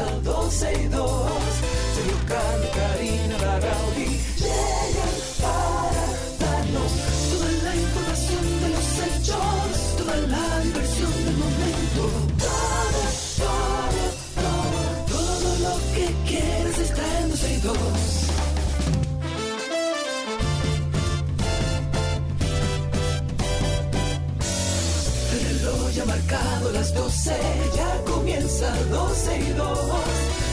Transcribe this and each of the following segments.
comienza 12 y 2. Sergio Carlos, Karina Larrauri llegan para darnos toda la información de los hechos, toda la diversión del momento. Todo, todo, todo, todo lo que quieres está en 12 y 2. El reloj ya ha marcado las 12, comienza 12 y 2.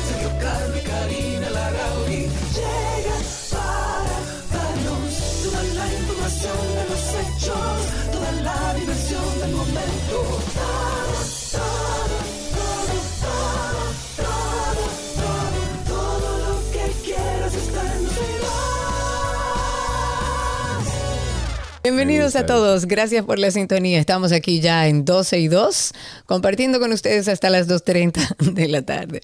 Sergio y Karina Larrauri llegan para darnos toda la información de los hechos, toda la diversión del momento. Bienvenidos a todos, gracias por la sintonía. Estamos aquí ya en 12 y 2, compartiendo con ustedes hasta las 2.30 de la tarde.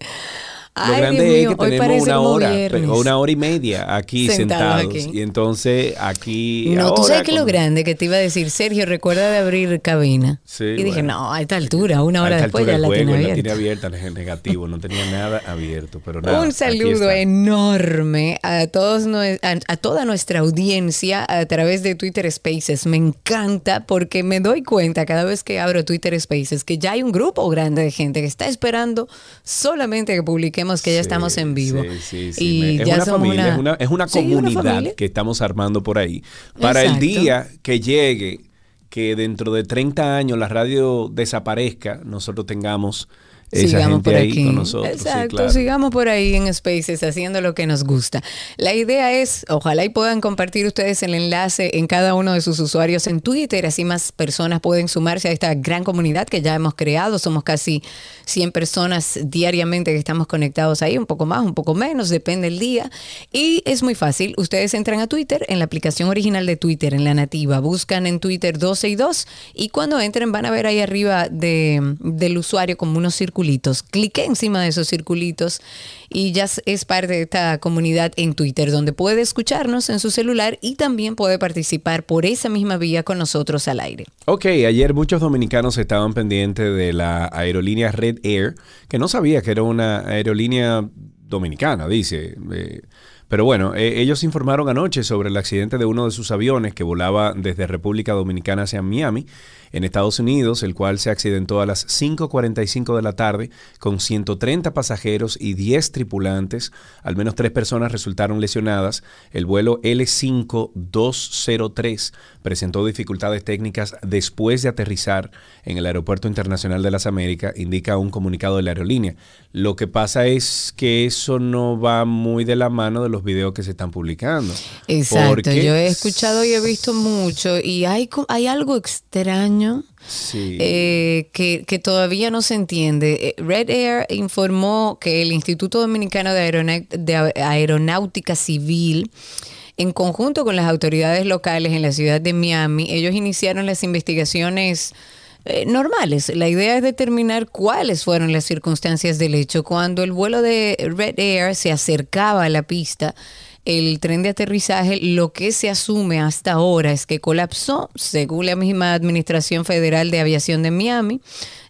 Lo Ay, grande Dios es mío, que hoy tenemos parece una hora o una hora y media aquí Sentados sentados. aquí. Y entonces aquí. No, tú sabes que lo con- grande que te iba a decir, Sergio, recuerda de abrir cabina. Sí, y dije, no, a esta altura, una hora después ya la juego, tiene la abierta. tiene abierta, es negativo, no tenía nada abierto, pero nada. Un saludo enorme a todos a, a toda nuestra audiencia a través de Twitter Spaces. Me encanta porque me doy cuenta cada vez que abro Twitter Spaces que ya hay un grupo grande de gente que está esperando solamente que publiquemos que ya Sí, estamos en vivo. sí, sí, sí. Y es ya una somos familia, es una, es una Sí, una comunidad que estamos armando por ahí. Para Exacto. el día que llegue, que dentro de 30 años la radio desaparezca, nosotros tengamos esa sigamos gente por ahí aquí. con nosotros. sí, Exacto, claro. sigamos por ahí en Spaces haciendo lo que nos gusta. La idea es, ojalá y puedan compartir ustedes el enlace en cada uno de sus usuarios en Twitter, así más personas pueden sumarse a esta gran comunidad que ya hemos creado. Somos casi 100 personas diariamente que estamos conectados ahí, un poco más, un poco menos, depende el día. Y es muy fácil, ustedes entran a Twitter, en la aplicación original de Twitter, en la nativa, buscan en Twitter 12 y 2 y cuando entren van a ver ahí arriba de- del usuario como unos circulitos. Encima de esos circulitos y ya es- es parte de esta comunidad en Twitter donde puede escucharnos en su celular y también puede participar por esa misma vía con nosotros al aire. Ok, ayer muchos dominicanos estaban pendientes de la aerolínea Red Air, que no sabía que era una aerolínea dominicana, dice. eh, pero bueno, eh, ellos informaron anoche sobre el accidente de uno de sus aviones que volaba desde República Dominicana hacia Miami, en Estados Unidos, el cual se accidentó a las 5.45 de la tarde con 130 pasajeros y 10 tripulantes. Al menos tres personas resultaron lesionadas. El vuelo L5203 presentó dificultades técnicas después de aterrizar en el Aeropuerto Internacional de las Américas, indica un comunicado de la aerolínea. Lo que pasa es que eso no va muy de la mano de los videos que se están publicando. Exacto, yo he escuchado y he visto mucho y hay, hay algo extraño Sí. eh, que, que todavía no se entiende. Eh, Red Air informó que el Instituto Dominicano de, Aeronáutica Civil, en conjunto con las autoridades locales en la ciudad de Miami, ellos iniciaron las investigaciones. eh, normales. La idea es determinar cuáles fueron las circunstancias del hecho. Cuando el vuelo de Red Air se acercaba a la pista, el tren de aterrizaje, lo que se asume hasta ahora es que colapsó, según la misma Administración Federal de Aviación de Miami.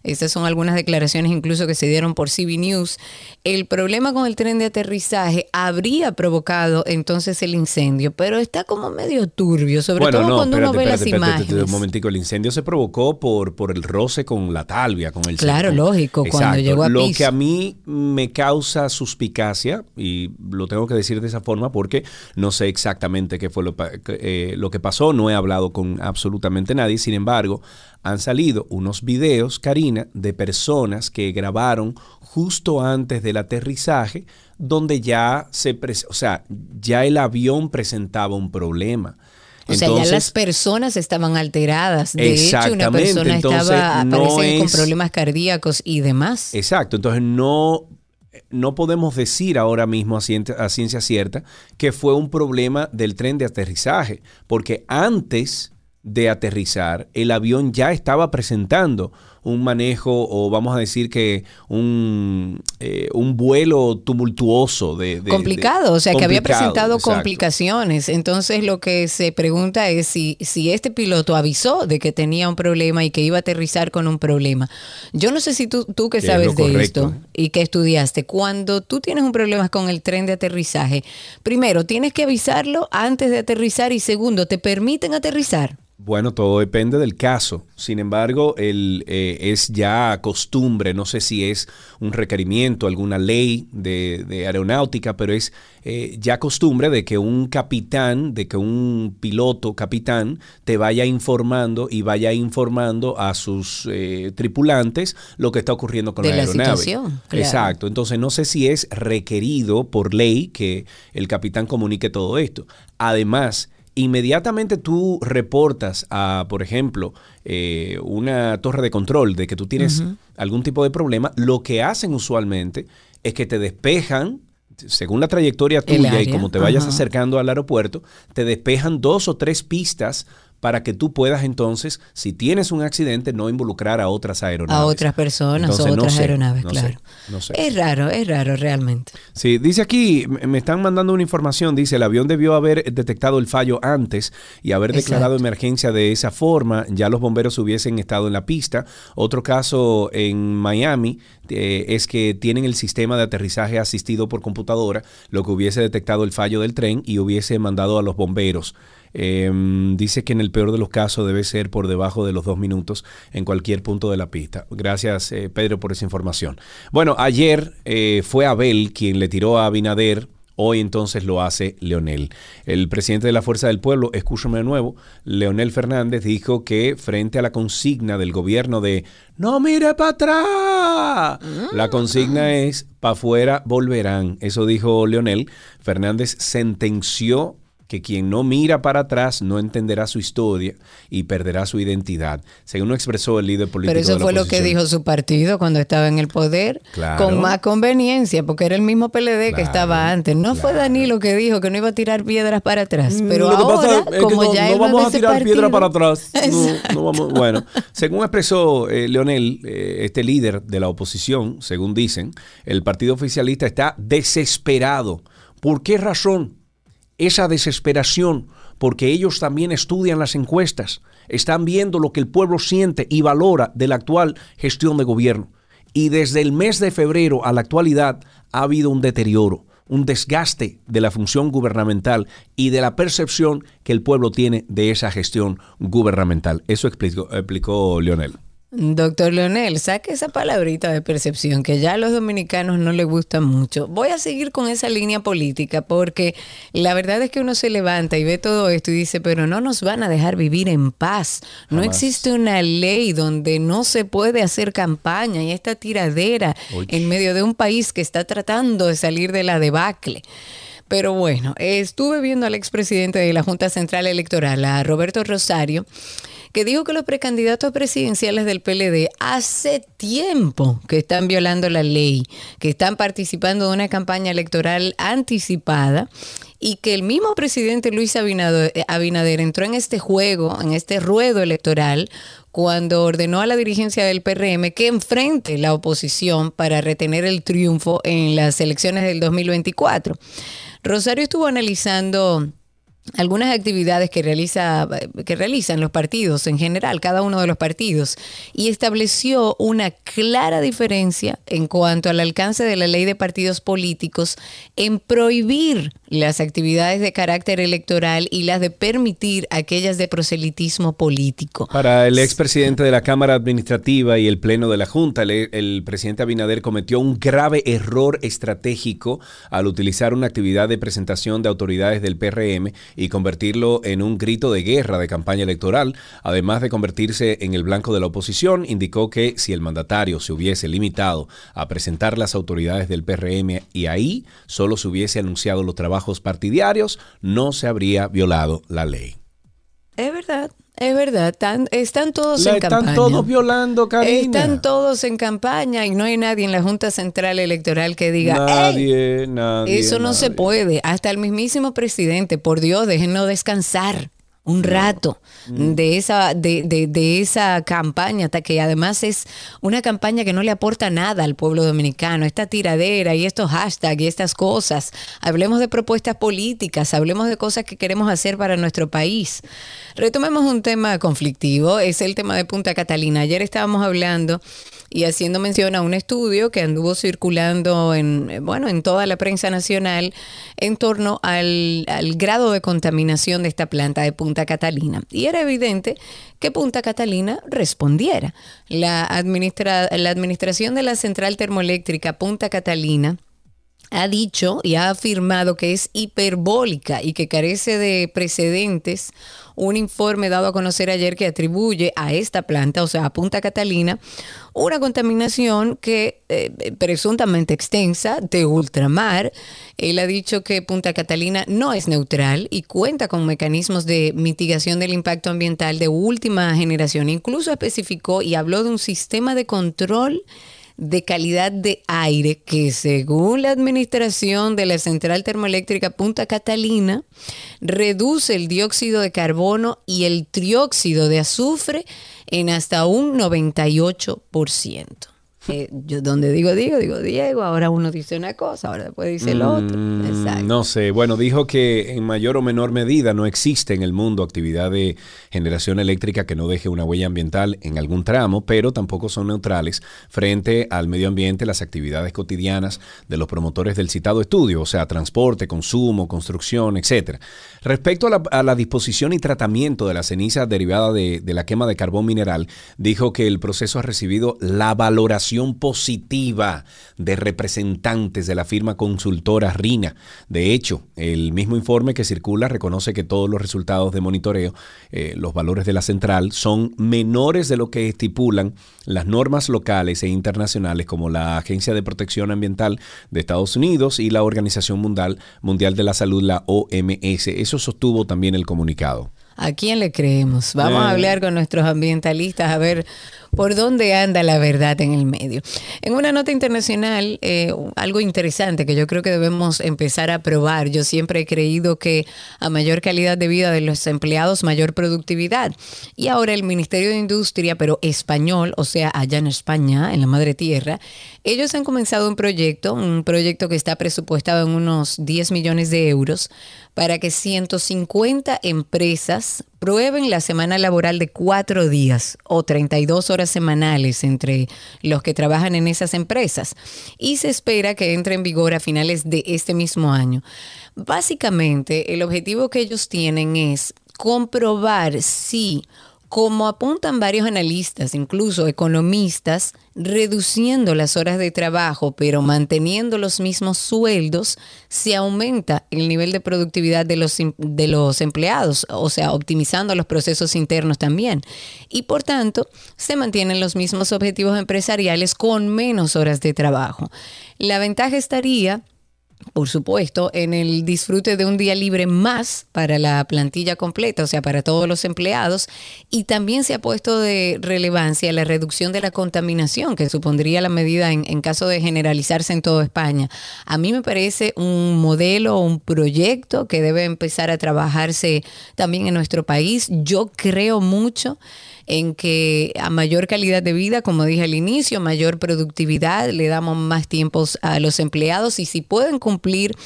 Estas son algunas declaraciones incluso que se dieron por CB News. El problema con el tren de aterrizaje habría provocado entonces el incendio, pero está como medio turbio, sobre todo cuando uno ve las espérate, espérate, imágenes. espérate, un momentico, el incendio se provocó por, por el roce con la talvia, con el Claro, con- lógico, cuando llegó a Lo piso. que a mí me causa suspicacia, y lo tengo que decir de esa forma porque no sé exactamente qué fue lo, pa- que, eh, lo que pasó, no he hablado con absolutamente nadie, sin embargo, han salido unos videos, Karina, de personas que grabaron justo antes del aterrizaje, donde ya se, o sea, ya el avión presentaba un problema. O sea, ya las personas estaban alteradas. De hecho, una persona entonces, estaba no que con es- problemas cardíacos y demás. Exacto, entonces no, no podemos decir ahora mismo a ciencia, cierta que fue un problema del tren de aterrizaje, porque antes de aterrizar el avión ya estaba presentando un manejo o vamos a decir que un, eh, un vuelo tumultuoso de... de- complicado, de- o sea, que había presentado exacto. complicaciones. Entonces, lo que se pregunta es si, si este piloto avisó de que tenía un problema y que iba a aterrizar con un problema. Yo no sé si tú, tú que Que es sabes de correcto. esto y que estudiaste, cuando tú tienes un problema con el tren de aterrizaje, primero, tienes que avisarlo antes de aterrizar y segundo, ¿te permiten aterrizar? Bueno, todo depende del caso. Sin embargo, el, eh, es ya costumbre, no sé si es un requerimiento, alguna ley de, de aeronáutica, pero es eh, ya costumbre de que un capitán, de que un piloto capitán te vaya informando y vaya informando a sus eh, tripulantes lo que está ocurriendo con De la la aeronave. situación, claro. Exacto. Entonces, no sé si es requerido por ley que el capitán comunique todo esto. Además, inmediatamente tú reportas a, por ejemplo, eh, una torre de control de que tú tienes algún tipo de problema, lo que hacen usualmente es que te despejan, según la trayectoria tuya y como te vayas acercando al aeropuerto, te despejan dos o tres pistas para que tú puedas entonces, si tienes un accidente, no involucrar a otras aeronaves. A otras personas Entonces, o no otras sé, aeronaves, no sé, claro. no sé. Es raro, es raro realmente. Sí, dice aquí, me me están mandando una información, dice, el avión debió haber detectado el fallo antes y haber declarado Exacto. emergencia de esa forma, ya los bomberos hubiesen estado en la pista. Otro caso en Miami eh, es que tienen el sistema de aterrizaje asistido por computadora, lo que hubiese detectado el fallo del tren y hubiese mandado a los bomberos. Eh, dice que en el peor de los casos debe ser por debajo de los dos minutos en cualquier punto de la pista. Gracias, eh, Pedro, por esa información. Bueno, ayer eh, fue Abel quien le tiró a Abinader. Hoy entonces lo hace Leonel. El presidente de la Fuerza del Pueblo, escúchame de nuevo, Leonel Fernández dijo que frente a la consigna del gobierno de no mire para atrás, la consigna es para afuera volverán. Eso dijo Leonel. Fernández sentenció que quien no mira para atrás no entenderá su historia y perderá su identidad, según lo expresó el líder político. Pero eso de la fue lo que dijo su partido cuando estaba en el poder, Claro. con más conveniencia, porque era el mismo PLD que estaba antes. No fue claro. Danilo que dijo que no iba a tirar piedras para atrás, pero Mm, Lo que pasa ahora, es que como no, ya no vamos a tirar piedra partido- para atrás. No, no vamos- Bueno, según expresó eh, Leonel, eh, este líder de la oposición, según dicen, el partido oficialista está desesperado. ¿Por qué razón? Esa desesperación, porque ellos también estudian las encuestas, están viendo lo que el pueblo siente y valora de la actual gestión de gobierno. Y desde el mes de febrero a la actualidad ha habido un deterioro, un desgaste de la función gubernamental y de la percepción que el pueblo tiene de esa gestión gubernamental. Eso explicó, explicó Leonel. Doctor Leonel, saque esa palabrita de percepción que ya a los dominicanos no les gusta mucho. Voy a seguir con esa línea política porque la verdad es que uno se levanta y ve todo esto y dice, pero no nos van a dejar vivir en paz. No Jamás. existe una ley donde no se puede hacer campaña y esta tiradera Uy. en medio de un país que está tratando de salir de la debacle. Pero bueno, estuve viendo al expresidente de la Junta Central Electoral, a Roberto Rosario, que dijo que los precandidatos presidenciales del PLD hace tiempo que están violando la ley, que están participando de una campaña electoral anticipada y que el mismo presidente Luis Abinader, eh, Abinader entró en este juego, en este ruedo electoral, cuando ordenó a la dirigencia del PRM que enfrente la oposición para retener el triunfo en las elecciones del 2024. Rosario estuvo analizando algunas actividades que realiza que realizan los partidos en general, cada uno de los partidos, y estableció una clara diferencia en cuanto al alcance de la ley de partidos políticos en prohibir las actividades de carácter electoral y las de permitir aquellas de proselitismo político. Para el expresidente de la Cámara Administrativa y el Pleno de la Junta, el, el presidente Abinader cometió un grave error estratégico al utilizar una actividad de presentación de autoridades del PRM y convertirlo en un grito de guerra de campaña electoral, además de convertirse en el blanco de la oposición, indicó que si el mandatario se hubiese limitado a presentar las autoridades del PRM y ahí solo se hubiese anunciado los trabajos partidarios, no se habría violado la ley. Es verdad, es verdad. Tan- están todos La en están campaña. todos violando, Karina. Están todos en campaña y no hay nadie en la Junta Central Electoral que diga, "Ey, Nadie, nadie. eso no se puede. Hasta el mismísimo presidente, por Dios, déjennos descansar. Un rato de esa de, de, de, esa campaña que además es una campaña que no le aporta nada al pueblo dominicano. Esta tiradera y estos hashtags y estas cosas. Hablemos de propuestas políticas hablemos de cosas que queremos hacer para nuestro país. Retomemos un tema conflictivo es el tema de Punta Catalina. Ayer estábamos hablando y haciendo mención a un estudio que anduvo circulando en, bueno, en toda la prensa nacional en torno al, grado de contaminación de esta planta de Punta Catalina. Y era evidente que Punta Catalina respondiera. La, la administración de la central termoeléctrica Punta Catalina ha dicho y ha afirmado que es hiperbólica y que carece de precedentes un informe dado a conocer ayer que atribuye a esta planta, o sea, a Punta Catalina, una contaminación que eh, presuntamente extensa de ultramar. Él ha dicho que Punta Catalina no es neutral y cuenta con mecanismos de mitigación del impacto ambiental de última generación. Incluso especificó y habló de un sistema de control de calidad de aire que según la administración de la central termoeléctrica Punta Catalina reduce el dióxido de carbono y el trióxido de azufre en hasta un 98%. Eh, yo donde digo digo, digo Diego, ahora uno dice una cosa, ahora después dice el otro. Mm, no sé, bueno, dijo que en mayor o menor medida no existe en el mundo actividad de generación eléctrica que no deje una huella ambiental en algún tramo, pero tampoco son neutrales frente al medio ambiente las actividades cotidianas de los promotores del citado estudio, o sea, transporte, consumo, construcción, etcétera. Respecto a la, disposición y tratamiento de la ceniza derivada de la quema de carbón mineral, dijo que el proceso ha recibido la valoración positiva de representantes de la firma consultora RINA. De hecho, el mismo informe que circula reconoce que todos los resultados de monitoreo, eh, los valores de la central, son menores de lo que estipulan las normas locales e internacionales como la Agencia de Protección Ambiental de Estados Unidos y la Organización Mundial, Mundial de la Salud, la OMS. Eso sostuvo también el comunicado. ¿A quién le creemos? Vamos a hablar con nuestros ambientalistas a ver por dónde anda la verdad en el medio. En una nota internacional, eh, algo interesante que yo creo que debemos empezar a probar. Yo siempre he creído que a mayor calidad de vida de los empleados, mayor productividad. Y ahora el Ministerio de Industria, pero español, o sea, allá en España, en la madre tierra, ellos han comenzado un proyecto, un proyecto que está presupuestado en unos 10 millones de euros para que 150 empresas prueben la semana laboral de cuatro días o 32 horas semanales entre los que trabajan en esas empresas y se espera que entre en vigor a finales de este mismo año. Básicamente, el objetivo que ellos tienen es comprobar si como apuntan varios analistas, incluso economistas, reduciendo las horas de trabajo, pero manteniendo los mismos sueldos, se aumenta el nivel de productividad de los, de los empleados, o sea, optimizando los procesos internos también. Y por tanto, se mantienen los mismos objetivos empresariales con menos horas de trabajo. La ventaja estaría por supuesto, en el disfrute de un día libre más para la plantilla completa, o sea, para todos los empleados, y también se ha puesto de relevancia la reducción de la contaminación que supondría la medida en, en caso de generalizarse en toda España. A mí me parece un modelo, un proyecto que debe empezar a trabajarse también en nuestro país. Yo creo mucho en que a mayor calidad de vida, como dije al inicio, mayor productividad, le damos más tiempos a los empleados y si pueden cumplir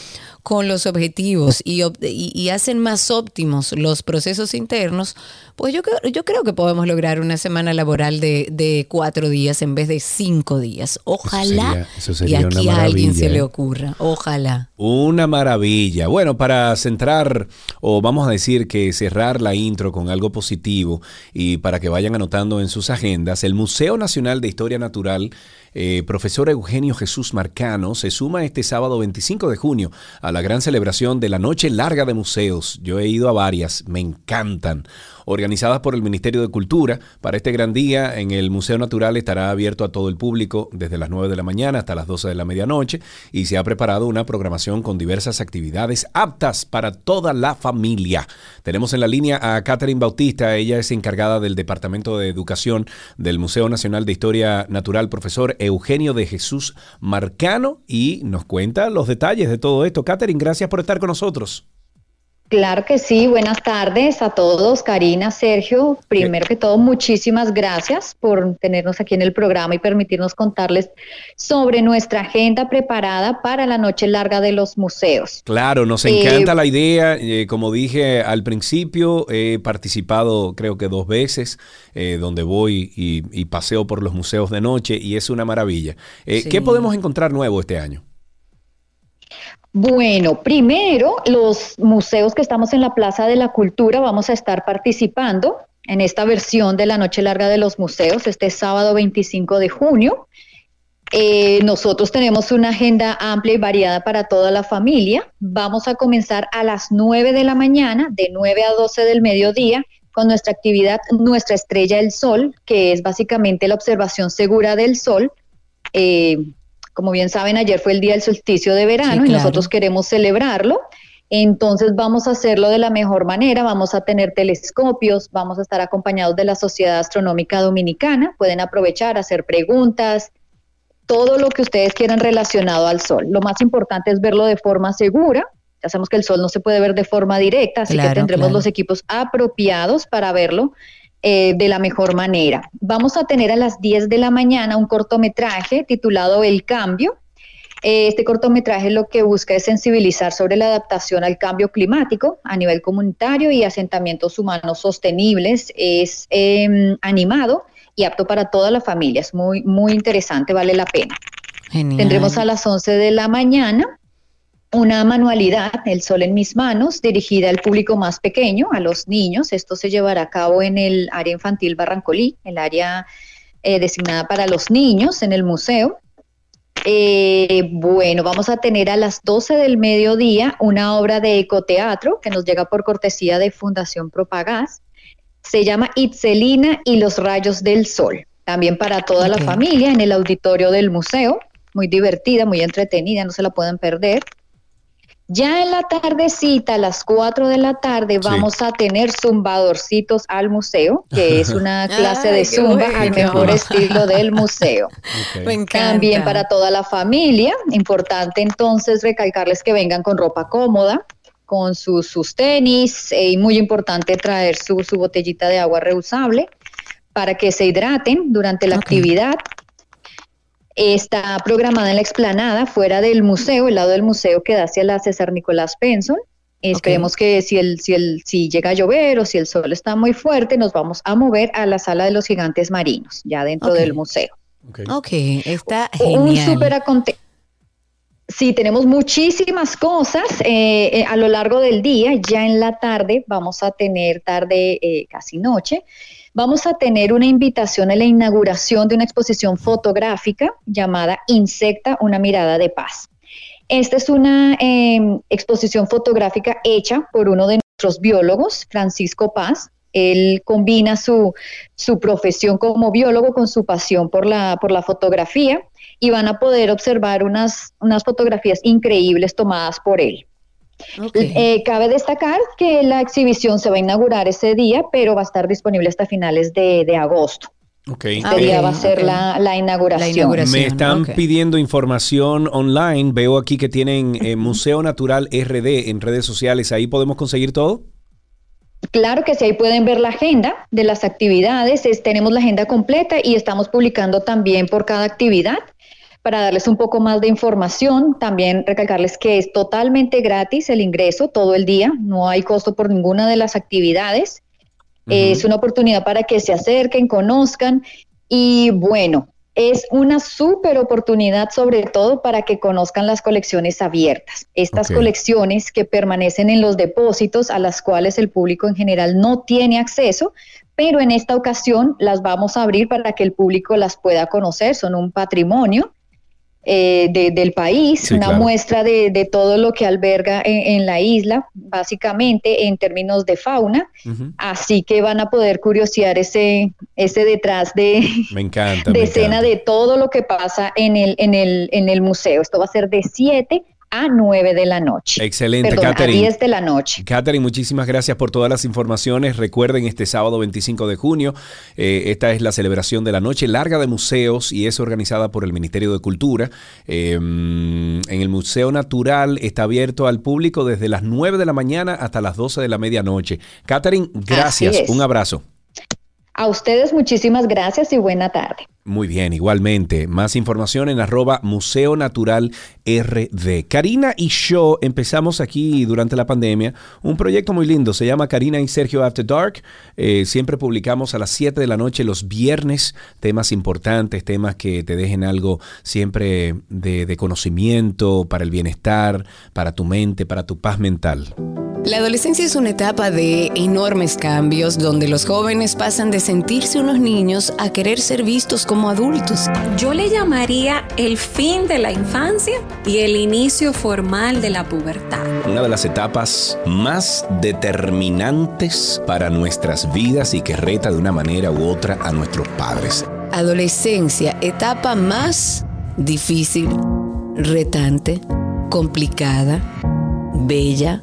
con los objetivos y, y, hacen más óptimos los procesos internos, pues yo, yo creo que podemos lograr una semana laboral de, cuatro días en vez de cinco días. Ojalá y aquí a alguien se le ¿eh? ocurra. Ojalá. Una maravilla. Bueno, para centrar, o vamos a decir que cerrar la intro con algo positivo y para que vayan anotando en sus agendas, el Museo Nacional de Historia Natural eh, profesor Eugenio Jesús Marcano se suma este sábado 25 de junio a la gran celebración de la Noche Larga de Museos. Yo he ido a varias, me encantan organizadas por el Ministerio de Cultura. Para este gran día en el Museo Natural estará abierto a todo el público desde las 9 de la mañana hasta las 12 de la medianoche y se ha preparado una programación con diversas actividades aptas para toda la familia. Tenemos en la línea a Catherine Bautista, ella es encargada del Departamento de Educación del Museo Nacional de Historia Natural, profesor Eugenio de Jesús Marcano, y nos cuenta los detalles de todo esto. Catherine, gracias por estar con nosotros. Claro que sí, buenas tardes a todos, Karina, Sergio. Primero que todo, muchísimas gracias por tenernos aquí en el programa y permitirnos contarles sobre nuestra agenda preparada para la noche larga de los museos. Claro, nos Eh, encanta la idea. eh, como dije al principio, he participado creo que dos veces, eh, donde voy y, y paseo por los museos de noche y es una maravilla. Sí. ¿Qué podemos encontrar nuevo este año? Bueno, primero, los museos que estamos en la Plaza de la Cultura vamos a estar participando en esta versión de la Noche Larga de los Museos, este sábado 25 de junio. Eh, nosotros tenemos una agenda amplia y variada para toda la familia. Vamos a comenzar a las 9 de la mañana, de 9 a 12 del mediodía, con nuestra actividad Nuestra Estrella del Sol, que es básicamente la observación segura del Sol. Eh, como bien saben, ayer fue el día del solsticio de verano Sí, y nosotros queremos celebrarlo. Entonces vamos a hacerlo de la mejor manera, vamos a tener telescopios, vamos a estar acompañados de la Sociedad Astronómica Dominicana, pueden aprovechar, hacer preguntas, todo lo que ustedes quieran relacionado al sol. Lo más importante es verlo de forma segura. Ya sabemos que el sol no se puede ver de forma directa, así Claro, que tendremos claro. los equipos apropiados para verlo eh, de la mejor manera. Vamos a tener a las 10 de la mañana un cortometraje titulado El Cambio. Eh, Este cortometraje lo que busca es sensibilizar sobre la adaptación al cambio climático a nivel comunitario y asentamientos humanos sostenibles. Es eh, animado y apto para toda la familia. Es muy, muy interesante, vale la pena. Genial. Tendremos a las 11 de la mañana una manualidad, El Sol en mis manos, dirigida al público más pequeño, a los niños. Esto se llevará a cabo en el área infantil Barrancolí, el área eh, designada para los niños en el museo. Eh, bueno, vamos a tener a las 12 del mediodía una obra de ecoteatro que nos llega por cortesía de Fundación Propagás. Se llama Itzelina y los rayos del sol. También para toda la familia en el auditorio del museo. Muy divertida, muy entretenida, no se la pueden perder. Ya en la tardecita, a las 4 de la tarde, Sí. vamos a tener zumbadorcitos al museo, que es una clase Ay, de zumba al mejor estilo del museo. Me encanta. También para toda la familia. Importante entonces recalcarles que vengan con ropa cómoda, con sus, sus tenis eh, y muy importante traer su, su botellita de agua reusable para que se hidraten durante la actividad. Está programada en la explanada, fuera del museo, el lado del museo que da hacia la César Nicolás Penson. Esperemos que si, el, si, el, si llega a llover o si el sol está muy fuerte, nos vamos a mover a la sala de los gigantes marinos, ya dentro del museo. Ok. Ok, está Un genial. súper aconte- Sí, tenemos muchísimas cosas eh, eh, a lo largo del día. Ya en la tarde vamos a tener tarde, eh, casi noche. Vamos a tener una invitación a la inauguración de una exposición fotográfica llamada Insecta, una mirada de paz. Esta es una eh, exposición fotográfica hecha por uno de nuestros biólogos, Francisco Paz. Él combina su, su profesión como biólogo con su pasión por la, por la fotografía y van a poder observar unas, unas fotografías increíbles tomadas por él. Eh, cabe destacar que la exhibición se va a inaugurar ese día, pero va a estar disponible hasta finales de, de agosto. Ok. Ah, día va a ser la, la inauguración. La inauguración. Me están pidiendo información online. Veo aquí que tienen eh, Museo Natural RD en redes sociales. Ahí podemos conseguir todo. Claro que sí, ahí pueden ver la agenda de las actividades, es- tenemos la agenda completa y estamos publicando también por cada actividad para darles un poco más de información. También recalcarles que es totalmente gratis el ingreso todo el día, no hay costo por ninguna de las actividades. Es una oportunidad para que se acerquen, conozcan y bueno, es una súper oportunidad sobre todo para que conozcan las colecciones abiertas. Estas colecciones que permanecen en los depósitos a las cuales el público en general no tiene acceso, pero en esta ocasión las vamos a abrir para que el público las pueda conocer. Son un patrimonio eh, de- del país, Sí, una claro. muestra de, de todo lo que alberga en, en la isla, básicamente en términos de fauna. Así que van a poder curiosear ese, ese detrás de, Me encanta. de me escena encanta. de todo lo que pasa en el, en, el, en el museo. Esto va a ser de 7 a 9 de la noche. Excelente, Perdón, Catherine. a 10 de la noche. Catherine, muchísimas gracias por todas las informaciones. Recuerden, este sábado 25 de junio, eh, esta es la celebración de la Noche Larga de Museos y es organizada por el Ministerio de Cultura. Eh, en el Museo Natural está abierto al público desde las 9 de la mañana hasta las 12 de la medianoche. Catherine, gracias. Un abrazo. A ustedes muchísimas gracias y buena tarde. Muy bien, igualmente. Más información en arroba Museo Natural RD. Karina y yo empezamos aquí durante la pandemia un proyecto muy lindo. Se llama Karina y Sergio After Dark. Eh, siempre publicamos a las 7 de la noche los viernes temas importantes, temas que te dejen algo siempre de, de conocimiento para el bienestar, para tu mente, para tu paz mental. La adolescencia es una etapa de enormes cambios donde los jóvenes pasan de sentirse unos niños a querer ser vistos como adultos. Yo le llamaría el fin de la infancia y el inicio formal de la pubertad. Una de las etapas más determinantes para nuestras vidas y que reta de una manera u otra a nuestros padres. Adolescencia, etapa más difícil, retante, complicada, bella,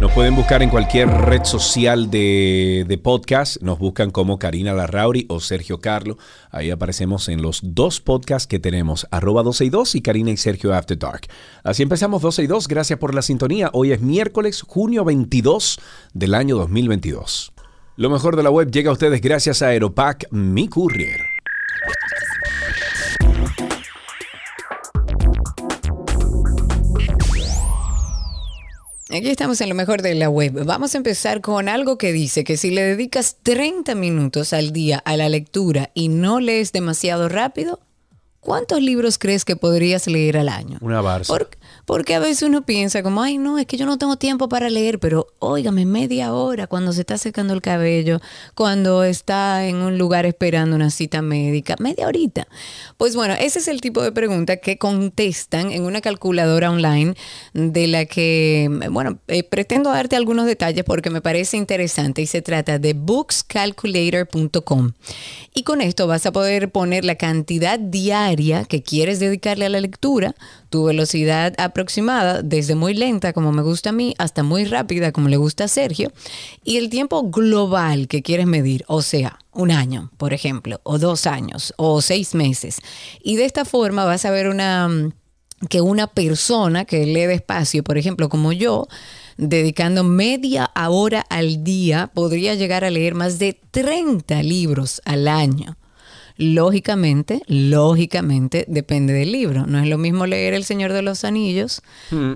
Nos pueden buscar en cualquier red social de, de podcast. Nos buscan como Karina Larrauri o Sergio Carlo. Ahí aparecemos en los dos podcasts que tenemos, arroba 12 y 2 y Karina y Sergio After Dark. Así empezamos 12 y 2. Gracias por la sintonía. Hoy es miércoles, junio 22 del año 2022. Lo mejor de la web llega a ustedes gracias a Aeropack, mi courier. Aquí estamos en lo mejor de la web. Vamos a empezar con algo que dice que si le dedicas 30 minutos al día a la lectura y no lees demasiado rápido, ¿cuántos libros crees que podrías leer al año? Una barza. Por- porque a veces uno piensa como, ay, no, es que yo no tengo tiempo para leer, pero óigame, media hora cuando se está secando el cabello, cuando está en un lugar esperando una cita médica, media horita. Pues bueno, ese es el tipo de pregunta que contestan en una calculadora online de la que, bueno, eh, pretendo darte algunos detalles porque me parece interesante y se trata de bookscalculator.com. Y con esto vas a poder poner la cantidad diaria que quieres dedicarle a la lectura, tu velocidad aproximada, desde muy lenta, como me gusta a mí, hasta muy rápida, como le gusta a Sergio, y el tiempo global que quieres medir, o sea, un año, por ejemplo, o dos años, o seis meses. Y de esta forma vas a ver una mm, que una persona que lee despacio, por ejemplo, como yo, dedicando media hora al día, podría llegar a leer más de 30 libros al año. Lógicamente, lógicamente depende del libro. No es lo mismo leer El Señor de los Anillos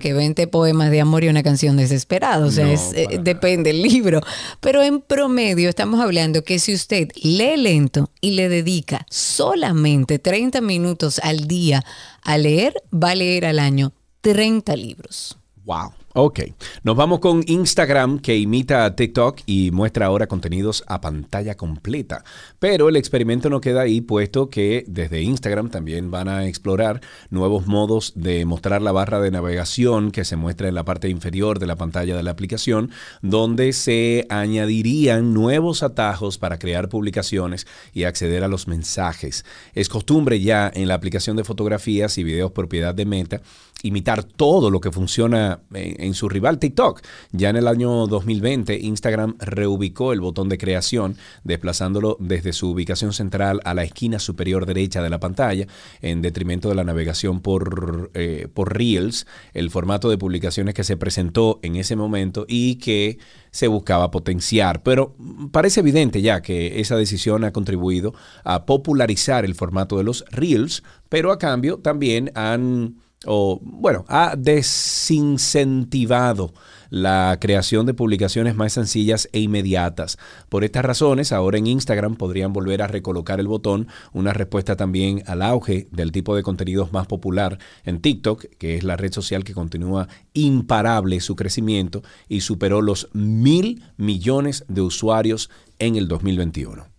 que 20 poemas de amor y una canción desesperada. O sea, No, es, eh, depende del libro. Pero en promedio estamos hablando que si usted lee lento y le dedica solamente 30 minutos al día a leer, va a leer al año 30 libros. Wow. Ok. Nos vamos con Instagram que imita a TikTok y muestra ahora contenidos a pantalla completa. Pero el experimento no queda ahí, puesto que desde Instagram también van a explorar nuevos modos de mostrar la barra de navegación que se muestra en la parte inferior de la pantalla de la aplicación, donde se añadirían nuevos atajos para crear publicaciones y acceder a los mensajes. Es costumbre ya en la aplicación de fotografías y videos propiedad de Meta imitar todo lo que funciona en, en su rival TikTok. Ya en el año 2020, Instagram reubicó el botón de creación, desplazándolo desde su ubicación central a la esquina superior derecha de la pantalla, en detrimento de la navegación por, eh, por Reels, el formato de publicaciones que se presentó en ese momento y que se buscaba potenciar. Pero parece evidente ya que esa decisión ha contribuido a popularizar el formato de los Reels, pero a cambio también han o bueno, ha desincentivado la creación de publicaciones más sencillas e inmediatas. Por estas razones, ahora en Instagram podrían volver a recolocar el botón, una respuesta también al auge del tipo de contenidos más popular en TikTok, que es la red social que continúa imparable su crecimiento y superó los mil millones de usuarios en el 2021.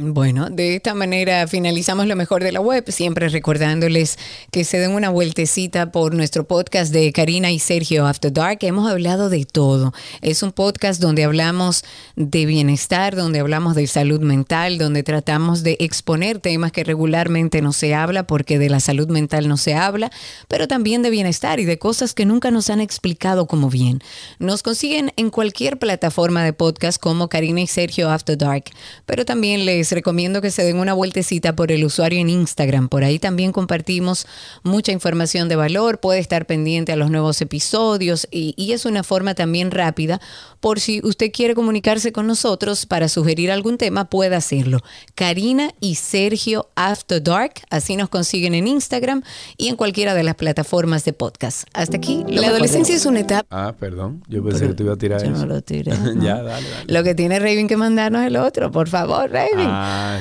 Bueno, de esta manera finalizamos lo mejor de la web, siempre recordándoles que se den una vueltecita por nuestro podcast de Karina y Sergio After Dark. Hemos hablado de todo. Es un podcast donde hablamos de bienestar, donde hablamos de salud mental, donde tratamos de exponer temas que regularmente no se habla porque de la salud mental no se habla, pero también de bienestar y de cosas que nunca nos han explicado como bien. Nos consiguen en cualquier plataforma de podcast como Karina y Sergio After Dark, pero también les recomiendo que se den una vueltecita por el usuario en Instagram. Por ahí también compartimos mucha información de valor. Puede estar pendiente a los nuevos episodios y, y es una forma también rápida por si usted quiere comunicarse con nosotros para sugerir algún tema, puede hacerlo. Karina y Sergio After Dark, así nos consiguen en Instagram y en cualquiera de las plataformas de podcast. Hasta aquí. La adolescencia es una etapa. Ah, perdón. Yo pensé que te iba a tirar Yo eso. no lo tiré. ya, dale, dale. Lo que tiene Raven que mandarnos es el otro, por favor, Raven. Ah,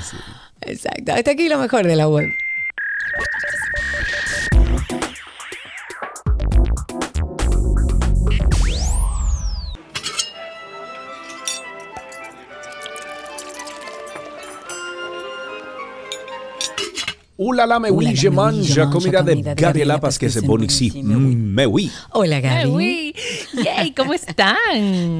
sí. Exacto. Hasta aquí lo mejor de la web. Que bon c'est ici. bon ici, me oui. Mm, Mais oui. Hola, Gaby. Uy, yay, ¿cómo están?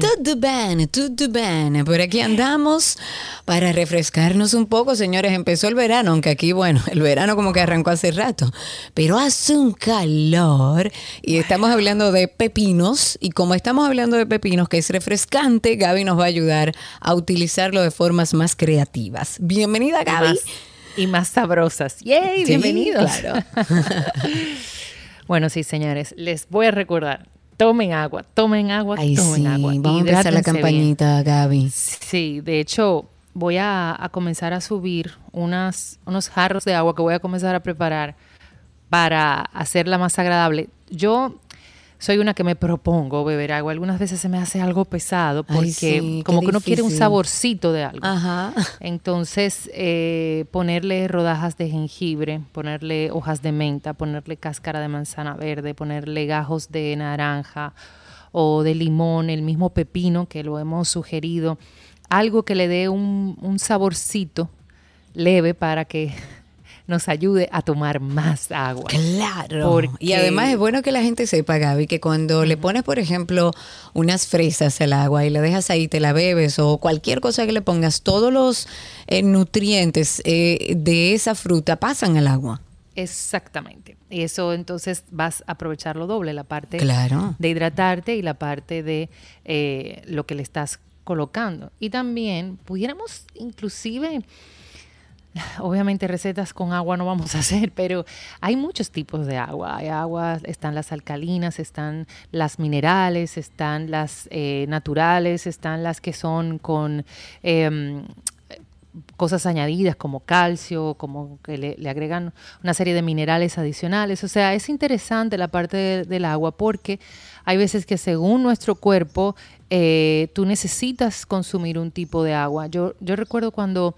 Todo bien, todo bien. Por aquí andamos para refrescarnos un poco, señores. Empezó el verano, aunque aquí, bueno, el verano como que arrancó hace rato, pero hace un calor y estamos hablando de pepinos y como estamos hablando de pepinos, que es refrescante, Gaby nos va a ayudar a utilizarlo de formas más creativas. Bienvenida, Gaby. más, y más sabrosas. ¡Yay! Sí, Bienvenidos. claro. bueno, sí, señores, les voy a recordar. Tomen agua, tomen agua, Ay, tomen sí, agua. vamos a empezar la bien. campañita, Gaby. Sí, de hecho, voy a, a comenzar a subir unas, unos jarros de agua que voy a comenzar a preparar para hacerla más agradable. Yo soy una que me propongo beber agua. Algunas veces se me hace algo pesado Ay, porque sí, como que uno quiere un saborcito de algo. Ajá. Entonces, eh, ponerle rodajas de jengibre, ponerle hojas de menta, ponerle cáscara de manzana verde, ponerle gajos de naranja o de limón, el mismo pepino que lo hemos sugerido, algo que le dé un, un saborcito leve para que nos ayude a tomar más agua. Claro. Porque- Y además es bueno que la gente sepa, Gaby, que cuando le pones, por ejemplo, unas fresas al agua y la dejas ahí, te la bebes o cualquier cosa que le pongas, todos los eh, nutrientes eh, de esa fruta pasan al agua. Exactamente. Y eso entonces vas a aprovechar lo doble, la parte Claro. de hidratarte y la parte de eh, lo que le estás colocando. Y también pudiéramos inclusive, obviamente recetas con agua no vamos a hacer, pero hay muchos tipos de agua. Hay agua, están las alcalinas, están las minerales, están las eh, naturales, están las que son con... em, cosas añadidas como calcio, como que le, le agregan una serie de minerales adicionales. O sea, es interesante la parte de- del agua porque hay veces que según nuestro cuerpo eh, tú necesitas consumir un tipo de agua. Yo, yo recuerdo cuando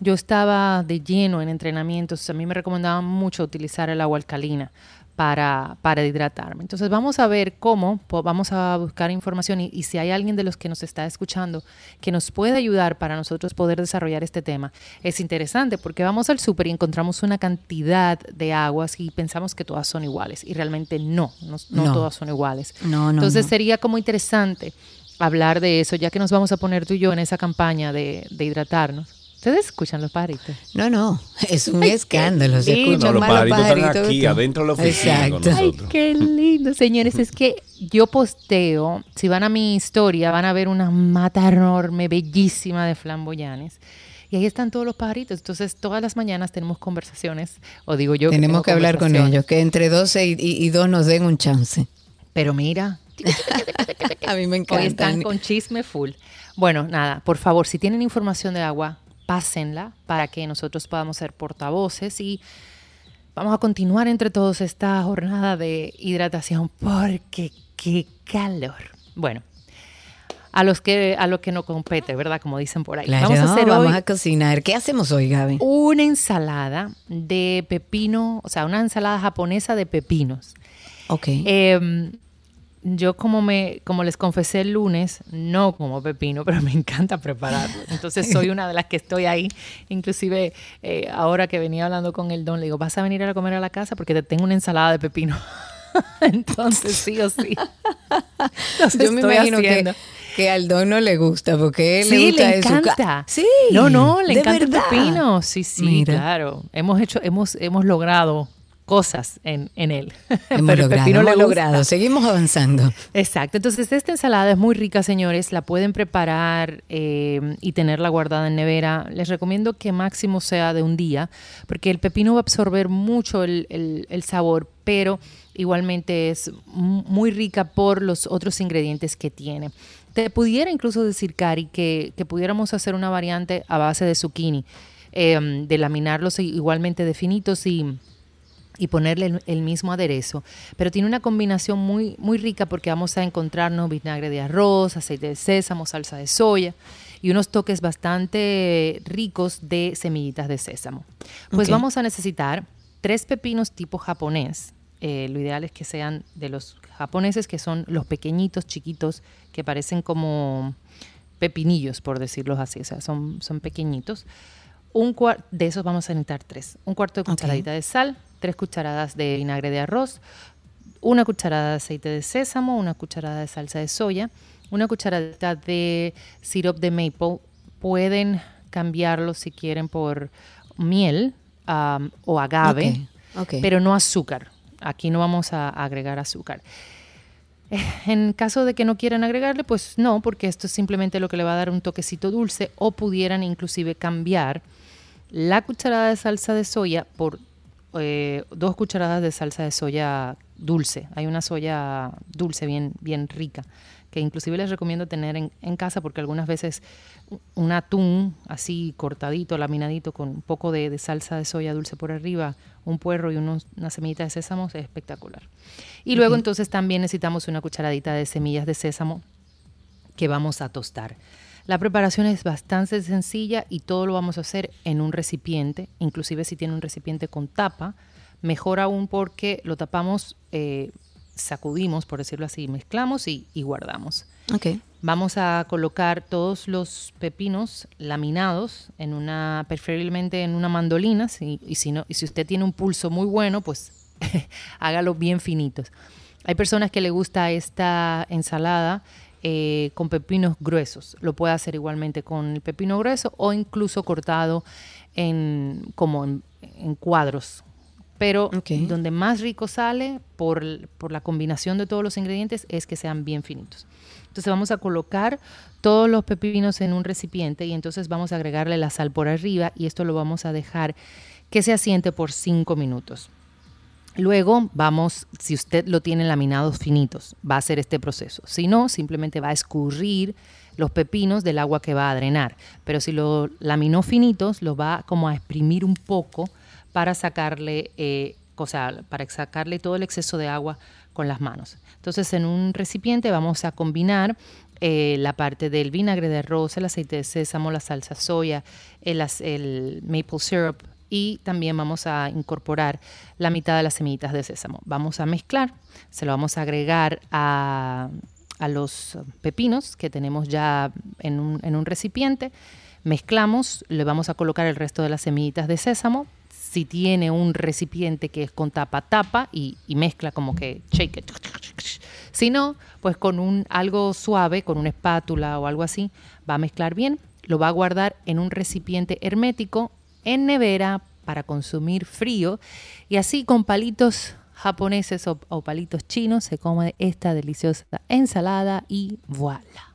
yo estaba de lleno en entrenamientos, a mí me recomendaban mucho utilizar el agua alcalina para, para hidratarme. Entonces vamos a ver cómo, vamos a buscar información y, y si hay alguien de los que nos está escuchando que nos puede ayudar para nosotros poder desarrollar este tema, es interesante porque vamos al súper y encontramos una cantidad de aguas y pensamos que todas son iguales y realmente no, no, no No. todas son iguales. No, no, Entonces sería como interesante hablar de eso, ya que nos vamos a poner tú y yo en esa campaña de, de hidratarnos. ¿Ustedes escuchan los pajaritos? No, no, es un Ay, escándalo. Se escuchan No, los pajaritos están aquí, adentro de la oficina con Exacto. Ay, qué lindo, señores. Es que yo posteo, si van a mi historia, van a ver una mata enorme, bellísima de flamboyanes. Y ahí están todos los pajaritos. Entonces, todas las mañanas tenemos conversaciones, o digo yo. Tenemos que hablar con ellos, que entre 12 y, y- y 2 nos den un chance. Pero mira, A mí me hoy encanta. están con chisme full. Bueno, nada, por favor, si tienen información de agua, pásenla para que nosotros podamos ser portavoces y vamos a continuar entre todos esta jornada de hidratación porque qué calor. Bueno, a los que a lo que no compete, ¿verdad? Como dicen por ahí. Claro, vamos a hacer vamos hoy a cocinar. ¿Qué hacemos hoy, Gaby? una ensalada de pepino, o sea, una ensalada japonesa de pepinos. Ok. Eh, yo como me, como les confesé el lunes, no como pepino, pero me encanta prepararlo. Entonces soy una de las que estoy ahí. Inclusive eh, ahora que venía hablando con el don, le digo, ¿vas a venir a comer a la casa? Porque te tengo una ensalada de pepino. Entonces sí o sí. yo me imagino que, que, al don no le gusta porque él sí, le, gusta le encanta. sí. No, no, le encanta el pepino. Sí, sí, claro. Hemos hecho, hemos, hemos logrado cosas en, en él. Hemos logrado, hemos logrado. Seguimos avanzando. Exacto. Entonces, esta ensalada es muy rica, señores. La pueden preparar eh, y tenerla guardada en nevera. Les recomiendo que máximo sea de un día, porque el pepino va a absorber mucho el, el, sabor, pero igualmente es muy rica por los otros ingredientes que tiene. Te pudiera incluso decir, Cari, que, que pudiéramos hacer una variante a base de zucchini, eh, de laminarlos igualmente de finitos y y ponerle el, mismo aderezo. Pero tiene una combinación muy, muy rica porque vamos a encontrarnos vinagre de arroz, aceite de sésamo, salsa de soya y unos toques bastante ricos de semillitas de sésamo. Pues vamos a necesitar tres pepinos tipo japonés. Eh, lo ideal es que sean de los japoneses, que son los pequeñitos, chiquitos, que parecen como pepinillos, por decirlo así. O sea, son, son pequeñitos. Un de esos vamos a necesitar tres. Un cuarto de cucharadita de sal, tres cucharadas de vinagre de arroz, una cucharada de aceite de sésamo, una cucharada de salsa de soya, una cucharadita de sirope de maple. Pueden cambiarlo si quieren por miel o agave, pero no azúcar. Aquí no vamos a agregar azúcar. Eh, en caso de que no quieran agregarle, pues no, porque esto es simplemente lo que le va a dar un toquecito dulce o pudieran inclusive cambiar la cucharada de salsa de soya por eh, dos cucharadas de salsa de soya dulce. Hay una soya dulce bien, bien rica, que inclusive les recomiendo tener en, casa porque algunas veces un atún así cortadito, laminadito, con un poco de, salsa de soya dulce por arriba, un puerro y unos, una semillita de sésamo es espectacular. Y luego entonces también necesitamos una cucharadita de semillas de sésamo que vamos a tostar. La preparación es bastante sencilla y todo lo vamos a hacer en un recipiente, inclusive si tiene un recipiente con tapa, mejor aún porque lo tapamos, eh, sacudimos, por decirlo así, mezclamos y, guardamos. Okay. Vamos a colocar todos los pepinos laminados en una, preferiblemente en una mandolina, y, si no, y si usted tiene un pulso muy bueno, pues hágalo bien finitos. Hay personas que le gusta esta ensalada eh, con pepinos gruesos. Lo puede hacer igualmente con el pepino grueso o incluso cortado en, como en, cuadros. Pero donde más rico sale por, por la combinación de todos los ingredientes es que sean bien finitos. Entonces vamos a colocar todos los pepinos en un recipiente y entonces vamos a agregarle la sal por arriba y esto lo vamos a dejar que se asiente por 5 minutos. Luego vamos, si usted lo tiene laminados finitos, va a hacer este proceso. Si no, simplemente va a escurrir los pepinos del agua que va a drenar. Pero si lo laminó finitos, lo va como a exprimir un poco para sacarle, eh, o sea, para sacarle todo el exceso de agua con las manos. Entonces, en un recipiente vamos a combinar eh, la parte del vinagre de arroz, el aceite de sésamo, la salsa soya, el, el maple syrup, y también vamos a incorporar la mitad de las semillitas de sésamo. Vamos a mezclar, se lo vamos a agregar a, los pepinos que tenemos ya en un, recipiente. Mezclamos, le vamos a colocar el resto de las semillitas de sésamo. Si tiene un recipiente que es con tapa, tapa y, mezcla como que shake it. Si no, pues con un algo suave, con una espátula o algo así, va a mezclar bien. Lo va a guardar en un recipiente hermético en nevera para consumir frío y así con palitos japoneses o, palitos chinos se come esta deliciosa ensalada y voilà.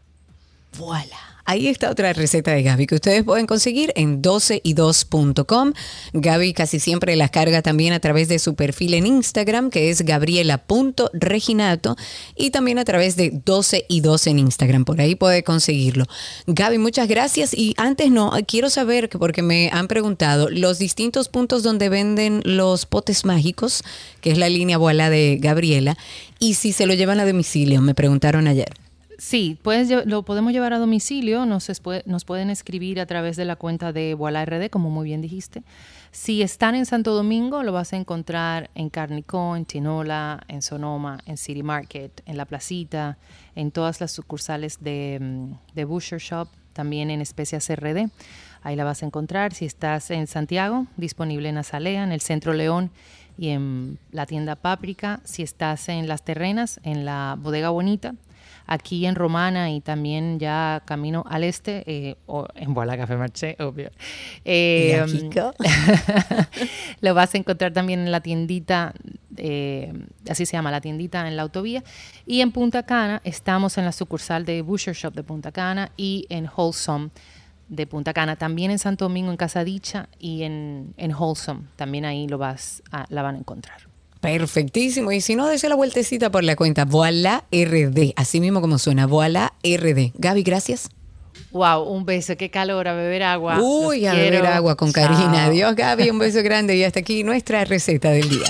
Voilà. Ahí está otra receta de Gaby que ustedes pueden conseguir en 12y2.com. Gaby casi siempre las carga también a través de su perfil en Instagram, que es gabriela.reginato, y también a través de 12y2 en Instagram. Por ahí puede conseguirlo. Gaby, muchas gracias. Y antes no, quiero saber, porque me han preguntado, los distintos puntos donde venden los potes mágicos, que es la línea abuela de Gabriela, y si se lo llevan a domicilio, me preguntaron ayer. Sí, lo podemos llevar a domicilio, nos, nos pueden escribir a través de la cuenta de Voila RD, como muy bien dijiste. Si están en Santo Domingo, lo vas a encontrar en Carnicó, en Tinola, en Sonoma, en City Market, en La Placita, en todas las sucursales de, mm, de Butcher Shop, también en Especias RD. Ahí la vas a encontrar. Si estás en Santiago, disponible en Azalea, en el Centro León y en la tienda Páprica. Si estás en Las Terrenas, en la Bodega Bonita. Aquí en Romana y también ya camino al este, eh, o en Bola Café Marché, obvio. Eh, lo vas a encontrar también en la tiendita, eh, así se llama, la tiendita en la autovía. Y en Punta Cana estamos en la sucursal de Butcher Shop de Punta Cana y en Wholesome de Punta Cana, también en Santo Domingo, en Casa Dicha y en, en Wholesome. También ahí lo vas a, la van a encontrar. Perfectísimo. Y si no, desea la vueltecita por la cuenta Voila RD. Así mismo como suena, Voila RD. Gaby, gracias. Wow, un beso, qué calor, a beber agua. Uy, a beber agua con Karina. Adiós, Gaby, un beso grande. Y hasta aquí nuestra receta del día.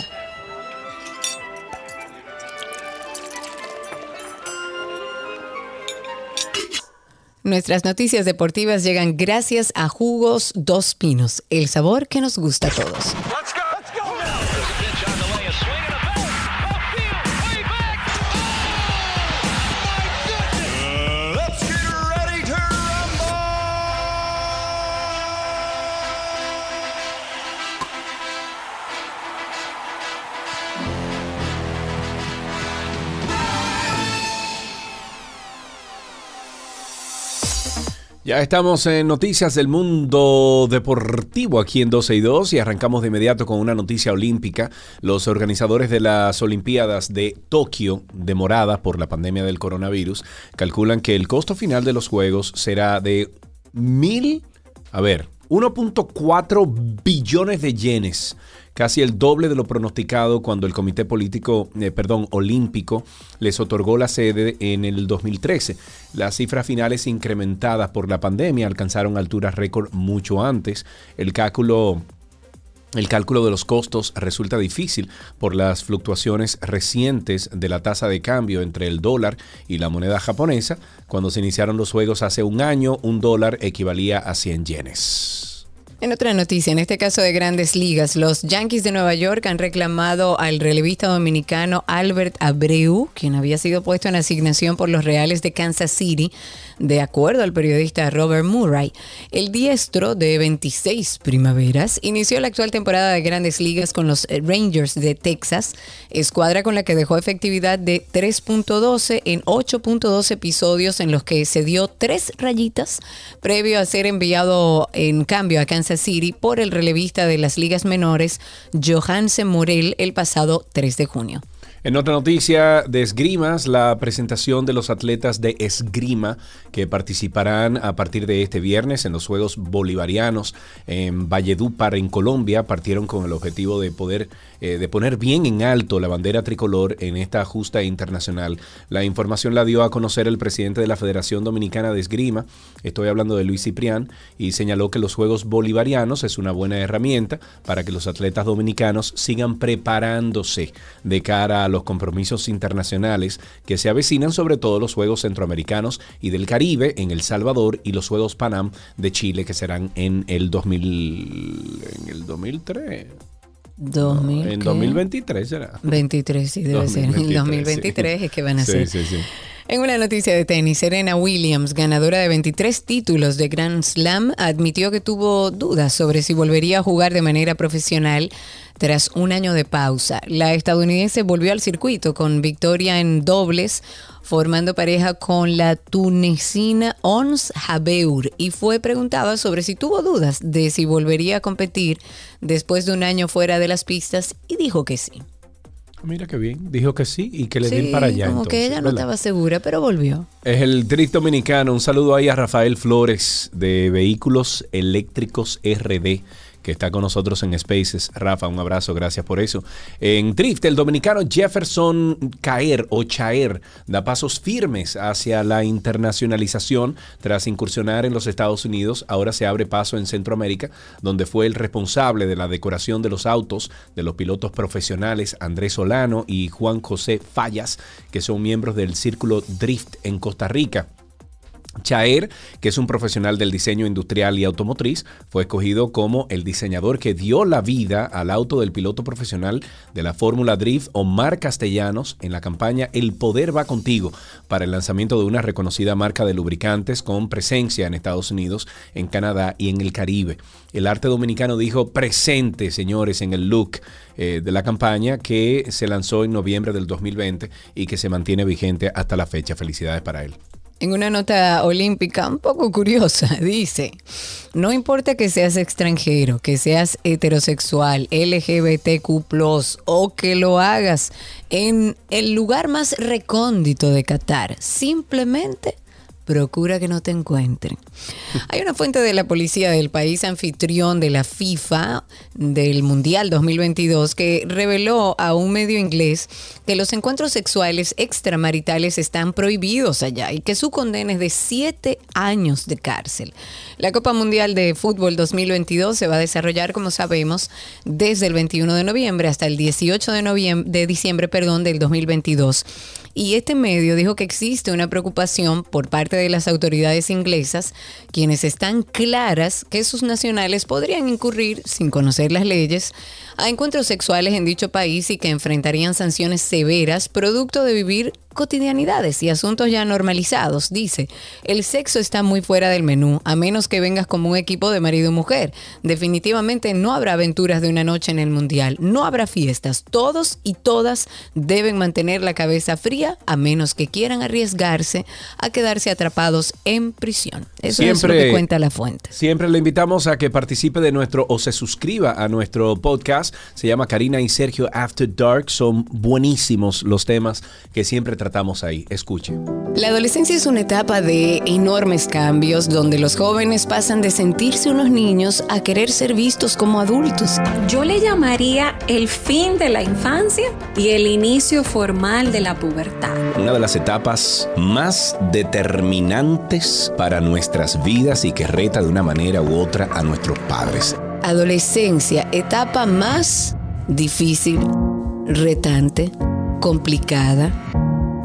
Nuestras noticias deportivas llegan gracias a Jugos Dos Pinos, el sabor que nos gusta a todos. Ya estamos en noticias del mundo deportivo aquí en 12 y 2 y arrancamos de inmediato con una noticia olímpica. Los organizadores de las Olimpiadas de Tokio, demoradas por la pandemia del coronavirus, calculan que el costo final de los Juegos será de mil, a ver, 1.4 billones de yenes casi el doble de lo pronosticado cuando el Comité Político, eh, perdón, Olímpico les otorgó la sede en el 2013. Las cifras finales incrementadas por la pandemia alcanzaron alturas récord mucho antes. El cálculo el cálculo de los costos resulta difícil por las fluctuaciones recientes de la tasa de cambio entre el dólar y la moneda japonesa. Cuando se iniciaron los juegos hace un año, un dólar equivalía a 100 yenes. En otra noticia, en este caso de grandes ligas, los Yankees de Nueva York han reclamado al relevista dominicano Albert Abreu, quien había sido puesto en asignación por los Reales de Kansas City, de acuerdo al periodista Robert Murray. El diestro de 26 primaveras inició la actual temporada de grandes ligas con los Rangers de Texas, escuadra con la que dejó efectividad de 3.12 en 8.2 episodios en los que se dio tres rayitas previo a ser enviado en cambio a Kansas City por el relevista de las ligas menores, Johansen Morel, el pasado 3 de junio. En otra noticia de esgrimas, la presentación de los atletas de esgrima que participarán a partir de este viernes en los Juegos Bolivarianos en Valledupar, en Colombia, partieron con el objetivo de poder eh, de poner bien en alto la bandera tricolor en esta justa internacional. La información la dio a conocer el presidente de la Federación Dominicana de Esgrima, estoy hablando de Luis Ciprián, y señaló que los Juegos Bolivarianos es una buena herramienta para que los atletas dominicanos sigan preparándose de cara a los compromisos internacionales que se avecinan, sobre todo los Juegos Centroamericanos y del Caribe en El Salvador y los Juegos Panam de Chile que serán en el 2000 en el 2003 en 2023 será. 23, sí, debe ser. En 2023 es que van a ser. Sí, sí, En una noticia de tenis, Serena Williams, ganadora de 23 títulos de Grand Slam, admitió que tuvo dudas sobre si volvería a jugar de manera profesional tras un año de pausa. La estadounidense volvió al circuito con victoria en dobles formando pareja con la tunecina Ons Habeur y fue preguntada sobre si tuvo dudas de si volvería a competir después de un año fuera de las pistas y dijo que sí. Mira qué bien, dijo que sí y que le den para allá. Como que ella no estaba segura, pero volvió. Es el Drift Dominicano. Un saludo ahí a Rafael Flores de Vehículos Eléctricos RD que está con nosotros en Spaces. Rafa, un abrazo, gracias por eso. En Drift, el dominicano Jefferson Caer o Chaer da pasos firmes hacia la internacionalización tras incursionar en los Estados Unidos. Ahora se abre paso en Centroamérica, donde fue el responsable de la decoración de los autos de los pilotos profesionales Andrés Solano y Juan José Fallas, que son miembros del Círculo Drift en Costa Rica. Chaer, que es un profesional del diseño industrial y automotriz, fue escogido como el diseñador que dio la vida al auto del piloto profesional de la Fórmula Drift, Omar Castellanos, en la campaña El Poder va contigo, para el lanzamiento de una reconocida marca de lubricantes con presencia en Estados Unidos, en Canadá y en el Caribe. El arte dominicano dijo presente, señores, en el look eh, de la campaña que se lanzó en noviembre del 2020 y que se mantiene vigente hasta la fecha. Felicidades para él. En una nota olímpica un poco curiosa, dice, no importa que seas extranjero, que seas heterosexual, LGBTQ o que lo hagas en el lugar más recóndito de Qatar, simplemente procura que no te encuentren. Hay una fuente de la policía del país anfitrión de la FIFA del Mundial 2022 que reveló a un medio inglés que los encuentros sexuales extramaritales están prohibidos allá y que su condena es de siete años de cárcel. La Copa Mundial de Fútbol 2022 se va a desarrollar, como sabemos, desde el 21 de noviembre hasta el 18 de, noviembre, de diciembre perdón, del 2022. Y este medio dijo que existe una preocupación por parte de las autoridades inglesas, quienes están claras que sus nacionales podrían incurrir, sin conocer las leyes, a encuentros sexuales en dicho país y que enfrentarían sanciones severas producto de vivir cotidianidades y asuntos ya normalizados. Dice, el sexo está muy fuera del menú, a menos que vengas como un equipo de marido y mujer. Definitivamente no habrá aventuras de una noche en el Mundial, no habrá fiestas. Todos y todas deben mantener la cabeza fría, a menos que quieran arriesgarse a quedarse atrapados en prisión. Eso es lo que cuenta la fuente. Siempre le invitamos a que participe de nuestro o se suscriba a nuestro podcast se llama Karina y Sergio After Dark. Son buenísimos los temas que siempre tratamos ahí. Escuche. La adolescencia es una etapa de enormes cambios donde los jóvenes pasan de sentirse unos niños a querer ser vistos como adultos. Yo le llamaría el fin de la infancia y el inicio formal de la pubertad. Una de las etapas más determinantes para nuestras vidas y que reta de una manera u otra a nuestros padres adolescencia, etapa más difícil, retante, complicada,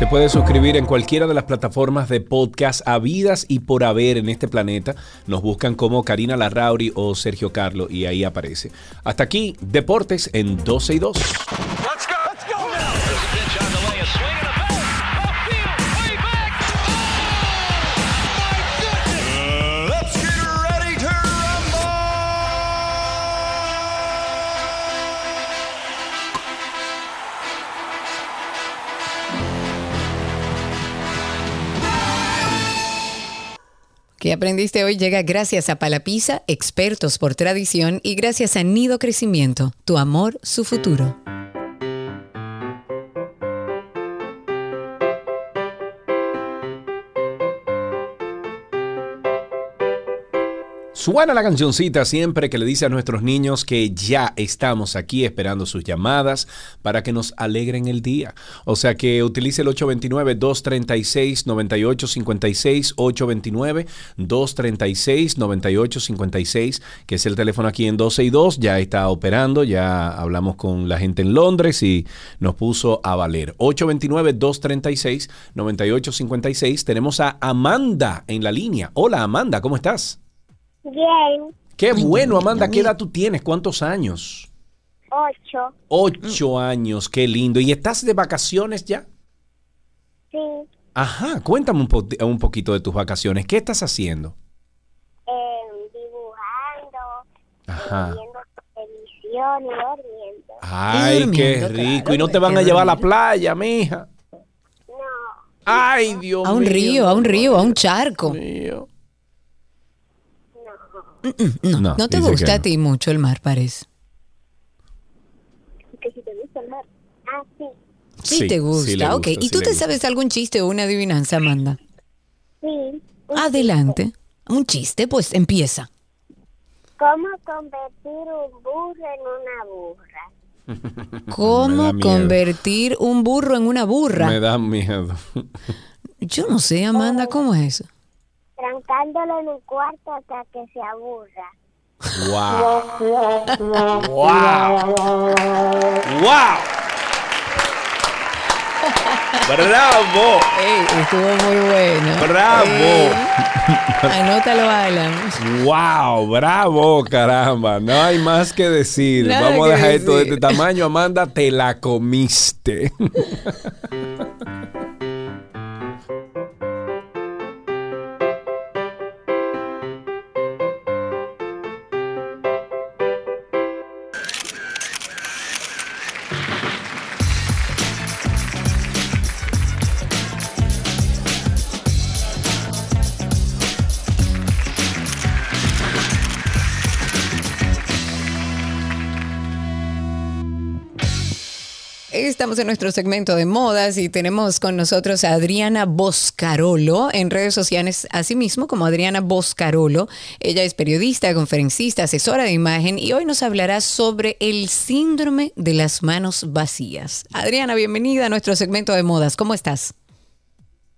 Se puede suscribir en cualquiera de las plataformas de podcast habidas y por haber en este planeta. Nos buscan como Karina Larrauri o Sergio Carlo y ahí aparece. Hasta aquí, Deportes en 12 y 2. ¿Qué aprendiste hoy llega gracias a Palapisa, expertos por tradición, y gracias a Nido Crecimiento, tu amor, su futuro. Suena la cancioncita siempre que le dice a nuestros niños que ya estamos aquí esperando sus llamadas para que nos alegren el día. O sea que utilice el 829-236-9856, 829-236-9856, que es el teléfono aquí en 12 y 2. Ya está operando, ya hablamos con la gente en Londres y nos puso a valer. 829-236-9856. Tenemos a Amanda en la línea. Hola Amanda, ¿cómo estás? Bien. Qué bueno, Amanda. ¿Qué edad tú tienes? ¿Cuántos años? Ocho. Ocho años, qué lindo. ¿Y estás de vacaciones ya? Sí. Ajá, cuéntame un, un poquito de tus vacaciones. ¿Qué estás haciendo? Eh, dibujando, Ajá. viendo televisión y durmiendo. Ay, qué rico. ¿Y no te van a llevar a la playa, mija? No, Ay, Dios mío. A un río, a un río, a un charco. mío. No, No, no te gusta a ti mucho el mar, parece. que si te gusta el mar. Ah, sí. Sí, Sí, te sí gusta, le ok. ¿Y sí tú te gusta. sabes algún chiste o una adivinanza, Amanda? Sí. un Adelante. Un chiste, pues empieza. ¿Cómo convertir un burro en una burra? Me da ¿Cómo miedo. convertir un burro en una burra? Me da miedo. Yo no sé, Amanda, ¿cómo es eso? Trancándolo en un cuarto hasta que se aburra. ¡Wow! ¡Wow! ¡Wow! ¡Bravo! Ey, estuvo muy bueno. ¡Bravo! Ey, anótalo, Alan. ¡Wow! ¡Bravo! ¡Caramba! No hay más que decir. Nada Vamos a dejar esto de este tamaño. Amanda, te la comiste. Estamos en nuestro segmento de modas y tenemos con nosotros a Adriana Boscarolo en redes sociales, asimismo como Adriana Boscarolo. Ella es periodista, conferencista, asesora de imagen y hoy nos hablará sobre el síndrome de las manos vacías. Adriana, bienvenida a nuestro segmento de modas. ¿Cómo estás?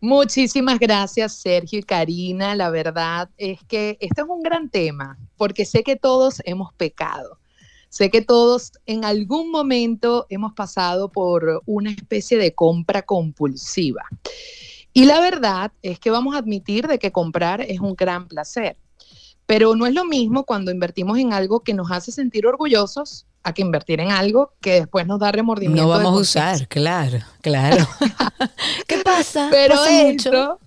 Muchísimas gracias, Sergio y Karina. La verdad es que este es un gran tema, porque sé que todos hemos pecado. Sé que todos en algún momento hemos pasado por una especie de compra compulsiva. Y la verdad es que vamos a admitir de que comprar es un gran placer. Pero no es lo mismo cuando invertimos en algo que nos hace sentir orgullosos a que invertir en algo que después nos da remordimiento. No vamos a usar, claro, claro. ¿Qué pasa? Pero Pasa mucho. esto,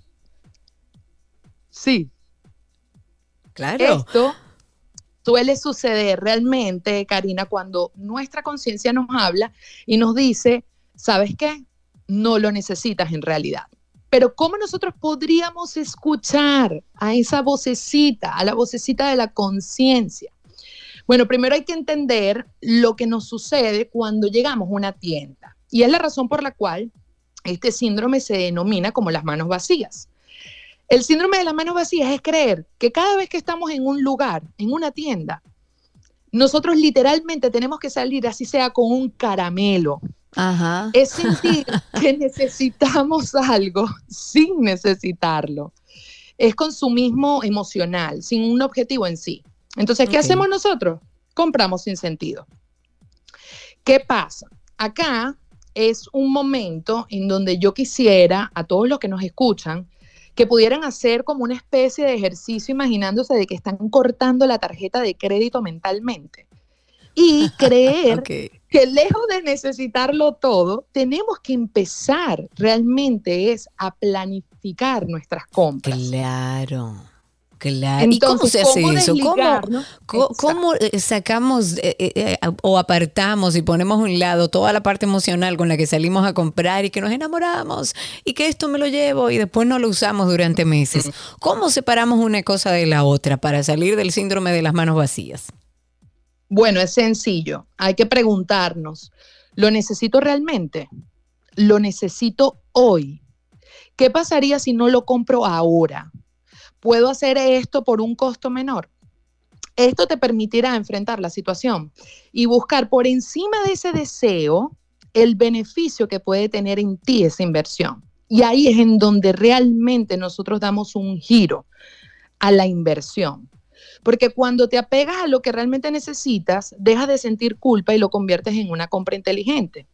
sí, Claro. Esto suele suceder realmente, Karina, cuando nuestra conciencia nos habla y nos dice, ¿sabes qué? No lo necesitas en realidad. Pero ¿cómo nosotros podríamos escuchar a esa vocecita, a la vocecita de la conciencia? Bueno, primero hay que entender lo que nos sucede cuando llegamos a una tienda. Y es la razón por la cual este síndrome se denomina como las manos vacías. El síndrome de las manos vacías es creer que cada vez que estamos en un lugar, en una tienda, nosotros literalmente tenemos que salir así sea con un caramelo. Ajá. Es sentir que necesitamos algo sin necesitarlo. Es consumismo emocional, sin un objetivo en sí. Entonces, ¿qué hacemos nosotros? Compramos sin sentido. ¿Qué pasa? Acá es un momento en donde yo quisiera a todos los que nos escuchan que pudieran hacer como una especie de ejercicio imaginándose de que están cortando la tarjeta de crédito mentalmente y creer que lejos de necesitarlo todo, tenemos que empezar realmente es a planificar nuestras compras. Claro. Claro. ¿Y cómo se hace ¿cómo eso? ¿Cómo, sacamos eh, eh, eh, o apartamos y ponemos a un lado toda la parte emocional con la que salimos a comprar y que nos enamoramos y que esto me lo llevo y después no lo usamos durante meses? ¿Cómo separamos una cosa de la otra para salir del síndrome de las manos vacías? Bueno, es sencillo. Hay que preguntarnos, ¿lo necesito realmente? ¿Lo necesito hoy? ¿Qué pasaría si no lo compro ahora? ¿Puedo hacer esto por un costo menor? Esto te permitirá enfrentar la situación y buscar por encima de ese deseo el beneficio que puede tener en ti esa inversión. Y ahí es en donde realmente nosotros damos un giro a la inversión. Porque cuando te apegas a lo que realmente necesitas, dejas de sentir culpa y lo conviertes en una compra inteligente.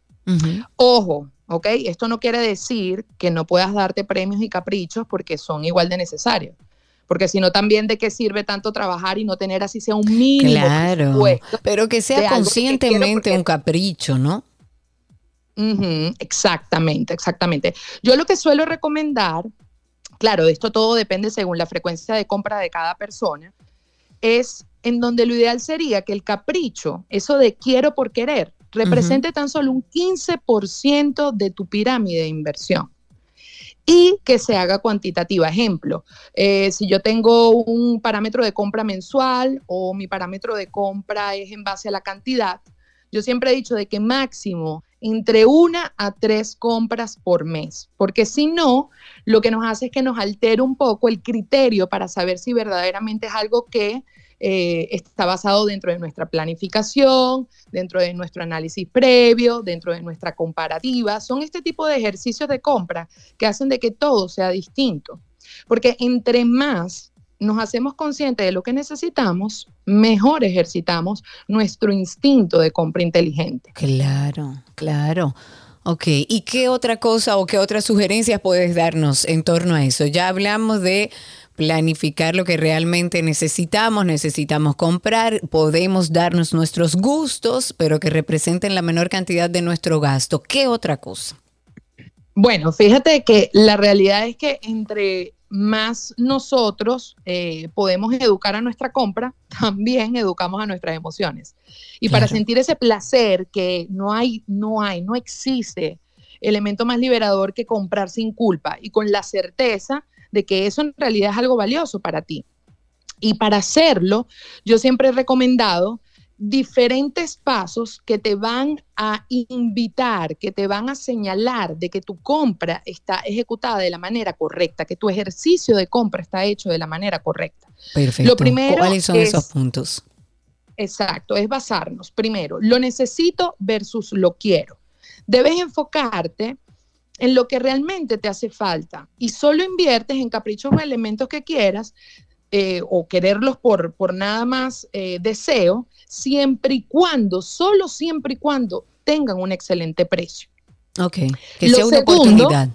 Ojo, ¿ok? Esto no quiere decir que no puedas darte premios y caprichos porque son igual de necesarios. Porque si no, también de qué sirve tanto trabajar y no tener así sea un mínimo Claro. Pero que sea que conscientemente un capricho, ¿no? Exactamente, exactamente. Yo lo que suelo recomendar, claro, esto todo depende según la frecuencia de compra de cada persona, es en donde lo ideal sería que el capricho, eso de quiero por querer, represente tan solo un 15% de tu pirámide de inversión y que se haga cuantitativa. Ejemplo, eh, si yo tengo un parámetro de compra mensual o mi parámetro de compra es en base a la cantidad, yo siempre he dicho de que máximo entre una a tres compras por mes, porque si no, lo que nos hace es que nos altere un poco el criterio para saber si verdaderamente es algo que eh, está basado dentro de nuestra planificación, dentro de nuestro análisis previo, dentro de nuestra comparativa. Son este tipo de ejercicios de compra que hacen de que todo sea distinto. Porque entre más nos hacemos conscientes de lo que necesitamos, mejor ejercitamos nuestro instinto de compra inteligente. Claro, claro. Ok, ¿y qué otra cosa o qué otras sugerencias puedes darnos en torno a eso? Ya hablamos de planificar lo que realmente necesitamos, necesitamos comprar, podemos darnos nuestros gustos, pero que representen la menor cantidad de nuestro gasto. ¿Qué otra cosa? Bueno, fíjate que la realidad es que entre más nosotros eh, podemos educar a nuestra compra, también educamos a nuestras emociones. Y para sentir ese placer que no hay, no hay, no existe elemento más liberador que comprar sin culpa y con la certeza de que eso en realidad es algo valioso para ti. Y para hacerlo, yo siempre he recomendado diferentes pasos que te van a invitar, que te van a señalar de que tu compra está ejecutada de la manera correcta, que tu ejercicio de compra está hecho de la manera correcta. Perfecto. Lo primero ¿Cuáles son es- esos puntos? Exacto, es basarnos primero, lo necesito versus lo quiero. Debes enfocarte en lo que realmente te hace falta y solo inviertes en caprichos o elementos que quieras eh, o quererlos por, por nada más eh, deseo, siempre y cuando, solo siempre y cuando tengan un excelente precio. Ok, que Lo sea una segundo- oportunidad.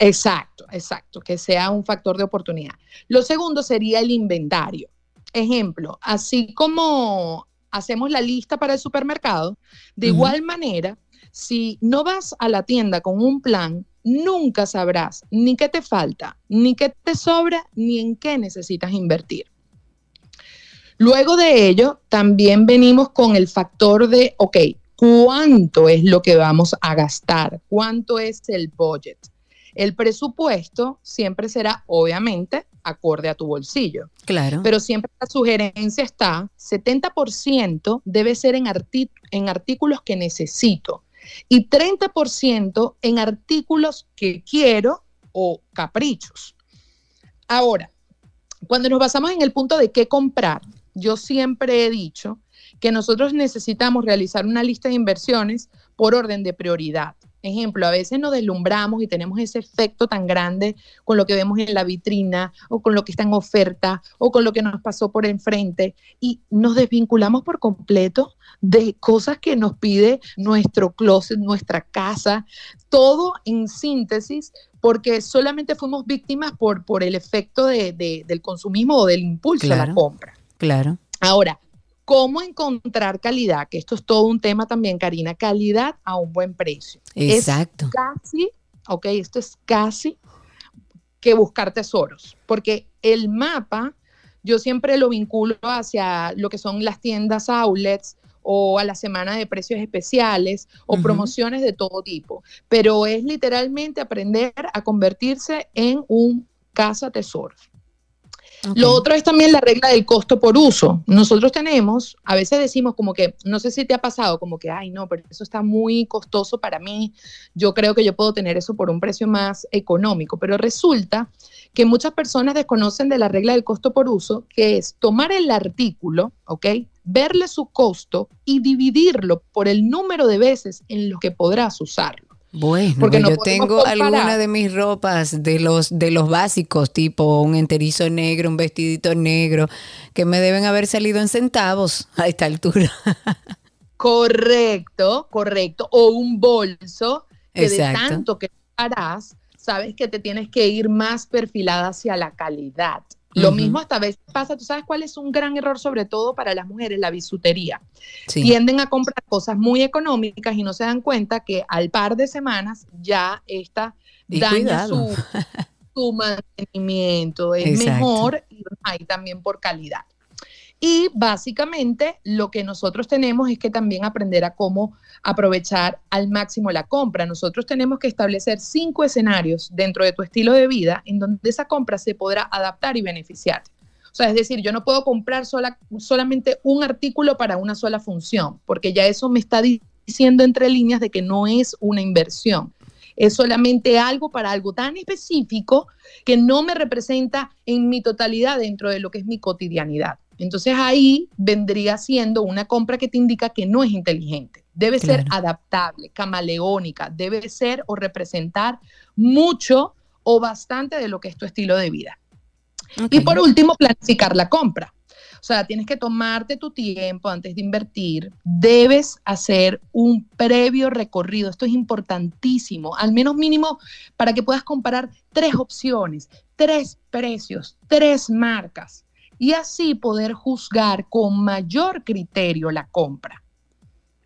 Exacto, exacto, que sea un factor de oportunidad. Lo segundo sería el inventario. Ejemplo, así como hacemos la lista para el supermercado, de igual manera, si no vas a la tienda con un plan, nunca sabrás ni qué te falta, ni qué te sobra, ni en qué necesitas invertir. Luego de ello, también venimos con el factor de, ok, ¿cuánto es lo que vamos a gastar? ¿Cuánto es el budget? El presupuesto siempre será, obviamente, acorde a tu bolsillo, Claro. pero siempre la sugerencia está, 70% debe ser en, en artículos que necesito y 30% en artículos que quiero o caprichos. Ahora, cuando nos basamos en el punto de qué comprar, yo siempre he dicho que nosotros necesitamos realizar una lista de inversiones por orden de prioridad. Ejemplo, a veces nos deslumbramos y tenemos ese efecto tan grande con lo que vemos en la vitrina o con lo que está en oferta o con lo que nos pasó por enfrente y nos desvinculamos por completo de cosas que nos pide nuestro closet, nuestra casa, todo en síntesis porque solamente fuimos víctimas por, por el efecto de- de- del consumismo o del impulso a la compra. Claro. Ahora, ¿cómo encontrar calidad? Que esto es todo un tema también, Karina, calidad a un buen precio. Es Exacto. casi, ok, esto es casi que buscar tesoros, porque el mapa yo siempre lo vinculo hacia lo que son las tiendas outlets o a la semana de precios especiales o promociones de todo tipo, pero es literalmente aprender a convertirse en un casa tesoros. Lo otro es también la regla del costo por uso. Nosotros tenemos, a veces decimos como que, no sé si te ha pasado, como que, ay, no, pero eso está muy costoso para mí. Yo creo que yo puedo tener eso por un precio más económico, pero resulta que muchas personas desconocen de la regla del costo por uso, que es tomar el artículo, ¿ok? Verle su costo y dividirlo por el número de veces en los que podrás usarlo. Bueno, Porque no yo tengo alguna de mis ropas de los de los básicos, tipo un enterizo negro, un vestidito negro, que me deben haber salido en centavos a esta altura. Correcto, correcto. O un bolso que Exacto. de tanto que harás, sabes que te tienes que ir más perfilada hacia la calidad. Lo mismo hasta a veces pasa, tú sabes cuál es un gran error, sobre todo para las mujeres, la bisutería. Sí. Tienden a comprar cosas muy económicas y no se dan cuenta que al par de semanas ya esta Y daña su, su mantenimiento. Es Exacto. mejor ir ahí también por calidad. Y básicamente lo que nosotros tenemos es que también aprender a cómo aprovechar al máximo la compra. Nosotros tenemos que establecer cinco escenarios dentro de tu estilo de vida en donde esa compra se podrá adaptar y beneficiar. O sea, es decir, yo no puedo comprar sola- solamente un artículo para una sola función, porque ya eso me está di- diciendo entre líneas de que no es una inversión. Es solamente algo para algo tan específico que no me representa en mi totalidad dentro de lo que es mi cotidianidad. Entonces ahí vendría siendo una compra que te indica que no es inteligente. Debe ser adaptable, camaleónica, debe ser o representar mucho o bastante de lo que es tu estilo de vida. Y por último, planificar la compra. O sea, tienes que tomarte tu tiempo antes de invertir. Debes hacer un previo recorrido. Esto es importantísimo, al menos mínimo para que puedas comparar tres opciones, tres precios, tres marcas y así poder juzgar con mayor criterio la compra.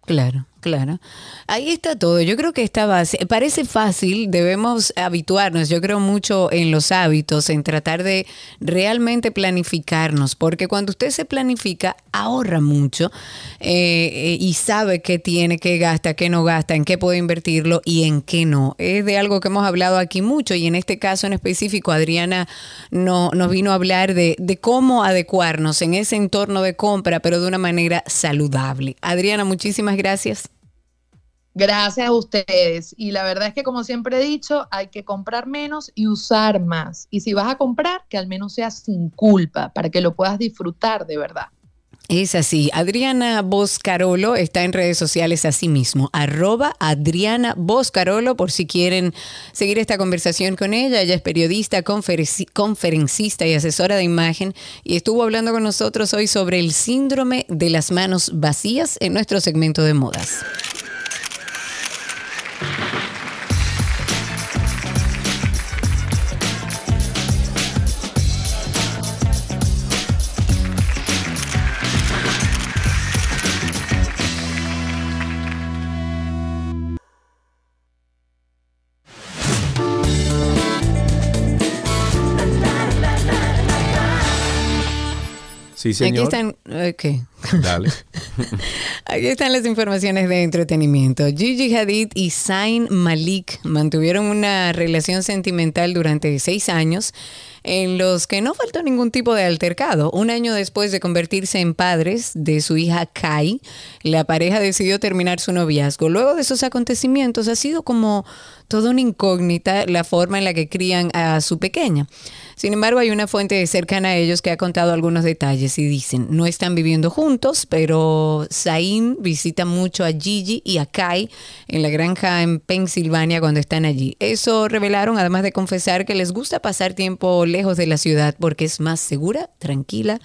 Claro, claro. Ahí está todo. Yo creo que está base. Parece fácil, debemos habituarnos, yo creo mucho en los hábitos, en tratar de realmente planificarnos, porque cuando usted se planifica, ahorra mucho eh, y sabe qué tiene, qué gasta, qué no gasta, en qué puede invertirlo y en qué no. Es de algo que hemos hablado aquí mucho y en este caso en específico, Adriana no, nos vino a hablar de cómo adecuarnos en ese entorno de compra, pero de una manera saludable. Adriana, muchísimas gracias. Gracias a ustedes. Y la verdad es que, como siempre he dicho, hay que comprar menos y usar más. Y si vas a comprar, que al menos sea sin culpa, para que lo puedas disfrutar de verdad. Es así. Adriana Boscarolo está en redes sociales así mismo. Arroba Adriana Boscarolo por si quieren seguir esta conversación con ella. Ella es periodista, conferenci- conferencista y asesora de imagen y estuvo hablando con nosotros hoy sobre el síndrome de las manos vacías en nuestro segmento de modas. Sí, Aquí señor. están, ok. Dale. Aquí están las informaciones de entretenimiento. Gigi Hadid y Zayn Malik mantuvieron una relación sentimental durante seis años en los que no faltó ningún tipo de altercado. Un año después de convertirse en padres de su hija Kai, la pareja decidió terminar su noviazgo. Luego de esos acontecimientos ha sido como toda una incógnita la forma en la que crían a su pequeña. Sin embargo, hay una fuente cercana a ellos que ha contado algunos detalles y dicen, no están viviendo juntos, pero Zayn visita mucho a Gigi y a Kai en la granja en Pensilvania cuando están allí. Eso revelaron, además de confesar que les gusta pasar tiempo lejos de la ciudad porque es más segura, tranquila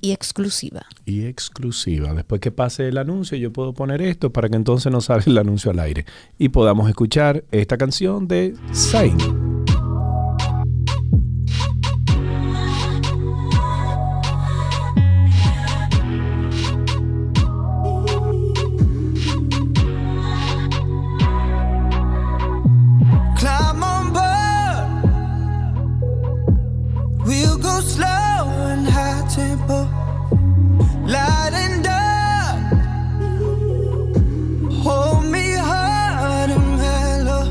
y exclusiva. Y exclusiva. Después que pase el anuncio, yo puedo poner esto para que entonces no salga el anuncio al aire y podamos escuchar esta canción de Zayn. Slow and high tempo. Light and dark. Hold me hard and mellow.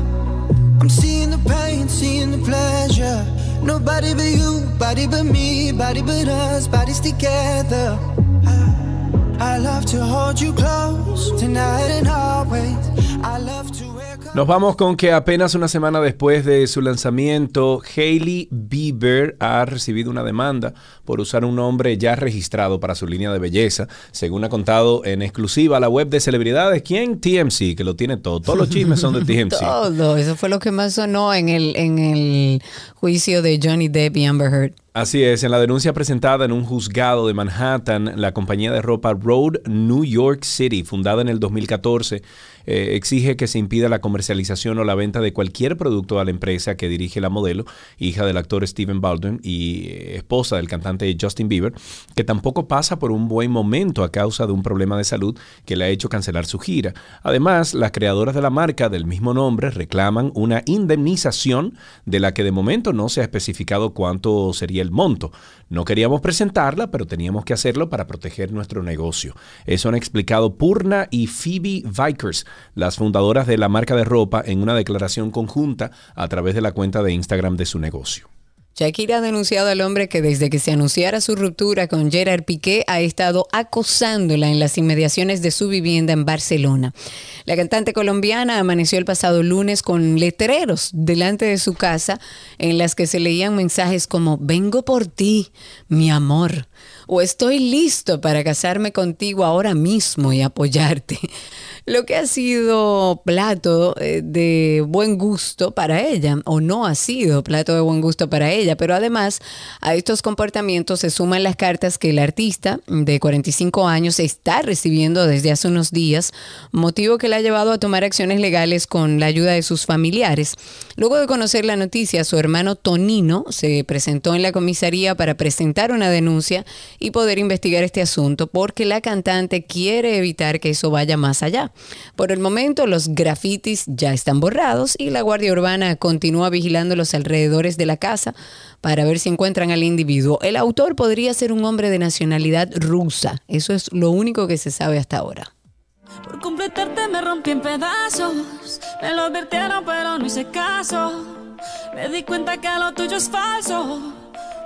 I'm seeing the pain, seeing the pleasure. Nobody but you, body but me, body but us, bodies together. I, I love to hold you close tonight and always. I love to. Nos vamos con que apenas una semana después de su lanzamiento, Hailey Bieber ha recibido una demanda por usar un nombre ya registrado para su línea de belleza, según ha contado en exclusiva la web de celebridades. ¿Quién? TMC, que lo tiene todo. Todos los chismes son de TMC. Todo, eso fue lo que más sonó en el, en el juicio de Johnny Depp y Amber Heard. Así es, en la denuncia presentada en un juzgado de Manhattan, la compañía de ropa Road New York City, fundada en el 2014, eh, exige que se impida la comercialización o la venta de cualquier producto a la empresa que dirige la modelo, hija del actor Steven Baldwin y eh, esposa del cantante Justin Bieber, que tampoco pasa por un buen momento a causa de un problema de salud que le ha hecho cancelar su gira. Además, las creadoras de la marca del mismo nombre reclaman una indemnización de la que de momento no se ha especificado cuánto sería el monto. No queríamos presentarla, pero teníamos que hacerlo para proteger nuestro negocio. Eso han explicado Purna y Phoebe Vikers, las fundadoras de la marca de ropa, en una declaración conjunta a través de la cuenta de Instagram de su negocio. Shakira ha denunciado al hombre que desde que se anunciara su ruptura con Gerard Piqué ha estado acosándola en las inmediaciones de su vivienda en Barcelona. La cantante colombiana amaneció el pasado lunes con letreros delante de su casa en las que se leían mensajes como Vengo por ti, mi amor. O estoy listo para casarme contigo ahora mismo y apoyarte. Lo que ha sido plato eh, de buen gusto para ella, o no ha sido plato de buen gusto para ella, pero además a estos comportamientos se suman las cartas que el artista de 45 años está recibiendo desde hace unos días, motivo que le ha llevado a tomar acciones legales con la ayuda de sus familiares. Luego de conocer la noticia, su hermano Tonino se presentó en la comisaría para presentar una denuncia y poder investigar este asunto, porque la cantante quiere evitar que eso vaya más allá. Por el momento, los grafitis ya están borrados y la Guardia Urbana continúa vigilando los alrededores de la casa para ver si encuentran al individuo. El autor podría ser un hombre de nacionalidad rusa. Eso es lo único que se sabe hasta ahora. Por completarte me rompí en pedazos. Me lo advirtieron, pero no hice caso. Me di cuenta que lo tuyo es falso.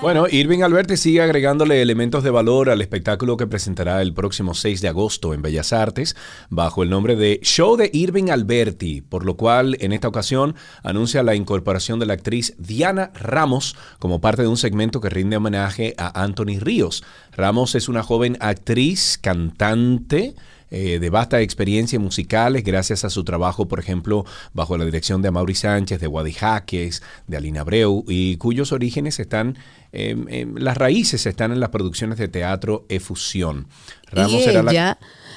Bueno, Irving Alberti sigue agregándole elementos de valor al espectáculo que presentará el próximo 6 de agosto en Bellas Artes bajo el nombre de Show de Irving Alberti, por lo cual en esta ocasión anuncia la incorporación de la actriz Diana Ramos como parte de un segmento que rinde homenaje a Anthony Ríos. Ramos es una joven actriz, cantante, eh, de vasta experiencia en musicales gracias a su trabajo, por ejemplo, bajo la dirección de Amaury Sánchez, de Wadi Jaques, de Alina Abreu, y cuyos orígenes están, eh, eh, las raíces están en las producciones de teatro Efusión. y será la-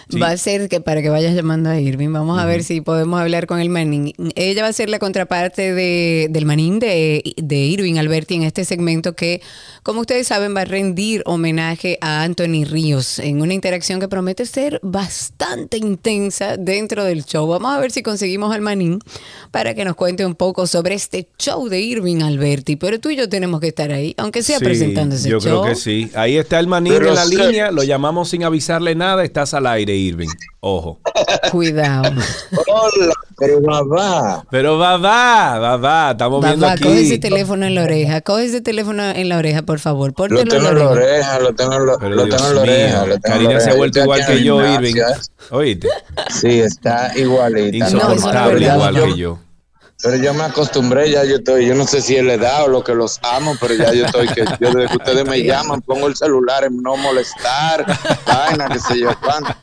Sí. va a ser que para que vayas llamando a Irving, vamos a ver si podemos hablar con el Manín. Ella va a ser la contraparte de, del Manín de, de Irving Alberti en este segmento que, como ustedes saben, va a rendir homenaje a Anthony Ríos en una interacción que promete ser bastante intensa dentro del show. Vamos a ver si conseguimos al Manín para que nos cuente un poco sobre este show de Irving Alberti. Pero tú y yo tenemos que estar ahí, aunque sea Sí, presentando ese yo show. creo que sí. Ahí está el manín Pero en la sí. línea, lo llamamos sin avisarle nada, estás al aire, Irving. Ojo. Cuidado. Hola, pero babá. Pero va, va, va, va, estamos viendo Papá, aquí. coge ese teléfono en la oreja. Coge ese teléfono en la oreja, por favor. Lo Pórtelo tengo en la oreja, lo tengo en la, Pero lo tengo en la oreja. Lo tengo en la Karina se oreja. ha vuelto igual que yo, Irving. Oíste, Sí, está igualita. No, no insoportable verdad. igual yo, que yo. Pero yo me acostumbré, ya yo estoy, yo no sé si es la edad o lo que los amo, pero ya yo estoy, que yo desde que ustedes me llaman, pongo el celular en no molestar, vaina, qué sé yo cuánto.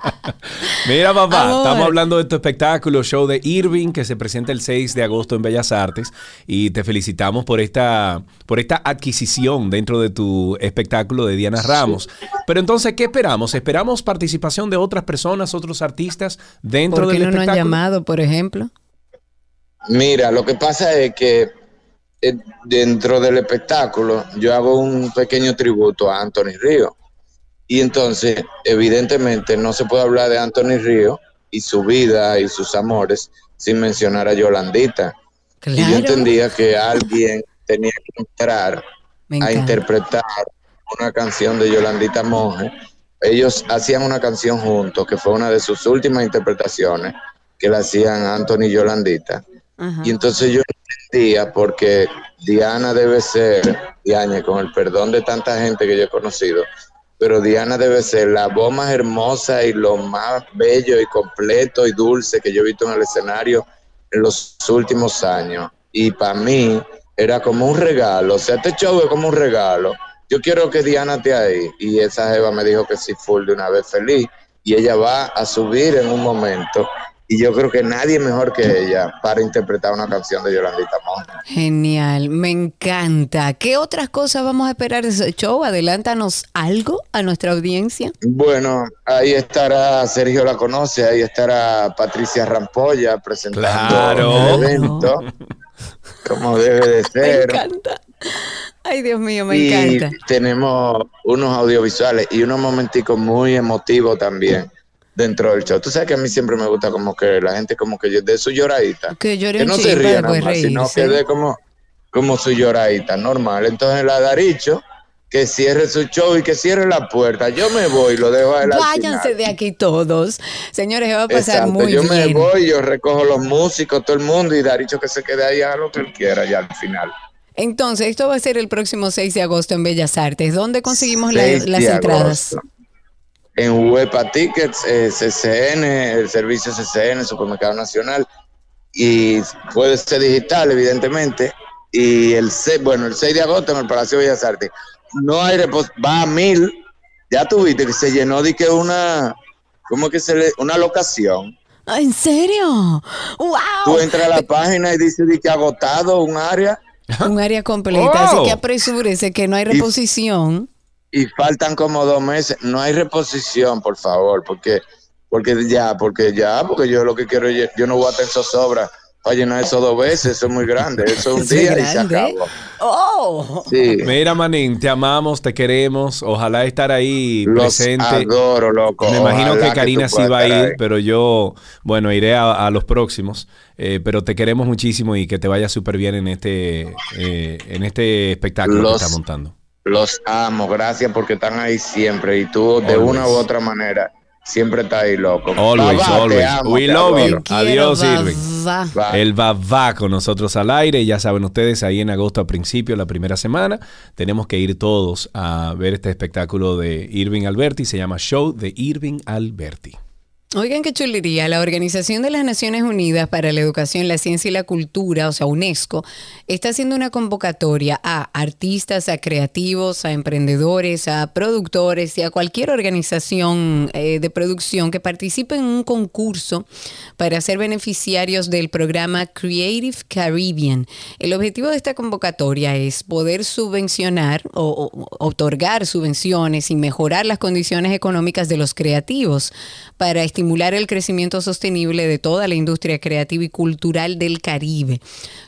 Mira, papá, Amor. estamos hablando de tu espectáculo, show de Irving, que se presenta el 6 de agosto en Bellas Artes. Y te felicitamos por esta, por esta adquisición dentro de tu espectáculo de Diana Ramos. Pero entonces, ¿qué esperamos? ¿Esperamos participación de otras personas, otros artistas dentro ¿Por qué del no nos han espectáculo? llamado, por ejemplo? Mira, lo que pasa es que eh, dentro del espectáculo yo hago un pequeño tributo a Anthony Río. Y entonces, evidentemente, no se puede hablar de Anthony Río y su vida y sus amores sin mencionar a Yolandita. Y yo entendía que alguien tenía que entrar a interpretar una canción de Yolandita Monge. Ellos hacían una canción juntos, que fue una de sus últimas interpretaciones, que la hacían Anthony y Yolandita. Y entonces yo entendía, porque Diana debe ser, Diana, con el perdón de tanta gente que yo he conocido, pero Diana debe ser la voz más hermosa y lo más bello y completo y dulce que yo he visto en el escenario en los últimos años. Y para mí era como un regalo, o sea, este show como un regalo. Yo quiero que Diana esté ahí. Y esa Eva me dijo que sí, full de una vez feliz. Y ella va a subir en un momento. Y yo creo que nadie mejor que ella para interpretar una canción de Yolandita Monge. Genial, me encanta. ¿Qué otras cosas vamos a esperar de ese show? Adelántanos algo a nuestra audiencia. Bueno, ahí estará Sergio la conoce, ahí estará Patricia Rampolla presentando Claro. el evento, como debe de Me ser. encanta. Ay, Dios mío, me y encanta. tenemos unos audiovisuales y unos momenticos muy emotivos también dentro del show. Tú sabes que a mí siempre me gusta como que la gente como que de su lloradita. Que llore Que no se ría después nada más, sino que dé como, como su lloradita normal. Entonces la Daricho que cierre su show y que cierre la puerta. Yo me voy lo dejo a al Váyanse de aquí todos. Señores, va a pasar Exacto, muy yo me bien. voy, yo recojo los músicos, todo el mundo y Daricho que se quede ahí haga lo que él quiera ya al final. Entonces, esto va a ser el próximo 6 de agosto en Bellas Artes. ¿Dónde conseguimos la- 6 las de entradas? agosto. En Huepa Tickets, eh, CCN, el servicio CCN, Supermercado Nacional, y puede ser digital, evidentemente. Y el 6, bueno, el 6 de agosto en el Palacio de Bellas Artes. No hay repos, va a mil. Ya tuviste que se llenó de que una, ¿cómo que se le? Una locación. ¿En serio? ¡Wow! Tú entras a la página y dice de que agotado un área Un área completa. Así que apresúrese que no hay reposición. y faltan como dos meses. No hay reposición, por favor, porque porque ya, porque ya, porque yo lo que quiero, es- yo no voy a tener zozobra para llenar eso dos veces, eso es muy grande, eso es un día y se grande. acabó. ¡Oh! Sí, Mira, Manín, te amamos, te queremos. Ojalá estar ahí los presente. adoro, loco. Me imagino Ojalá que Karina sí va a ir, ahí. pero yo, bueno, iré a, a los próximos. Eh, pero te queremos muchísimo y que te vaya súper bien en este, eh, en este espectáculo Los- que estás montando. Los amo, gracias porque están ahí siempre y tú de Always. una u otra manera siempre estás ahí, loco. Always, always. amo, We love you. Adiós, Irving. va, va con nosotros al aire. Ya saben ustedes, ahí en agosto a principio, la primera semana, tenemos que ir todos a ver este espectáculo de Irving Alberti. Se llama Show de Irving Alberti. Oigan qué chulería. La Organización de las Naciones Unidas para la Educación, la Ciencia y la Cultura, o sea, UNESCO, está haciendo una convocatoria a artistas, a creativos, a emprendedores, a productores y a cualquier organización eh, de producción que participe en un concurso para ser beneficiarios del programa Creative Caribbean. El objetivo de esta convocatoria es poder subvencionar o, o- otorgar subvenciones y mejorar las condiciones económicas de los creativos para estimular el crecimiento sostenible de toda la industria creativa y cultural del Caribe.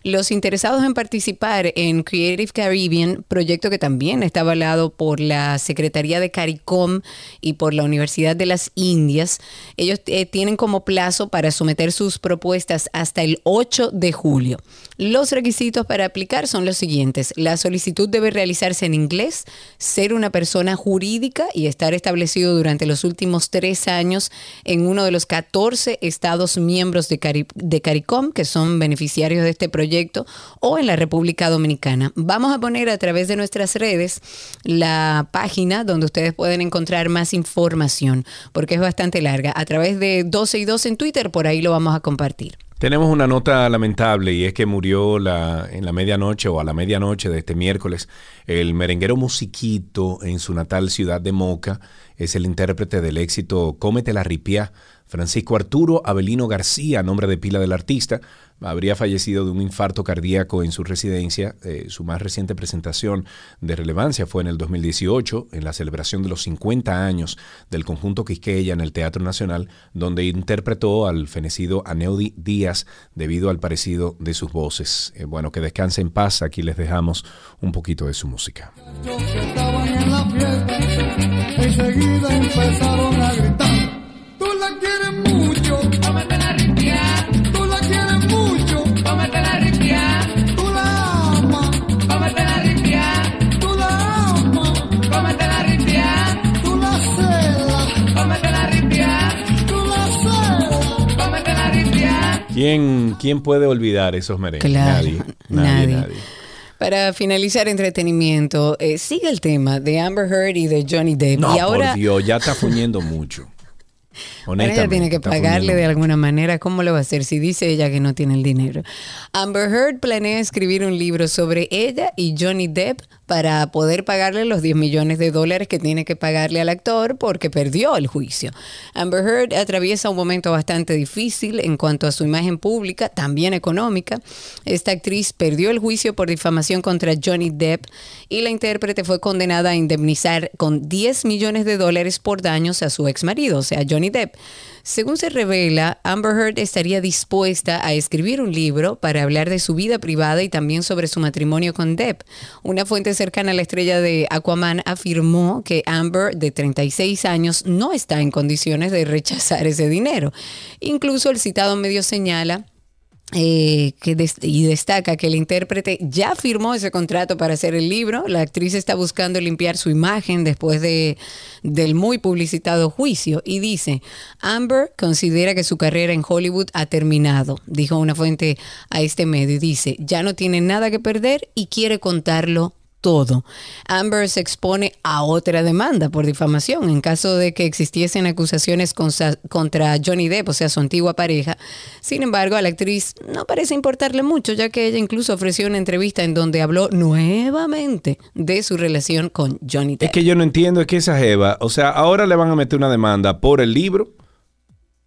Los interesados en participar en Creative Caribbean, proyecto que también está avalado por la Secretaría de CARICOM y por la Universidad de las Indias, ellos eh, tienen como plazo para someter sus propuestas hasta el 8 de julio. Los requisitos para aplicar son los siguientes. La solicitud debe realizarse en inglés, ser una persona jurídica y estar establecido durante los últimos tres años en uno de los 14 estados miembros de, Cari- de CARICOM, que son beneficiarios de este proyecto, o en la República Dominicana. Vamos a poner a través de nuestras redes la página donde ustedes pueden encontrar más información, porque es bastante larga. A través de 12 y 2 en Twitter, por ahí lo vamos a compartir. Tenemos una nota lamentable y es que murió en la medianoche o a la medianoche de este miércoles el merenguero Musiquito en su natal ciudad de Moca. Es el intérprete del éxito Cómete la ripia. Francisco Arturo Avelino García, nombre de pila del artista, habría fallecido de un infarto cardíaco en su residencia. Eh, su más reciente presentación de relevancia fue en el 2018, en la celebración de los 50 años del conjunto Quisqueya en el Teatro Nacional, donde interpretó al fenecido Aneudi Díaz debido al parecido de sus voces. Eh, bueno, que descanse en paz. Aquí les dejamos un poquito de su música. Fiesta, enseguida empezaron a gritar. Tú la quieres mucho, cómete la ripia. Tú la quieres mucho, cómete la ripia. Tú la amas, cómete la ripia. Tú la amas, cómete la ripia. Tú la celas, cómete la ripia. Tú la celas, cómete la ripia. ¿Quién, quién puede olvidar esos merengues? Claro, nadie, nadie, nadie. nadie. Para finalizar entretenimiento, eh, sigue el tema de Amber Heard y de Johnny Depp. No, y ahora, por Dios, ya está fuñendo mucho. Ahora ella Honestamente, tiene que pagarle de alguna manera. ¿Cómo lo va a hacer si dice ella que no tiene el dinero? Amber Heard planea escribir un libro sobre ella y Johnny Depp para poder pagarle los 10 millones de dólares que tiene que pagarle al actor porque perdió el juicio. Amber Heard atraviesa un momento bastante difícil en cuanto a su imagen pública, también económica. Esta actriz perdió el juicio por difamación contra Johnny Depp y la intérprete fue condenada a indemnizar con 10 millones de dólares por daños a su ex marido, o sea, Johnny Depp. Según se revela, Amber Heard estaría dispuesta a escribir un libro para hablar de su vida privada y también sobre su matrimonio con Depp. Una fuente cercana a la estrella de Aquaman afirmó que Amber, de 36 años, no está en condiciones de rechazar ese dinero. Incluso el citado medio señala eh, que y destaca que el intérprete ya firmó ese contrato para hacer el libro. La actriz está buscando limpiar su imagen después de, del muy publicitado juicio y dice, Amber considera que su carrera en Hollywood ha terminado, dijo una fuente a este medio y dice, ya no tiene nada que perder y quiere contarlo todo. Amber se expone a otra demanda por difamación en caso de que existiesen acusaciones contra Johnny Depp, o sea, su antigua pareja. Sin embargo, a la actriz no parece importarle mucho, ya que ella incluso ofreció una entrevista en donde habló nuevamente de su relación con Johnny Es Depp. que yo no entiendo, es que esa Jeva, o sea, ahora le van a meter una demanda por el libro.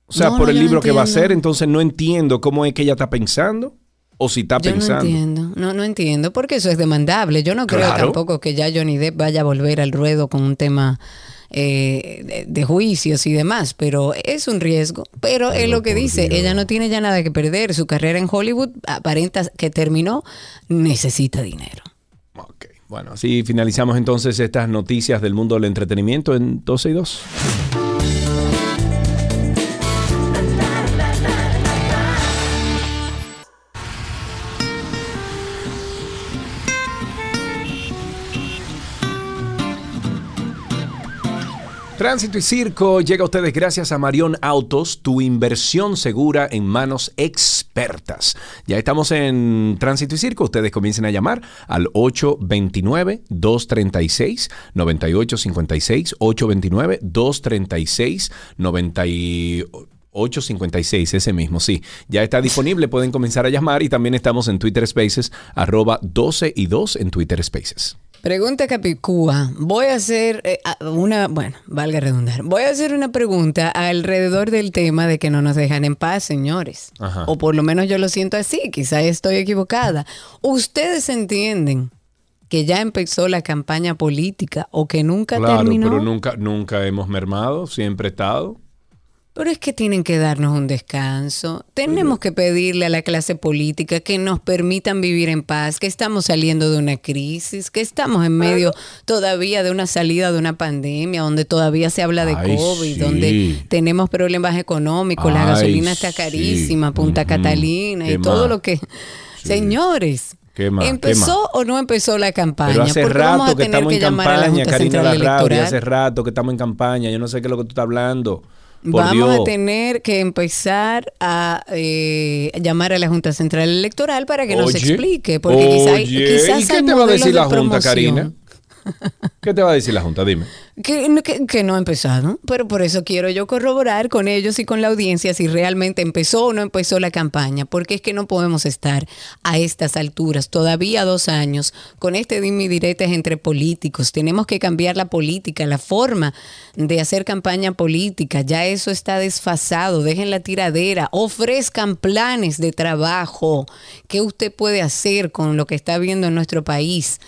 O sea, No, por no, el no libro que va a hacer, entonces no entiendo cómo es que ella está pensando o si está Yo no pensando. entiendo, no, no entiendo, porque eso es demandable. Yo no creo Claro. tampoco que ya Johnny Depp vaya a volver al ruedo con un tema eh, de, de juicios y demás, pero es un riesgo. Pero es lo que dice, ella no tiene ya nada que perder. Su carrera en Hollywood aparenta que terminó, necesita dinero. Bueno, así finalizamos entonces estas noticias del mundo del entretenimiento en 12 y 2. Tránsito y Circo llega a ustedes gracias a Marión Autos, tu inversión segura en manos expertas. Ya estamos en Tránsito y Circo, ustedes comiencen a llamar al 829-236-9856, 829-236-9856, ese mismo, sí. Ya está disponible, pueden comenzar a llamar y también estamos en Twitter Spaces, arroba 12 y 2 en Twitter Spaces. Pregunta Capicúa. Voy a hacer eh, una, bueno, valga redundar. Voy a hacer una pregunta alrededor del tema de que no nos dejan en paz, señores. Ajá. O por lo menos yo lo siento así, quizá estoy equivocada. ¿Ustedes entienden que ya empezó la campaña política o que nunca Claro, terminó? pero nunca, nunca hemos mermado, siempre he estado. Pero es que tienen que darnos un descanso. Tenemos que pedirle a la clase política que nos permitan vivir en paz, que estamos saliendo de una crisis, que estamos en medio todavía de una salida de una pandemia, donde todavía se habla de Ay, COVID, sí. donde tenemos problemas económicos, la gasolina está sí. carísima, Punta. Catalina y ¿Qué todo lo que... Señores, ¿Qué más? ¿Qué ¿empezó o no empezó la campaña? Pero hace Porque vamos rato a que tener estamos que en llamar a la campaña, Junta Karina Central Electoral. hace rato que estamos en campaña. Yo no sé qué es lo que tú estás hablando. Por Vamos Dios. a tener que empezar a eh, llamar a la Junta Central Electoral para que nos explique, porque quizá hay- oye, quizás ¿y qué hay te va a decir de la Junta, Karina? ¿Qué te va a decir la Junta? Dime. Que, no- ha empezado, pero por eso quiero yo corroborar con ellos y con la audiencia si realmente empezó o no empezó la campaña, porque es que no podemos estar a estas alturas, todavía dos años, con este dime diretes entre políticos. Tenemos que cambiar la política, la forma de hacer campaña política. Ya eso está desfasado. Dejen la tiradera, ofrezcan planes de trabajo. ¿Qué usted puede hacer con lo que está viendo en nuestro país?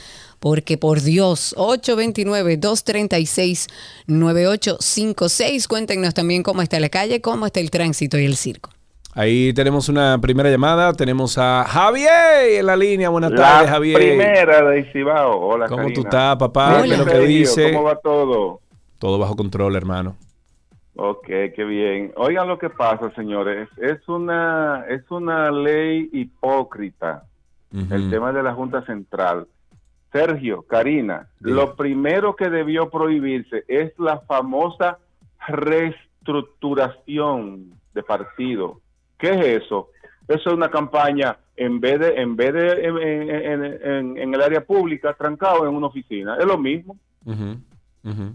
Porque por Dios, 829-236-9856. Cuéntenos también cómo está la calle, cómo está el tránsito y el circo. Ahí tenemos una primera llamada. Tenemos a Javier en la línea. Buenas tardes, La Javier. primera de Cibao. Hola, ¿Cómo Karina. tú estás, papá? ¿Qué es lo que dice? ¿Cómo va todo? Todo bajo control, hermano. Ok, qué bien. Oigan lo que pasa, señores. Es una, es una ley hipócrita el tema de la Junta Central. Sergio, Karina, lo primero que debió prohibirse es la famosa reestructuración de partido. ¿Qué es eso? Eso es una campaña en vez de en vez de en, en- en- en- en el área pública trancado en una oficina. Es lo mismo.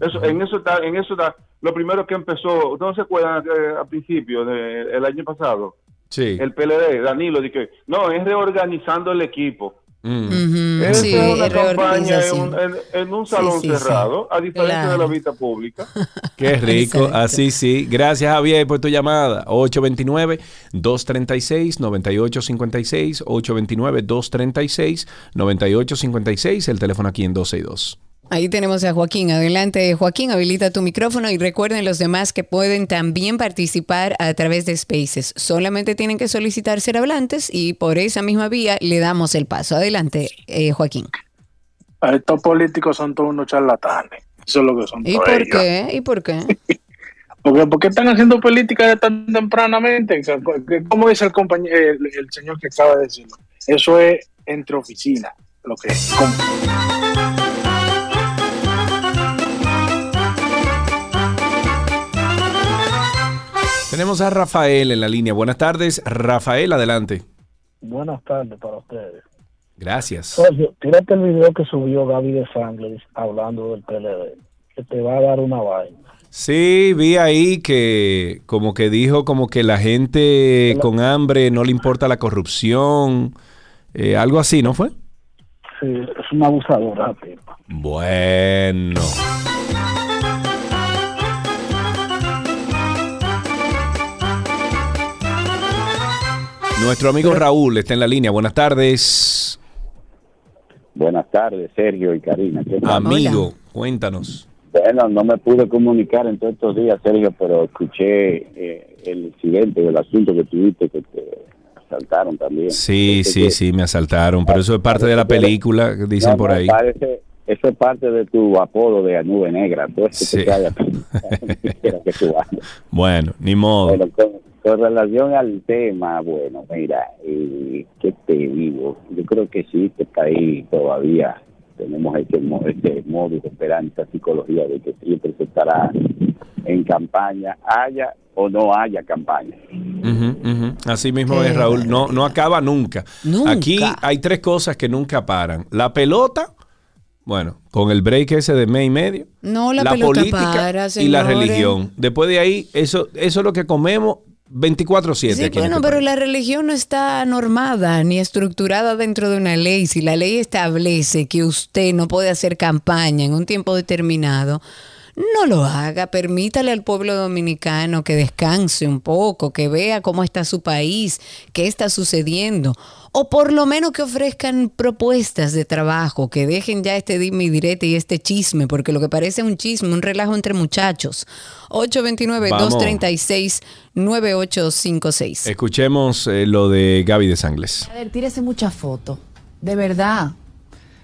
Eso, en eso está, en eso está. Lo primero que empezó, ¿no se acuerdan eh, al principio del año pasado? Sí. El PLD, Danilo, dije, no, es reorganizando el equipo. Mm. Esa Sí, es una campaña en un, en- en un salón sí, sí. cerrado, a diferencia de la Claro. vista pública. Qué rico, así sí. Gracias Javier por tu llamada. 829-236-9856, 829-236-9856, el teléfono aquí en 12 y 2. Ahí tenemos a Joaquín. Adelante, Joaquín, habilita tu micrófono y recuerden los demás que pueden también participar a través de Spaces. Solamente tienen que solicitar ser hablantes y por esa misma vía le damos el paso. Adelante, eh, Joaquín. Estos políticos son todos unos charlatanes. Eso es lo que son ¿Y todos por ellos. qué? ¿Y por qué? Porque, ¿Por qué están haciendo política tan tempranamente? O sea, que- ¿Cómo dice el, compañero, el, el señor que acaba de decirlo? Eso es entre oficinas, lo que es. Tenemos a Rafael en la línea. Buenas tardes, Rafael, adelante. Buenas tardes para ustedes. Gracias. Sergio, tírate el video que subió Gaby de Sangles hablando del PLD, que te va a dar una vaina. Sí, vi ahí que como que dijo como que la gente con hambre no le importa la corrupción, eh, algo así, ¿no fue? Sí, es una abusadora. Bueno. Nuestro amigo Raúl está en la línea. Buenas tardes, Buenas tardes, Sergio y Karina. Amigo. Cuéntanos. Bueno, no me pude comunicar en todos estos días, Sergio, pero escuché eh, el incidente del asunto que tuviste, que te asaltaron también. Sí, Entonces, sí, que- sí, me asaltaron, pero eso es parte de la película, que dicen No, por ahí. parece- eso es parte de tu apodo de nube negra. Todo esto Sí. que haga- que tú. Bueno, ni modo. Bueno, con, con relación al tema, bueno, mira, eh, ¿qué te digo? Yo creo que sí, este país todavía tenemos este, mo- este modo de esperanza, psicología de que siempre se estará en campaña, haya o no haya campaña. Ujú. Así mismo es, Raúl. No, no acaba nunca. Nunca. Aquí hay tres cosas que nunca paran. La pelota, bueno, con el break ese de mes y medio. No, la pelota para, y la religión. Después de ahí, eso, eso es lo que comemos 24-7. Sí, aquí en bueno, este pero la religión no está normada ni estructurada dentro de una ley. Si la ley establece que usted no puede hacer campaña en un tiempo determinado, no lo haga. Permítale al pueblo dominicano que descanse un poco, que vea cómo está su país, qué está sucediendo. O por lo menos que ofrezcan propuestas de trabajo, que dejen ya este dime y direte y este chisme, porque lo que parece un chisme, un relajo entre muchachos. 829-236-9856. Escuchemos eh, lo de Gaby de Sangles. A ver, tírese mucha foto. De verdad.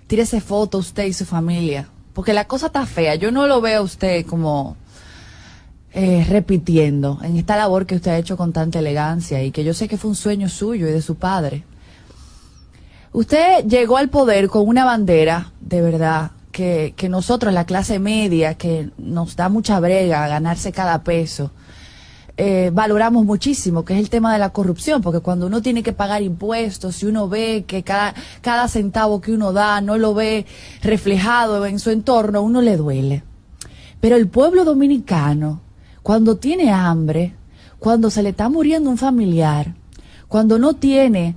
Tírese foto usted y su familia. Porque la cosa está fea. Yo no lo veo a usted como eh, repitiendo en esta labor que usted ha hecho con tanta elegancia y que yo sé que fue un sueño suyo y de su padre. Usted llegó al poder con una bandera, de verdad, que, que nosotros, la clase media, que nos da mucha brega ganarse cada peso, eh, valoramos muchísimo, que es el tema de la corrupción, porque cuando uno tiene que pagar impuestos, si uno ve que cada, cada centavo que uno da no lo ve reflejado en su entorno, uno le duele. Pero el pueblo dominicano, cuando tiene hambre, cuando se le está muriendo un familiar, cuando no tiene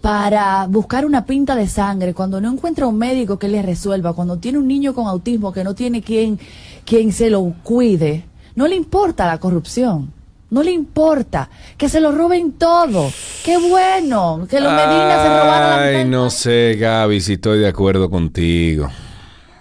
para buscar una pinta de sangre, cuando no encuentra un médico que le resuelva, cuando tiene un niño con autismo que no tiene quien, quien se lo cuide, no le importa la corrupción. No le importa que se lo roben todo. Qué bueno que los Medina se robaron la Ay, no sé, Gaby, si estoy de acuerdo contigo.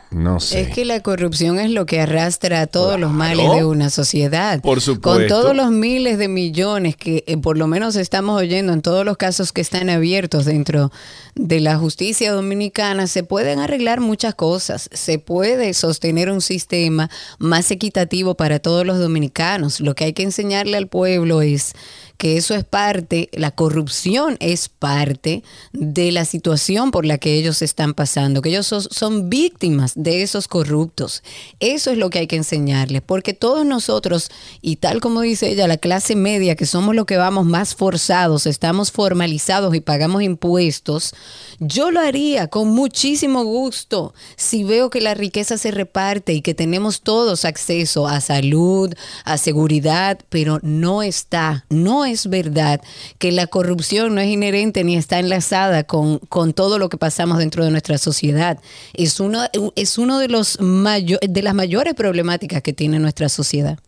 No sé. Es que la corrupción es lo que arrastra a todos los males de una sociedad. Por supuesto. Con todos los miles de millones que eh, por lo menos estamos oyendo en todos los casos que están abiertos dentro de la justicia dominicana, se pueden arreglar muchas cosas. Se puede sostener un sistema más equitativo para todos los dominicanos. Lo que hay que enseñarle al pueblo es que eso es parte, la corrupción es parte de la situación por la que ellos están pasando, que ellos son, son víctimas de esos corruptos. Eso es lo que hay que enseñarles, porque todos nosotros, y tal como dice ella, la clase media, que somos los que vamos más forzados, estamos formalizados y pagamos impuestos, yo lo haría con muchísimo gusto si veo que la riqueza se reparte y que tenemos todos acceso a salud, a seguridad, pero no está, no es verdad que la corrupción no es inherente ni está enlazada con, con todo lo que pasamos dentro de nuestra sociedad. Es uno, es uno de, los de las mayores problemáticas que tiene nuestra sociedad.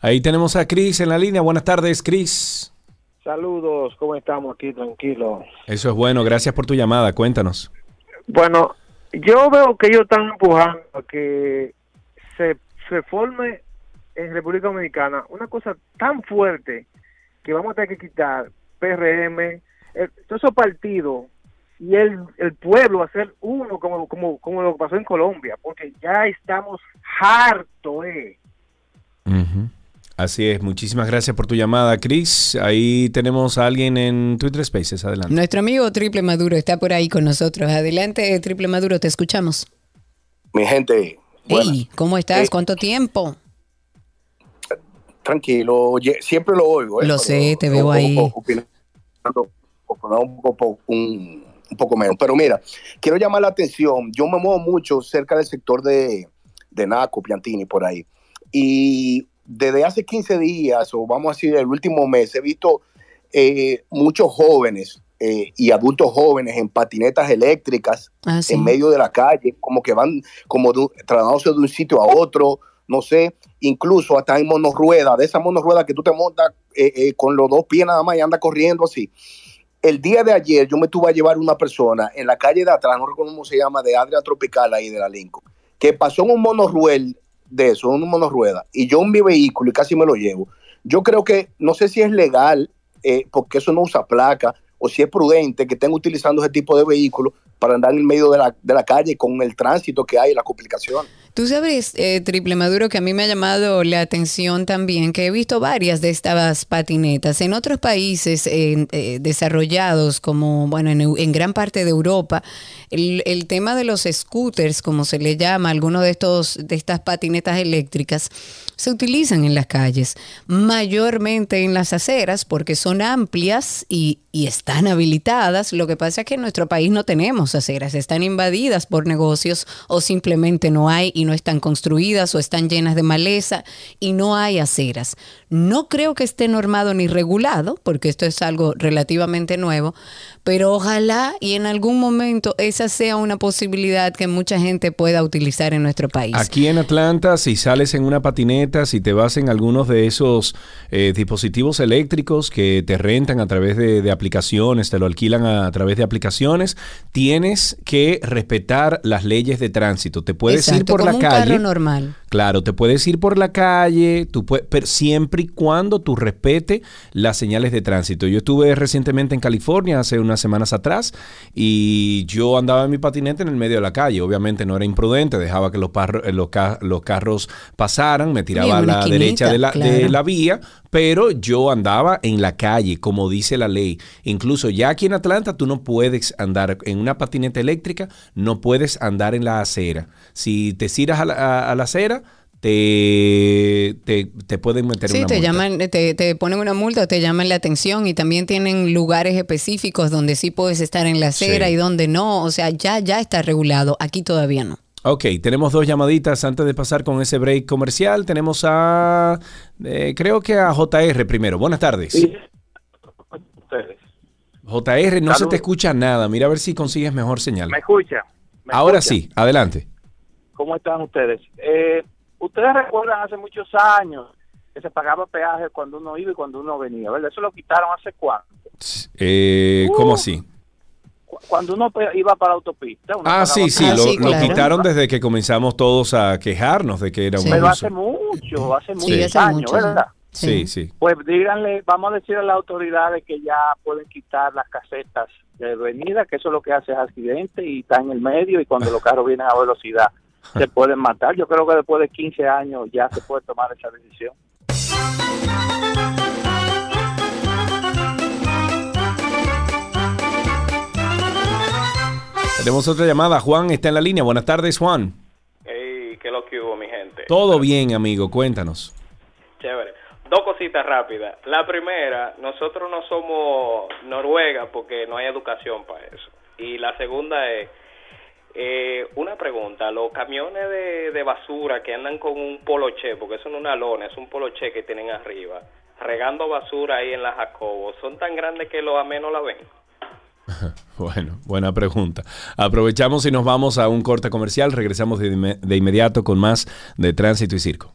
Ahí tenemos a Cris en la línea. Buenas tardes, Cris. Saludos, ¿cómo estamos aquí? Tranquilo. Eso es bueno. Gracias por tu llamada. Cuéntanos. Bueno, yo veo que ellos están empujando a que se, se forme en República Dominicana una cosa tan fuerte que vamos a tener que quitar PRM, el- todos esos partidos y el, el pueblo hacer uno como, como, como lo que pasó en Colombia, porque ya estamos hartos, eh. Así es, muchísimas gracias por tu llamada, Chris. Ahí tenemos a alguien en Twitter Spaces, adelante. Nuestro amigo Triple Maduro está por ahí con nosotros. Adelante, Triple Maduro, te escuchamos. Mi gente, Hey, ¿cómo estás? Eh, ¿Cuánto tiempo? Tranquilo, siempre lo oigo. ¿eh? Lo sé, te veo ahí. un, poco, un, un poco menos. Pero mira, quiero llamar la atención. Yo me muevo mucho cerca del sector de, de Naco, Piantini, por ahí. Y desde hace 15 días, o vamos a decir el último mes, he visto eh, muchos jóvenes eh, y adultos jóvenes en patinetas eléctricas Ah, sí. en medio de la calle, como que van como de trasladándose de un sitio a otro, no sé, incluso hasta en monorrueda, de esa monorrueda que tú te montas eh, eh, con los dos pies nada más y anda corriendo así. El día de ayer yo me tuve a llevar una persona en la calle de atrás, no recuerdo cómo se llama, de Adria Tropical ahí de la Lincoln, que pasó en un monorruel de eso, en un monorrueda, y yo en mi vehículo y casi me lo llevo. Yo creo que, no sé si es legal, eh, porque eso no usa placa, o si es prudente que estén utilizando ese tipo de vehículos para andar en medio de la, de la calle con el tránsito que hay y la complicación. Tú sabes, eh, Triple Maduro, que a mí me ha llamado la atención también, que he visto varias de estas patinetas en otros países eh, desarrollados, como, bueno, en, gran parte de Europa, el, el tema de los scooters, como se le llama, algunos de estos, de estas patinetas eléctricas, se utilizan en las calles, mayormente en las aceras, porque son amplias y, y están habilitadas. Lo que pasa es que en nuestro país no tenemos aceras, están invadidas por negocios o simplemente no hay y no están construidas o están llenas de maleza y no hay aceras. No creo que esté normado ni regulado, porque esto es algo relativamente nuevo, pero ojalá y en algún momento esa sea una posibilidad que mucha gente pueda utilizar en nuestro país. Aquí en Atlanta, si sales en una patineta, si te vas en algunos de esos eh, dispositivos eléctricos que te rentan a través de, de aplicaciones, te lo alquilan a, a través de aplicaciones, tienes que respetar las leyes de tránsito. Te puedes ir por como la un calle. carro normal. Claro, te puedes ir por la calle, tú pue- pero siempre y cuando tú respete las señales de tránsito. Yo estuve recientemente en California hace unas semanas atrás y yo andaba en mi patinete en el medio de la calle. Obviamente no era imprudente, dejaba que los, parro- los, ca- los carros pasaran, me tiraba a la derecha de la, de claro. la vía, pero yo andaba en la calle, como dice la ley. Incluso ya aquí en Atlanta tú no puedes andar en una patineta eléctrica, no puedes andar en la acera. Si te tiras a la, a- a la acera, te, te, te pueden meter Sí, una te multa. llaman, te, te ponen una multa o te llaman la atención y también tienen lugares específicos donde sí puedes estar en la acera Sí. y donde no. O sea, ya, ya está regulado. Aquí todavía no. Ok, tenemos dos llamaditas antes de pasar con ese break comercial. Tenemos a, eh, creo que a JR primero. Buenas tardes. ustedes. JR, no se te escucha nada. Mira a ver si consigues mejor señal. ¿Me escucha? ¿Me Ahora escucha? sí, adelante. ¿Cómo están ustedes? Eh, ustedes recuerdan hace muchos años que se pagaba peaje cuando uno iba y cuando uno venía, ¿verdad? Eso lo quitaron hace cuánto. Eh, ¿Cómo Uh. así? Cu- Cuando uno iba para la autopista. uno Ah, sí, sí, peaje. lo, lo quitaron desde que comenzamos todos a quejarnos de que era un Pero hace mucho, hace Sí, muchos hace años, mucho, ¿verdad? Sí, sí. Pues díganle, vamos a decir a las autoridades que ya pueden quitar las casetas de venida, que eso lo que hace es accidente y está en el medio y cuando los carros vienen a velocidad se pueden matar. Yo creo que después de 15 años ya se puede tomar esa decisión. Tenemos otra llamada. Juan está en la línea. Buenas tardes, Juan. Ey, ¿qué lo que hubo, mi gente? Todo bien, amigo. Cuéntanos. Chévere. Dos cositas rápidas. La primera, nosotros no somos Noruega porque no hay educación para eso. Y la segunda es, eh, una pregunta, los camiones de, de basura que andan con un poloche, porque eso no es una lona, es un poloche que tienen arriba, regando basura ahí en la Jacobo, ¿son tan grandes que los amé no la ven? Bueno, buena pregunta. Aprovechamos y nos vamos a un corte comercial. Regresamos de, de inmediato con más de Tránsito y Circo.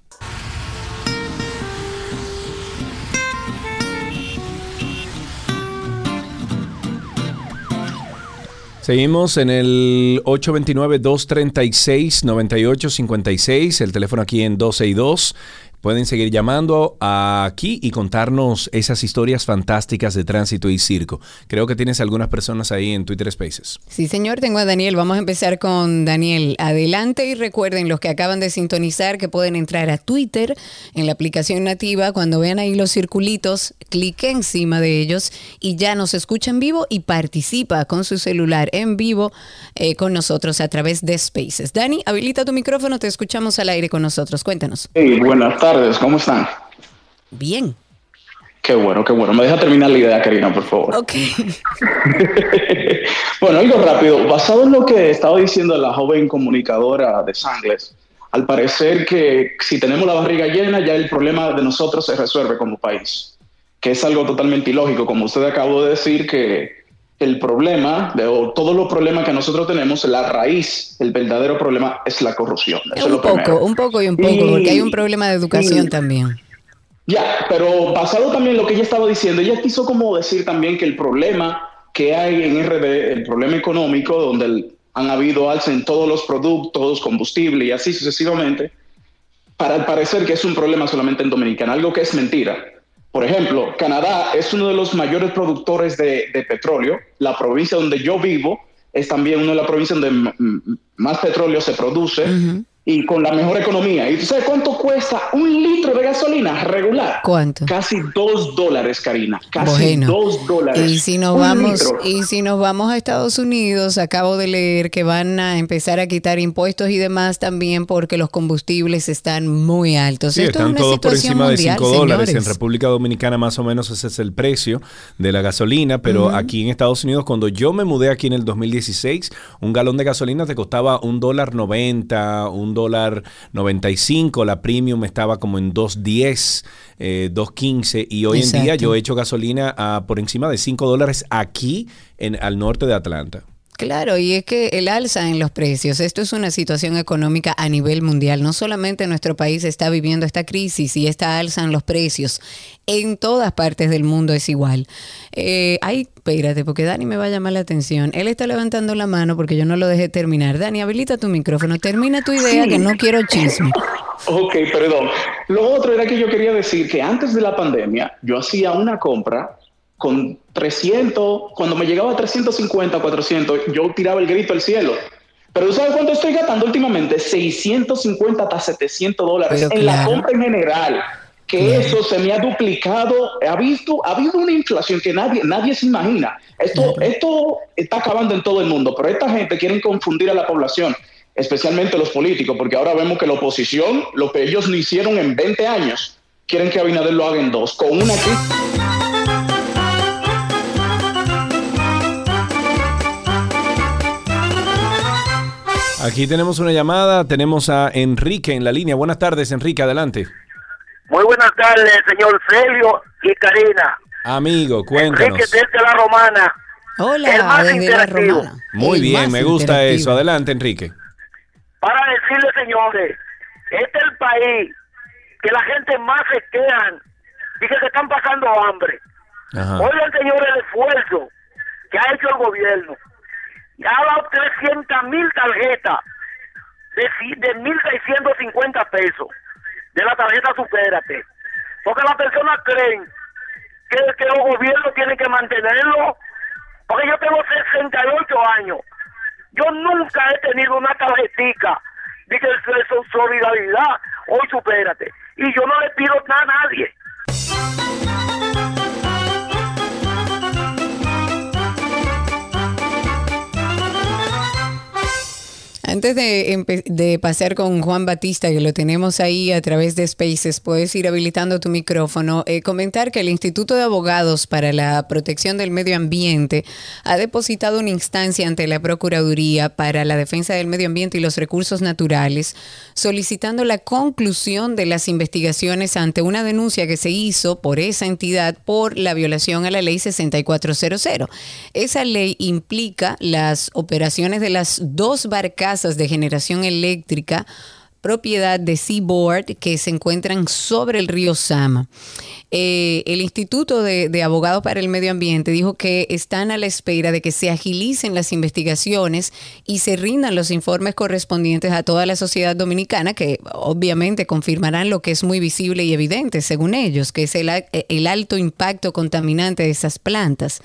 Seguimos en el 829-236-9856, el teléfono aquí en 262. Pueden seguir llamando aquí y contarnos esas historias fantásticas de tránsito y circo. Creo que tienes algunas personas ahí en Twitter Spaces. Sí, señor, tengo a Daniel. Vamos a empezar con Daniel. Adelante y recuerden los que acaban de sintonizar que pueden entrar a Twitter en la aplicación nativa. Cuando vean ahí los circulitos, clique encima de ellos y ya nos escucha en vivo y participa con su celular en vivo eh, con nosotros a través de Spaces. Dani, habilita tu micrófono, te escuchamos al aire con nosotros. Cuéntanos. Hey, buenas tardes, ¿cómo están? Bien. Qué bueno, qué bueno. Me deja terminar la idea, Karina, por favor. Ok. bueno, algo rápido. Basado en lo que estaba diciendo la joven comunicadora de Sangles, al parecer que si tenemos la barriga llena, ya el problema de nosotros se resuelve como país. Que es algo totalmente ilógico. Como usted acabó de decir, que el problema, de, o todos los problemas que nosotros tenemos, la raíz, el verdadero problema es la corrupción. Eso es Un primero. poco, un poco y un poco, Y- porque hay un problema de educación y- también. Ya, pero basado también en lo que ella estaba diciendo, ella quiso como decir también que el problema que hay en RD, el problema económico, donde el- han habido alza en todos los productos, combustible y así sucesivamente, para parecer que es un problema solamente en Dominicana, algo que es mentira. Por ejemplo, Canadá es uno de los mayores productores de, petróleo. La provincia donde yo vivo es también una de las provincias donde más petróleo se produce y con la mejor economía. ¿Y tú sabes cuánto cuesta un litro de gasolina regular? ¿Cuánto? Casi dos dólares, Karina. Casi Bueno, dos dólares. Y si nos Un vamos litro. y si nos vamos a Estados Unidos, acabo de leer que van a empezar a quitar impuestos y demás también porque los combustibles están muy altos. Sí, Esto están es todos por encima de 5 dólares. En. República Dominicana más o menos ese es el precio de la gasolina, pero aquí en Estados Unidos, cuando yo me mudé aquí en el 2016, un galón de gasolina te costaba un dólar 90, un dólar 95, la premium estaba como en 2.10, eh, 2.15 y hoy en día yo he hecho gasolina a por encima de 5 dólares aquí en, al norte de Atlanta. Claro, y es que el alza en los precios, esto es una situación económica a nivel mundial. No solamente nuestro país está viviendo esta crisis y esta alza en los precios, en todas partes del mundo es igual. Eh, ay, espérate, porque Dani me va a llamar la atención. Él está levantando la mano porque yo no lo dejé terminar. Dani, habilita tu micrófono, termina tu idea que no quiero chisme. Ok, perdón. Lo otro era que yo quería decir que antes de la pandemia yo hacía una compra con 300, cuando me llegaba a 350, 400, yo tiraba el grito al cielo. Pero ¿tú sabes cuánto estoy gastando últimamente? 650 hasta 700 dólares Pero en la claro. compra en general. Que eso se me ha duplicado. Ha, visto, ha habido una inflación que nadie, nadie se imagina. Esto, esto está acabando en todo el mundo, pero esta gente quiere confundir a la población, especialmente los políticos, porque ahora vemos que la oposición, lo que ellos no hicieron en 20 años, quieren que Abinader lo haga en dos, con una crisis. Aquí tenemos una llamada, tenemos a Enrique en la línea. Buenas tardes, Enrique, adelante. Muy buenas tardes, señor Celio y Karina. Amigo, cuéntanos. Enrique desde la Romana. Hola, el más desde la interactivo. Romana. Muy El bien, me gusta eso. Adelante, Enrique. Para decirle, señores, este es el país que la gente más se quejan. Dice que están pasando hambre. Ajá. Oigan, señores, el esfuerzo que ha hecho el gobierno. Dado 300 mil tarjetas de, de 1.650 pesos de la tarjeta Supérate. Porque las personas creen que, que los gobiernos tienen que mantenerlo. Porque yo tengo 68 años. Yo nunca he tenido una tarjetica de solidaridad. Hoy supérate. Y yo no le pido nada a nadie. Antes de, de pasar con Juan Batista, que lo tenemos ahí a través de Spaces, puedes ir habilitando tu micrófono. Eh, comentar que el Instituto de Abogados para la Protección del Medio Ambiente ha depositado una instancia ante la Procuraduría para la Defensa del Medio Ambiente y los Recursos Naturales, solicitando la conclusión de las investigaciones ante una denuncia que se hizo por esa entidad por la violación a la ley 6400. Esa ley implica las operaciones de las dos barcazas de generación eléctrica propiedad de Seaboard que se encuentran sobre el río Sama. Eh, el Instituto de, de Abogados para el Medio Ambiente dijo que están a la espera de que se agilicen las investigaciones y se rindan los informes correspondientes a toda la sociedad dominicana, que obviamente confirmarán lo que es muy visible y evidente, según ellos, que es el, el alto impacto contaminante de esas plantas.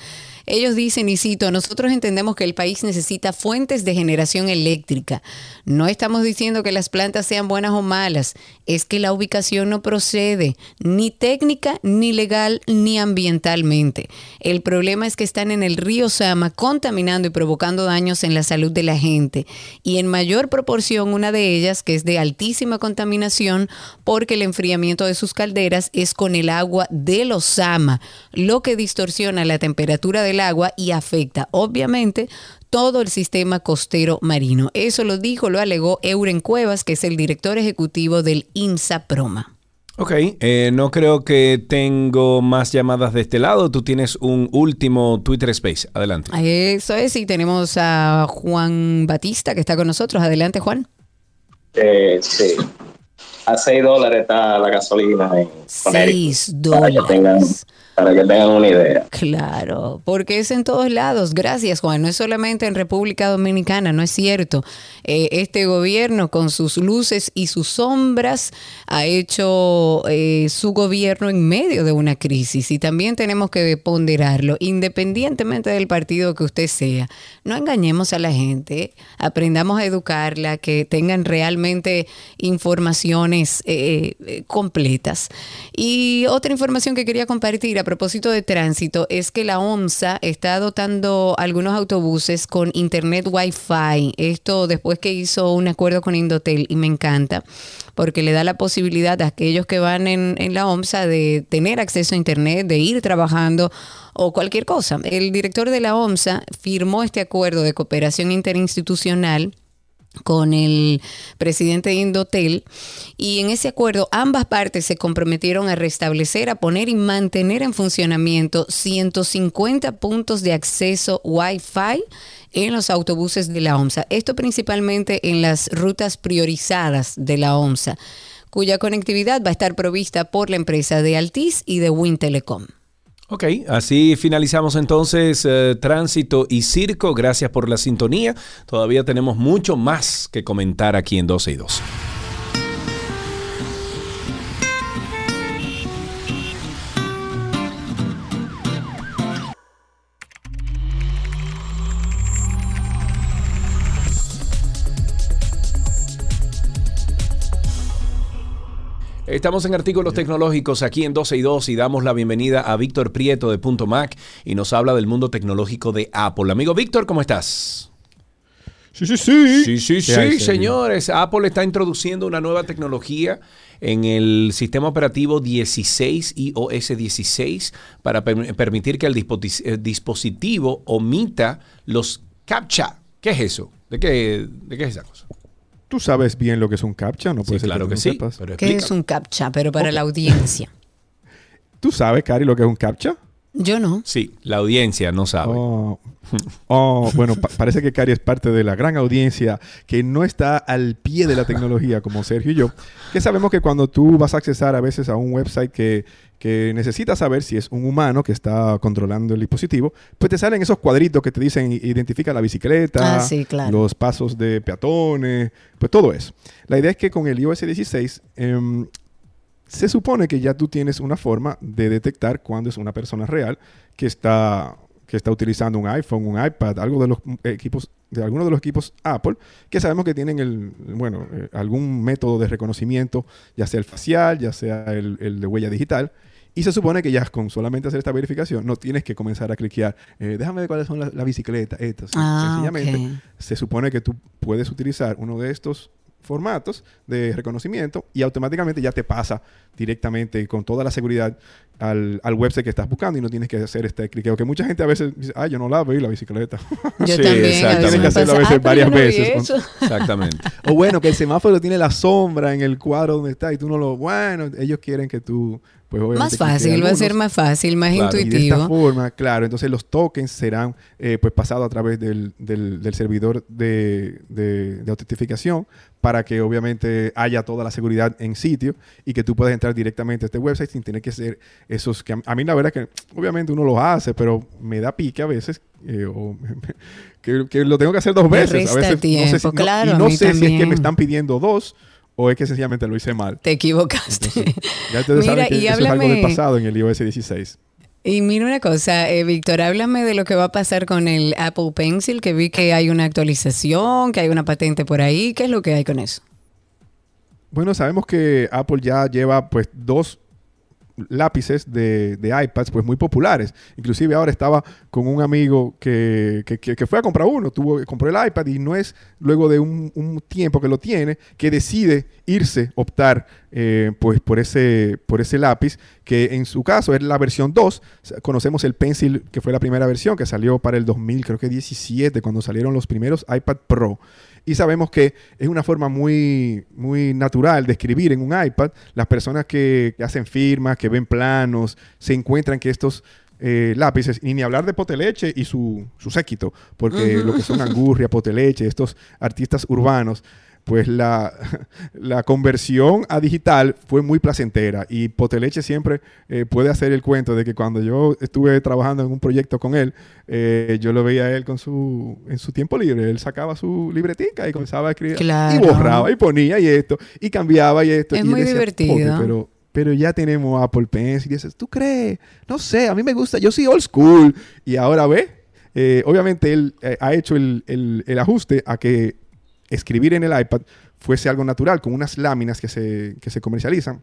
Ellos dicen, y cito, nosotros entendemos que el país necesita fuentes de generación eléctrica. No estamos diciendo que las plantas sean buenas o malas, es que la ubicación no procede, ni técnica, ni legal, ni ambientalmente. El problema es que están en el río Sama contaminando y provocando daños en la salud de la gente. Y en mayor proporción una de ellas, que es de altísima contaminación, porque el enfriamiento de sus calderas es con el agua de los Sama, lo que distorsiona la temperatura del agua y afecta, obviamente, todo el sistema costero marino. Eso lo dijo, lo alegó Euren Cuevas, que es el director ejecutivo del INSA Proma. Ok, eh, no creo que tengo más llamadas de este lado. Tú tienes un último Twitter Space. Adelante. Eso es, y tenemos a Juan Batista que está con nosotros. Adelante, Juan. Eh, sí. A 6 dólares está la gasolina en Connecticut. 6 Para que tengan, para que tengan una idea. Claro, porque es en todos lados. Gracias, Juan. No es solamente en República Dominicana, no es cierto. Eh, este gobierno, con sus luces y sus sombras, ha hecho eh, su gobierno en medio de una crisis y también tenemos que ponderarlo, independientemente del partido que usted sea. No engañemos a la gente, aprendamos a educarla, que tengan realmente informaciones eh, completas. Y otra información que quería compartir a propósito de tránsito es que la OMSA está dotando algunos autobuses con internet Wi-Fi. Esto después que hizo un acuerdo con Indotel y me encanta porque le da la posibilidad a aquellos que van en, en la OMSA de tener acceso a internet, de ir trabajando o cualquier cosa. El director de la OMSA firmó este acuerdo de cooperación interinstitucional con el presidente de Indotel y en ese acuerdo ambas partes se comprometieron a restablecer, a poner y mantener en funcionamiento 150 puntos de acceso Wi-Fi en los autobuses de la OMSA. Esto principalmente en las rutas priorizadas de la OMSA, cuya conectividad va a estar provista por la empresa de Altiz y de Wintelecom. Ok, así finalizamos entonces eh, Tránsito y Circo. Gracias por la sintonía. Todavía tenemos mucho más que comentar aquí en 12 y 2. Estamos en artículos tecnológicos aquí en 12 y 2 y damos la bienvenida a Víctor Prieto de Punto Mac y nos habla del mundo tecnológico de Apple. Amigo Víctor, ¿cómo estás? Sí, sí, sí. Sí, sí, ¿Qué sí, Sergio? señores. Apple está introduciendo una nueva tecnología en el sistema operativo 16 iOS 16 para per- permitir que el eh, dispositivo omita los captcha. ¿Qué es eso? ¿De qué, de qué es esa cosa? Tú sabes bien lo que es un captcha, ¿no? Puede ser claro que no sí, sepas. pero ¿Qué es un captcha? Pero para la audiencia. ¿Tú sabes, Cari, lo que es un captcha? Yo no. Sí, la audiencia no sabe. Oh, oh, bueno, pa- parece que Cari es parte de la gran audiencia que no está al pie de la tecnología como Sergio y yo, que sabemos que cuando tú vas a accesar a veces a un website que, que necesitas saber si es un humano que está controlando el dispositivo, pues te salen esos cuadritos que te dicen identifica la bicicleta, Ah, sí, claro. los pasos de peatones, pues todo eso. La idea es que con el iOS 16 em, se supone que ya tú tienes una forma de detectar cuándo es una persona real que está, que está utilizando un iPhone, un iPad, algo de los equipos, de algunos de los equipos Apple, que sabemos que tienen el, bueno, eh, algún método de reconocimiento, ya sea el facial, ya sea el, el de huella digital. Y se supone que ya con solamente hacer esta verificación no tienes que comenzar a cliquear, eh, déjame ver cuáles son las la bicicletas, estas. Ah, Sencillamente se supone que tú puedes utilizar uno de estos formatos de reconocimiento y automáticamente ya te pasa directamente con toda la seguridad al, al website que estás buscando y no tienes que hacer este cliqueo. Que mucha gente a veces dice, ah, yo no la veo la bicicleta. Yo Sí, también, veces Tienes me que hacerlo a veces "Ah, pero varias no veces. eso". Exactamente. o bueno, que el semáforo tiene la sombra en el cuadro donde está y tú no lo... Bueno, ellos quieren que tú pues obviamente... Más fácil, va a ser más fácil, más Claro, y de esta intuitivo. forma, claro, entonces los tokens serán eh, pues pasados a través del, del- del servidor de, de- de autentificación para que obviamente haya toda la seguridad en sitio y que tú puedas entrar directamente a este website sin tener que ser esos que a, mí la verdad que obviamente uno lo hace, pero me da pique a veces eh, o que, que lo tengo que hacer dos Me veces. A veces no sé si, no- y no sé si es que me están pidiendo dos o es que sencillamente lo hice mal. Te equivocaste. Ya ustedes Mira, que y eso es algo del pasado en el iOS 16. Y mira una cosa, eh, Víctor, háblame de lo que va a pasar con el Apple Pencil, que vi que hay una actualización, que hay una patente por ahí. ¿Qué es lo que hay con eso? Bueno, sabemos que Apple ya lleva pues dos lápices de, iPads pues muy populares. Inclusive ahora estaba con un amigo que, que- fue a comprar uno, tuvo, compró el iPad y no es luego de un, un tiempo que lo tiene que decide irse, optar eh, pues por ese, por ese lápiz que en su caso es la versión 2. Conocemos el Pencil que fue la primera versión que salió para el 2000, creo que 17, cuando salieron los primeros iPad Pro. Y sabemos que es una forma muy, muy natural de escribir en un iPad. Las personas que, hacen firmas, que ven planos, se encuentran que estos eh, lápices, y ni hablar de Poteleche y su, su séquito, porque lo que son Angurria, Poteleche, estos artistas urbanos, pues la, la conversión a digital fue muy placentera y Poteleche siempre eh, puede hacer el cuento de que cuando yo estuve trabajando en un proyecto con él, eh, yo lo veía a él con su, en su tiempo libre, él sacaba su libretica y comenzaba a escribir Claro. y borraba y ponía y esto y cambiaba y esto. Es y muy decía, divertido. "Pobre, pero, pero ya tenemos Apple Pencil y dices, ¿tú crees? No sé, a mí me gusta, yo soy old school y ahora ve. eh, obviamente él ha hecho el, el- el ajuste a que escribir en el iPad fuese algo natural, con unas láminas que se, que se comercializan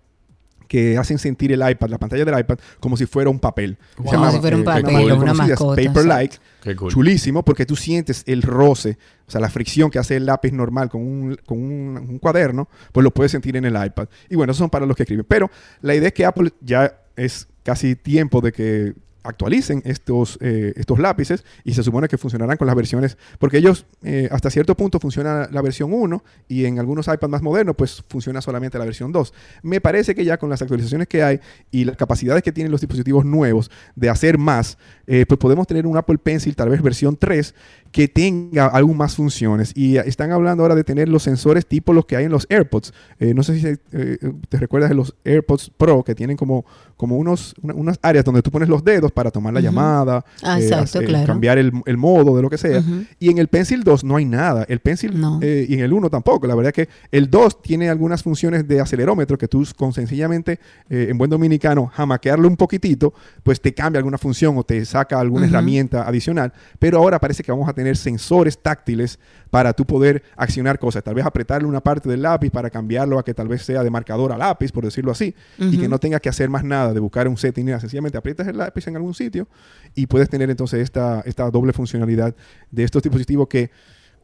que hacen sentir el iPad, la pantalla del iPad, como si fuera un papel. Wow. Se llama, Como si fuera un eh, papel, tecnología una mascota, Paper-like. cool. Chulísimo, porque tú sientes el roce, o sea, la fricción que hace el lápiz normal con un, con un, un cuaderno, pues lo puedes sentir en el iPad. Y bueno, esos son para los que escriben. Pero la idea es que Apple ya es casi tiempo de que actualicen estos, eh, estos lápices y se supone que funcionarán con las versiones, porque ellos eh, hasta cierto punto funciona la versión 1 y en algunos iPads más modernos pues funciona solamente la versión 2. Me parece que ya con las actualizaciones que hay y las capacidades que tienen los dispositivos nuevos de hacer más, eh, pues podemos tener un Apple Pencil tal vez versión 3 que tenga aún más funciones. Y eh, están hablando ahora de tener los sensores tipo los que hay en los AirPods. Eh, no sé si se- eh, te recuerdas de los AirPods Pro que tienen como, como unos, una- unas áreas donde tú pones los dedos para tomar la Ujú. llamada, Ah, eh, exacto, hacer- claro. cambiar el, el modo de lo que sea. Ujú. Y en el Pencil 2 no hay nada. El Pencil eh, y en el 1 tampoco. La verdad es que el 2 tiene algunas funciones de acelerómetro que tú con sencillamente, eh, en buen dominicano, jamaquearlo un poquitito, pues te cambia alguna función o te saca alguna Ujú. herramienta adicional. Pero ahora parece que vamos a tener sensores táctiles para tú poder accionar cosas. Tal vez apretarle una parte del lápiz para cambiarlo a que tal vez sea de marcador a lápiz, por decirlo así, y que no tengas que hacer más nada de buscar un setting, nada. sencillamente aprietas el lápiz en algún sitio y puedes tener entonces esta, esta doble funcionalidad de estos dispositivos que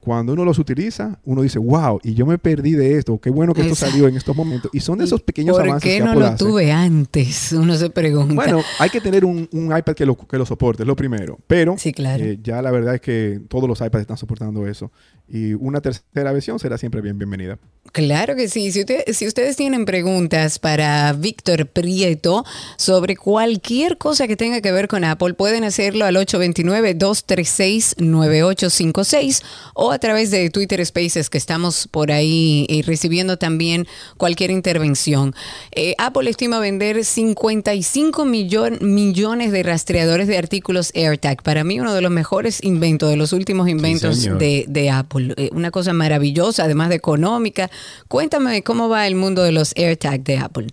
cuando uno los utiliza, uno dice, wow, y yo me perdí de esto, qué bueno que esto Exacto. salió en estos momentos. Y son de esos pequeños ¿Por avances qué que no Apple lo hace. tuve antes? Uno se pregunta. Bueno, hay que tener un, un iPad que lo, que lo soporte, es lo primero. Pero claro. eh, ya la verdad es que todos los iPads están soportando eso. Y una tercera versión será siempre bien bienvenida. Claro que sí. Si, usted- si ustedes tienen preguntas para Víctor Prieto sobre cualquier cosa que tenga que ver con Apple, pueden hacerlo al 829-236-9856 o a través de Twitter Spaces, que estamos por ahí eh, recibiendo también cualquier intervención. Eh, Apple estima vender 55 millon- millones de rastreadores de artículos AirTag. Para mí, uno de los mejores inventos, de los últimos inventos de Apple. Eh, una cosa maravillosa, además de económica. Cuéntame cómo va el mundo de los AirTag de Apple.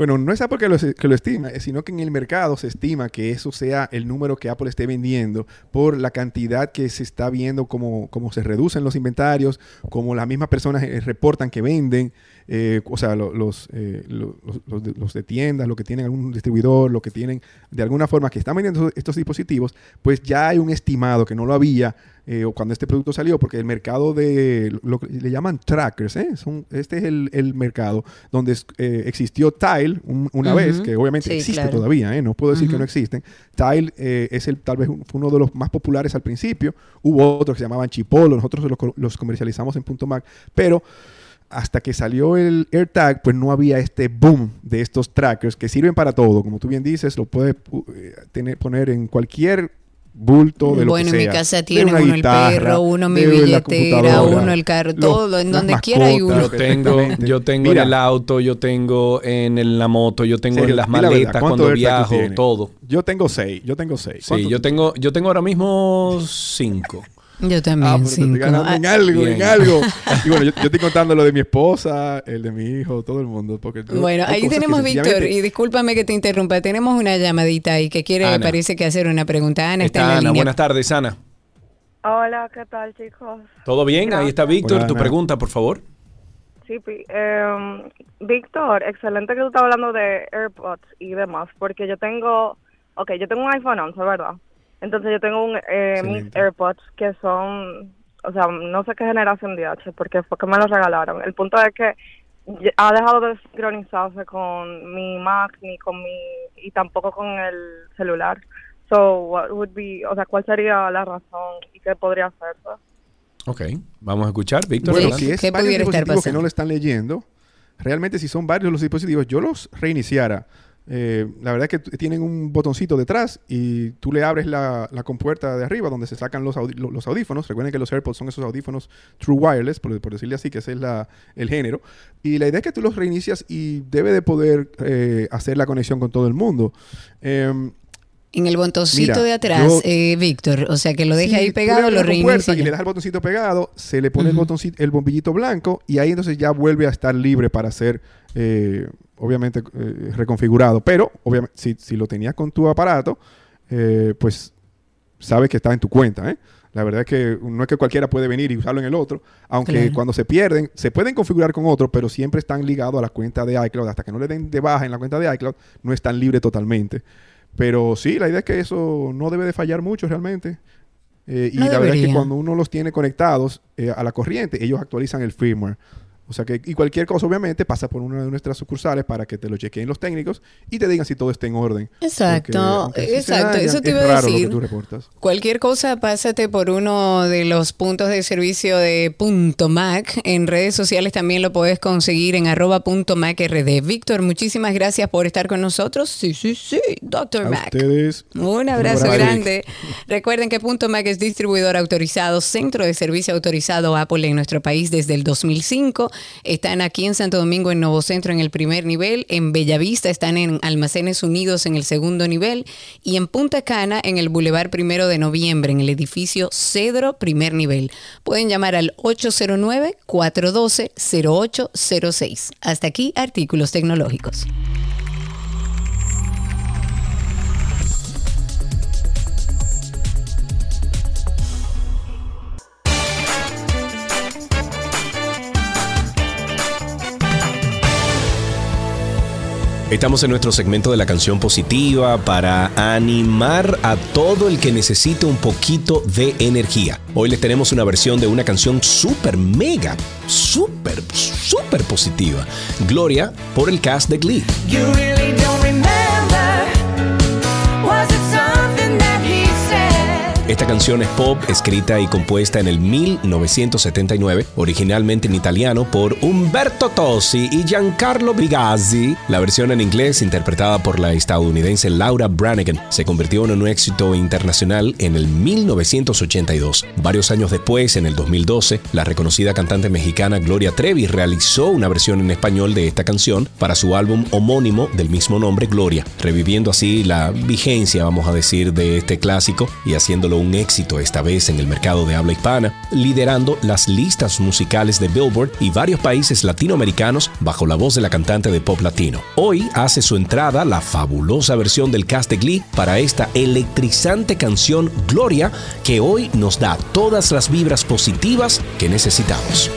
Bueno, no es Apple que lo, que lo estima, eh, sino que en el mercado se estima que eso sea el número que Apple esté vendiendo por la cantidad que se está viendo, como, como se reducen los inventarios, como las mismas personas eh, reportan que venden, eh, o sea, lo- los, eh, lo- los, los de, los de tiendas, lo que tienen algún distribuidor, lo que tienen de alguna forma que están vendiendo estos- dispositivos, pues ya hay un estimado que no lo había eh, cuando este producto salió, porque el mercado de lo que le llaman trackers, ¿eh? Son- este es el, el mercado donde eh, existió Tile un- una Ujú. vez, que obviamente Sí, existe claro. todavía, ¿eh? no puedo decir que Ujú. no existen. Tile es el tal vez un- fue uno de los más populares al principio. Hubo otros que se llamaban Chipolo, nosotros los, los comercializamos en Punto Mac, pero hasta que salió el AirTag, pues no había este boom de estos trackers que sirven para todo. Como tú bien dices, lo puedes pu- eh, tener, poner en cualquier bulto de lo Bueno, que en sea. mi casa tiene una uno guitarra, el perro, uno mi billetera, uno el carro, los- todo, en donde quiera hay uno. Yo tengo, yo tengo Mira. en el auto, yo tengo en el- la moto, yo tengo Serio, en las maletas ¿cuántos cuando viajo, todo. Yo tengo seis, yo tengo seis. Sí, ¿Cuántos yo tengo, yo tengo ahora mismo cinco. Yo también, Ah, pero te estoy cinco. ganando en Ah, algo, Bien. en algo. Y bueno, yo, yo estoy contando lo de mi esposa, el de mi hijo, todo el mundo. Porque yo- Bueno, ahí tenemos, Víctor, y discúlpame que te interrumpa, tenemos una llamadita ahí que quiere, Ana. parece que hacer una pregunta. Ana está, Está en la Ana, línea. buenas tardes, Ana. Hola, ¿qué tal, chicos? ¿Todo bien? Ahí está Víctor. Hola, Tu Ana. pregunta, por favor. Sí, em, Víctor, excelente que tú estás hablando de AirPods y demás, porque yo tengo, ok, yo tengo un iPhone 11, ¿verdad? Entonces yo tengo un, eh, mis. AirPods que son, o sea, no sé qué generación de H, porque fue que me los regalaron. El punto es que ha dejado de sincronizarse con mi Mac ni con mi, y tampoco con el celular. So, what would be, o sea, ¿cuál sería la razón y qué podría hacerse? Ok, vamos a escuchar, Víctor. Bueno, si es varios dispositivos que no lo están leyendo, realmente si son varios los dispositivos, yo los reiniciara. Eh, la verdad es que tienen un botoncito detrás y tú le abres la, la compuerta de arriba donde se sacan los, los audífonos. Recuerden que los AirPods son esos audífonos True Wireless, por, por decirle así, que ese es la, el género. Y la idea es que tú los reinicias y debe de poder eh, hacer la conexión con todo el mundo. Em, En el botoncito Mira, de atrás, eh, Víctor, o sea que lo deja Sí, ahí pegado, lo reinicia. Y le das el botoncito pegado, se le pone el botoncito, el bombillito blanco y ahí entonces ya vuelve a estar libre para eh, obviamente, eh, reconfigurado. Pero, obviamente, si, si lo tenías con tu aparato, eh, pues sabes que está en tu cuenta, ¿eh? La verdad es que no es que cualquiera puede venir y usarlo en el otro, aunque Claro. cuando se pierden, se pueden configurar con otro, pero siempre están ligados a la cuenta de iCloud. Hasta que no le den de baja en la cuenta de iCloud, no están libres totalmente. Pero sí, la idea es que eso no debe de fallar mucho realmente. Eh, y No la verdad es que cuando uno los tiene conectados eh, a la corriente, ellos actualizan el firmware. O sea que, y cualquier cosa, obviamente, pasa por una de nuestras sucursales para que te lo chequeen los técnicos y te digan si todo está en orden. Exacto, aunque exacto, dañan, eso te es iba a raro lo decir. que tú reportas. Cualquier cosa, pásate por uno de los puntos de servicio de Punto Mac. En redes sociales también lo puedes conseguir en arroba punto Mac RD. Víctor, muchísimas gracias por estar con nosotros. Sí, sí, sí, Doctor A Mac. ustedes. Un abrazo abrazo. grande. Recuerden que Punto Mac es distribuidor autorizado, centro de servicio autorizado Apple en nuestro país desde el 2005. Están aquí en Santo Domingo, en Nuevo Centro, en el primer nivel. En Bellavista están en Almacenes Unidos en el segundo nivel. Y en Punta Cana, en el Boulevard Primero de Noviembre, en el edificio Cedro, primer nivel. Pueden llamar al 809-412-0806. Hasta aquí, artículos tecnológicos. Estamos en nuestro segmento de la canción positiva para animar a todo el que necesite un poquito de energía. Hoy les tenemos una versión de una canción súper mega, súper, súper positiva. Gloria por el cast de Glee. Esta canción es pop, escrita y compuesta en el 1979, originalmente en italiano por Umberto Tossi y Giancarlo Bigazzi. La versión en inglés, interpretada por la estadounidense Laura Branigan, se convirtió en un éxito internacional en el 1982. Varios años después, en el 2012, la reconocida cantante mexicana Gloria Trevi realizó una versión en español de esta canción para su álbum homónimo del mismo nombre, Gloria, reviviendo así la vigencia, vamos a decir, de este clásico y haciéndolo un éxito esta vez en el mercado de habla hispana, liderando las listas musicales de Billboard y varios países latinoamericanos bajo la voz de la cantante de pop latino. Hoy hace su entrada la fabulosa versión del cast de Glee para esta electrizante canción Gloria que hoy nos da todas las vibras positivas que necesitamos.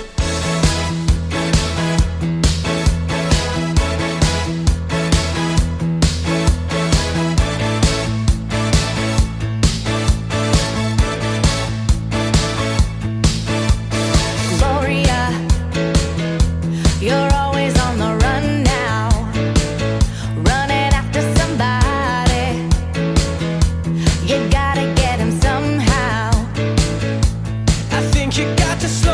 You got to slow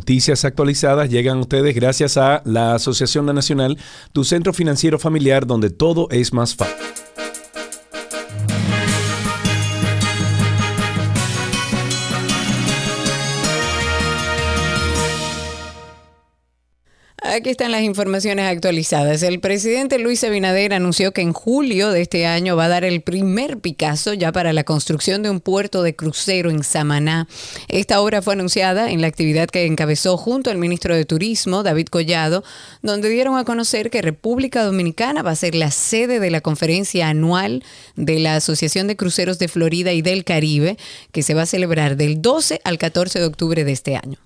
noticias actualizadas llegan a ustedes gracias a la Asociación Nacional, tu centro financiero familiar donde todo es más fácil. Aquí están las informaciones actualizadas. El presidente Luis Abinader anunció que en julio de este año va a dar el primer Picasso ya para la construcción de un puerto de crucero en Samaná. Esta obra fue anunciada en la actividad que encabezó junto al ministro de Turismo, David Collado, donde dieron a conocer que República Dominicana va a ser la sede de la conferencia anual de la Asociación de Cruceros de Florida y del Caribe, que se va a celebrar del 12 al 14 de octubre de este año.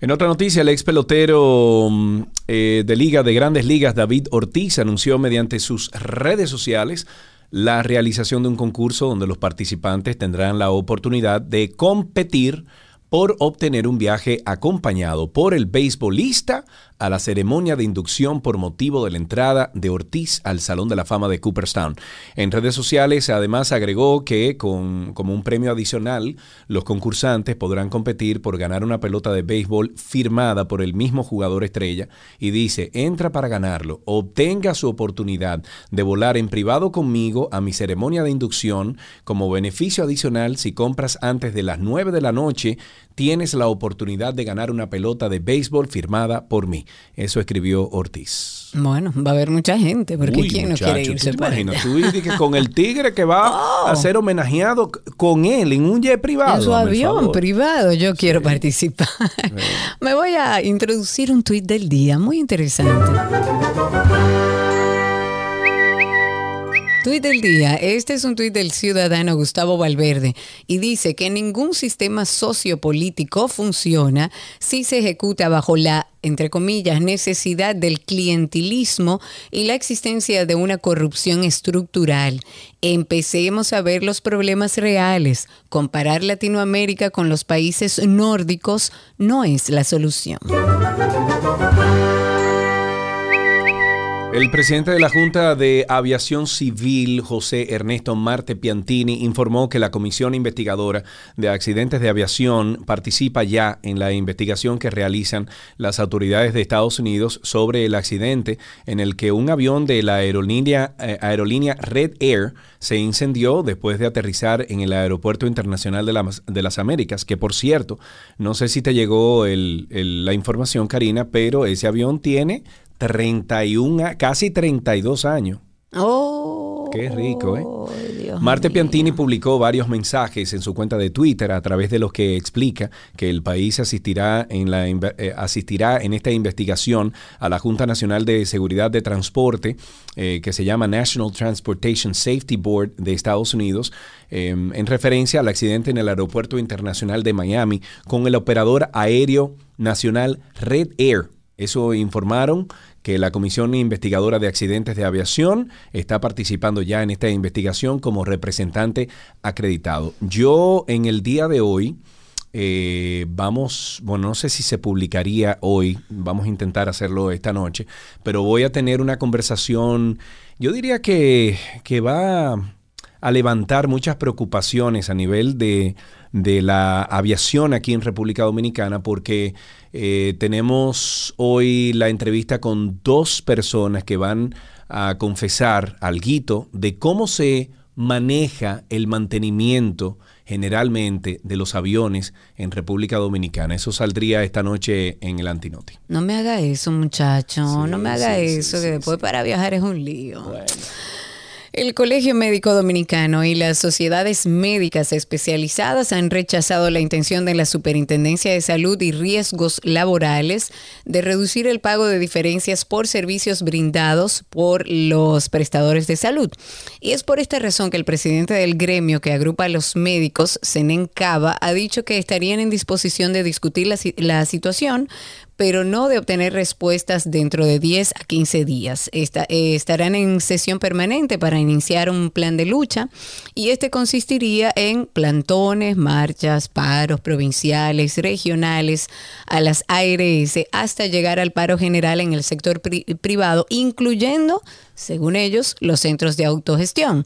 En otra noticia, el ex pelotero mm, eh, de Liga de Grandes Ligas, David Ortiz, anunció mediante sus redes sociales la realización de un concurso donde los participantes tendrán la oportunidad de competir por obtener un viaje acompañado por el beisbolista a la ceremonia de inducción por motivo de la entrada de Ortiz al Salón de la Fama de Cooperstown. En redes sociales además agregó que con, como un premio adicional los concursantes podrán competir por ganar una pelota de béisbol firmada por el mismo jugador estrella y dice, entra para ganarlo, obtenga su oportunidad de volar en privado conmigo a mi ceremonia de inducción como beneficio adicional si compras antes de las 9 de la noche tienes la oportunidad de ganar una pelota de béisbol firmada por mí. Eso escribió Ortiz. Bueno, va a haber mucha gente, porque Uy, ¿quién no quiere ¿tú irse te para imaginas? allá? Tú dices que con el tigre que va a ser homenajeado con él en un jet privado. En su avión privado, yo quiero participar. Me voy a introducir un tuit del día, muy interesante. Tuit del día. Este es un tuit del ciudadano Gustavo Valverde y dice que ningún sistema sociopolítico funciona si se ejecuta bajo la, entre comillas, necesidad del clientelismo y la existencia de una corrupción estructural. Empecemos a ver los problemas reales. Comparar Latinoamérica con los países nórdicos no es la solución. El presidente de la Junta de Aviación Civil, José Ernesto Marte Piantini, informó que la Comisión Investigadora de Accidentes de Aviación participa ya en la investigación que realizan las autoridades de Estados Unidos sobre el accidente en el que un avión de la aerolínea, eh, Red Air se incendió después de aterrizar en el Aeropuerto Internacional de, las- de las Américas, que por cierto, no sé si te llegó el- la información, Karina, pero ese avión tiene 31, a- casi 32 años. Oh, Qué rico, ¿eh? Marte Piantini publicó varios mensajes en su cuenta de Twitter a través de los que explica que el país asistirá en, la, eh, asistirá en esta investigación a la Junta Nacional de Seguridad de Transporte, eh, que se llama National Transportation Safety Board de Estados Unidos, eh, en referencia al accidente en el Aeropuerto Internacional de Miami con el operador aéreo nacional Red Air. Eso informaron que la Comisión Investigadora de Accidentes de Aviación está participando ya en esta investigación como representante acreditado. Yo en el día de hoy eh, vamos, bueno, no sé si se publicaría hoy, vamos a intentar hacerlo esta noche, pero voy a tener una conversación, yo diría que, que va a levantar muchas preocupaciones a nivel de, de la aviación aquí en República Dominicana porque eh, tenemos hoy la entrevista con dos personas que van a confesar algo de cómo se maneja el mantenimiento generalmente de los aviones en República Dominicana. Eso saldría esta noche en el Antinoti. No me haga eso, muchacho. no me haga sí, sí, eso, que después para viajar es un lío. El Colegio Médico Dominicano y las sociedades médicas especializadas han rechazado la intención de la Superintendencia de Salud y Riesgos Laborales de reducir el pago de diferencias por servicios brindados por los prestadores de salud. Y es por esta razón que el presidente del gremio que agrupa a los médicos, Senen Cava, ha dicho que estarían en disposición de discutir la, la situación, pero no de obtener respuestas dentro de 10 a 15 días. Esta- eh, estarán en sesión permanente para iniciar un plan de lucha y este consistiría en plantones, marchas, paros provinciales, regionales, a las ARS, hasta llegar al paro general en el sector pri- privado, incluyendo según ellos, los centros de autogestión.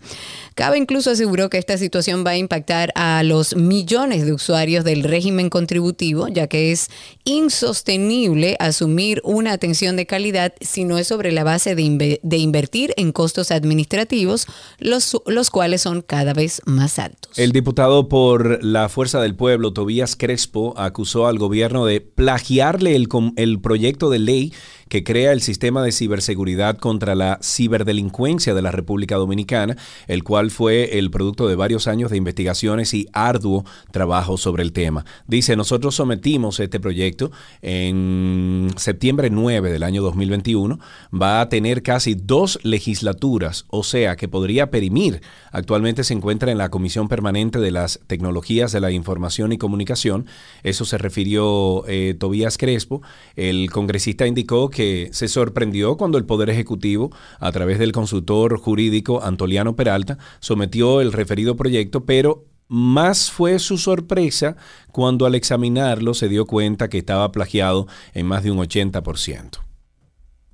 Cabe incluso aseguró que esta situación va a impactar a los millones de usuarios del régimen contributivo, ya que es insostenible asumir una atención de calidad si no es sobre la base de, inve- de invertir en costos administrativos, los, cuales son cada vez más altos. El diputado por la Fuerza del Pueblo, Tobías Crespo, acusó al gobierno de plagiarle el, el proyecto de ley que crea el sistema de ciberseguridad contra la ciberdelincuencia de la República Dominicana, el cual fue el producto de varios años de investigaciones y arduo trabajo sobre el tema. Dice, nosotros sometimos este proyecto en septiembre 9 del año 2021, va a tener casi dos legislaturas, o sea que podría perimir. Actualmente se encuentra en la Comisión Permanente de las Tecnologías de la Información y Comunicación. Eso se refirió eh, Tobías Crespo. El congresista indicó que se sorprendió cuando el Poder Ejecutivo, a través del consultor jurídico Antoliano Peralta, sometió el referido proyecto, pero más fue su sorpresa cuando al examinarlo se dio cuenta que estaba plagiado en más de un 80%.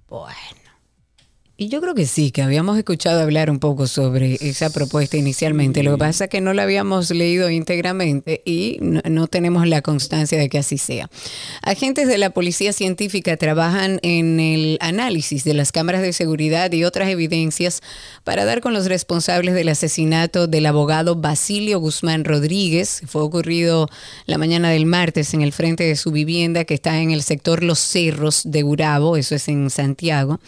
Bueno. Y yo creo que sí, que habíamos escuchado hablar un poco sobre esa propuesta inicialmente. Lo que pasa es que no la habíamos leído íntegramente y no, no tenemos la constancia de que así sea. Agentes de la Policía Científica trabajan en el análisis de las cámaras de seguridad y otras evidencias para dar con los responsables del asesinato del abogado Basilio Guzmán Rodríguez. Fue ocurrido la mañana del martes en el frente de su vivienda que está en el sector Los Cerros de Gurabo, eso es en Santiago.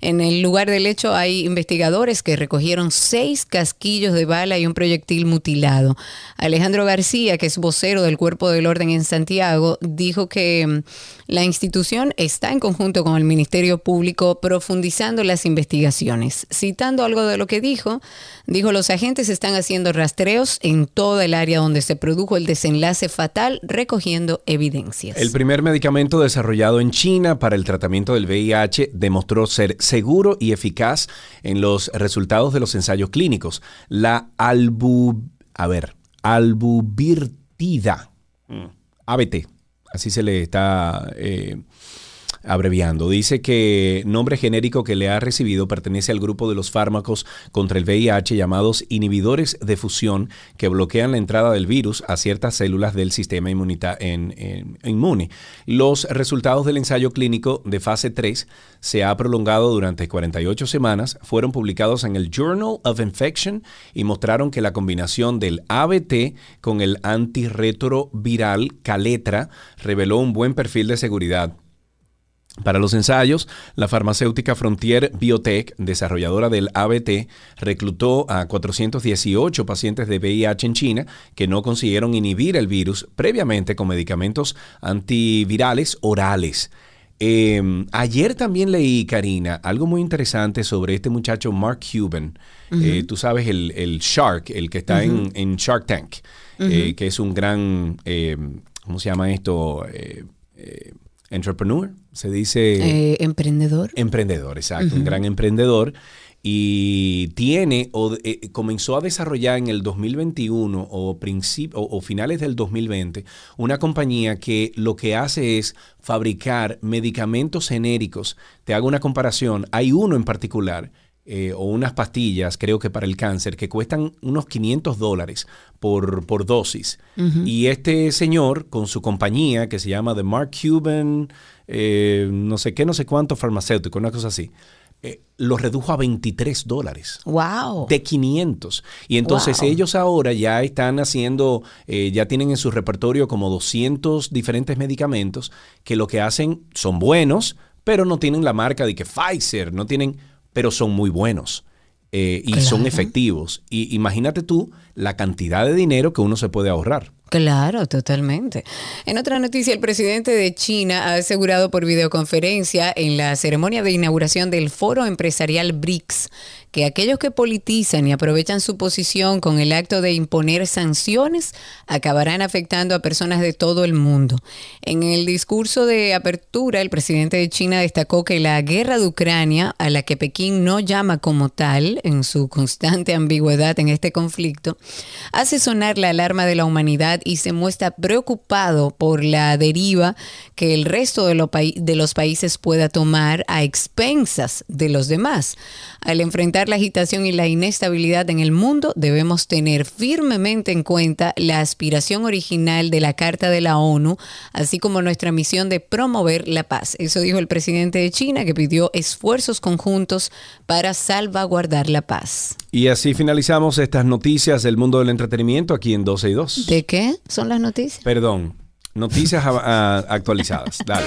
En el lugar del hecho hay investigadores que recogieron seis casquillos de bala y un proyectil mutilado. Alejandro García, que es vocero del Cuerpo del Orden en Santiago, dijo que mm, la institución está en conjunto con el Ministerio Público profundizando las investigaciones. Citando algo de lo que dijo, dijo los agentes están haciendo rastreos en toda el área donde se produjo el desenlace fatal, recogiendo evidencias. El primer medicamento desarrollado en China para el tratamiento del VIH demostró ser seguro y eficaz en los resultados de los ensayos clínicos. La albu, a ver, albuvirtida, ABT, así se le está eh, abreviando. Dice que nombre genérico que le ha recibido pertenece al grupo de los fármacos contra el VIH llamados inhibidores de fusión que bloquean la entrada del virus a ciertas células del sistema inmunita- en- inmune. Los resultados del ensayo clínico de fase 3 se ha prolongado durante 48 semanas, fueron publicados en el Journal of Infection y mostraron que la combinación del ABT con el antirretroviral Caletra reveló un buen perfil de seguridad. Para los ensayos, la farmacéutica Frontier Biotech, desarrolladora del ABT, reclutó a 418 pacientes de VIH en China que no consiguieron inhibir el virus previamente con medicamentos antivirales orales. Eh, ayer también leí, Karina, algo muy interesante sobre este muchacho Mark Cuban. Eh, tú sabes, el, el Shark, el que está en, en Shark Tank, eh, que es un gran, eh, ¿cómo se llama esto? Entrepreneur, se dice... Eh, emprendedor. Emprendedor, exacto, un gran emprendedor. Y tiene, o eh, comenzó a desarrollar en el 2021 o, o, o finales del 2020 una compañía que lo que hace es fabricar medicamentos genéricos. Te hago una comparación. Hay uno en particular, eh, o unas pastillas, creo que para el cáncer, que cuestan unos 500 dólares por, por dosis. Y este señor, con su compañía que se llama The Mark Cuban, eh, no sé qué, no sé cuánto farmacéutico, una cosa así, eh, lo redujo a 23 dólares. Wow. De 500. Y entonces Wow. ellos ahora ya están haciendo, eh, ya tienen en su repertorio como 200 diferentes medicamentos que lo que hacen son buenos, pero no tienen la marca de que Pfizer, no tienen, pero son muy buenos. eh, y son efectivos. Y imagínate tú la cantidad de dinero que uno se puede ahorrar. Claro, totalmente. En otra noticia, el presidente de China ha asegurado por videoconferencia en la ceremonia de inauguración del foro empresarial BRICS que aquellos que politizan y aprovechan su posición con el acto de imponer sanciones acabarán afectando a personas de todo el mundo. En el discurso de apertura, el presidente de China destacó que la guerra de Ucrania, a la que Pekín no llama como tal, en su constante ambigüedad en este conflicto, hace sonar la alarma de la humanidad y se muestra preocupado por la deriva que el resto de, lo de los países pueda tomar a expensas de los demás. Al enfrentar la agitación y la inestabilidad en el mundo, debemos tener firmemente en cuenta la aspiración original de la Carta de la ONU, así como nuestra misión de promover la paz. Eso dijo el presidente de China, que pidió esfuerzos conjuntos para salvaguardar la paz. Y así finalizamos estas noticias del mundo del entretenimiento aquí en 12 y 2. ¿De qué son las noticias? Perdón, noticias a- a- actualizadas. Dale.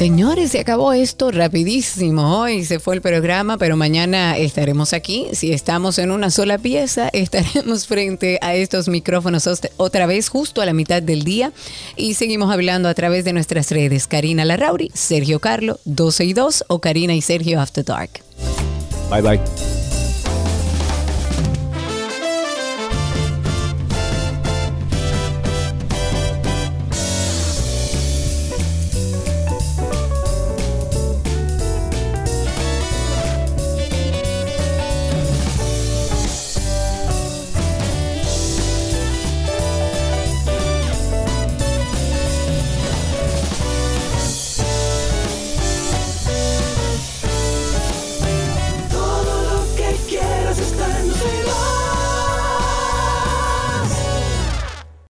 Señores, se acabó esto rapidísimo. Hoy se fue el programa, pero mañana estaremos aquí. Si estamos en una sola pieza, estaremos frente a estos micrófonos otra vez justo a la mitad del día y seguimos hablando a través de nuestras redes. Karina Larrauri, Sergio Carlo, 12 y 2 o Karina y Sergio After Dark. Bye bye.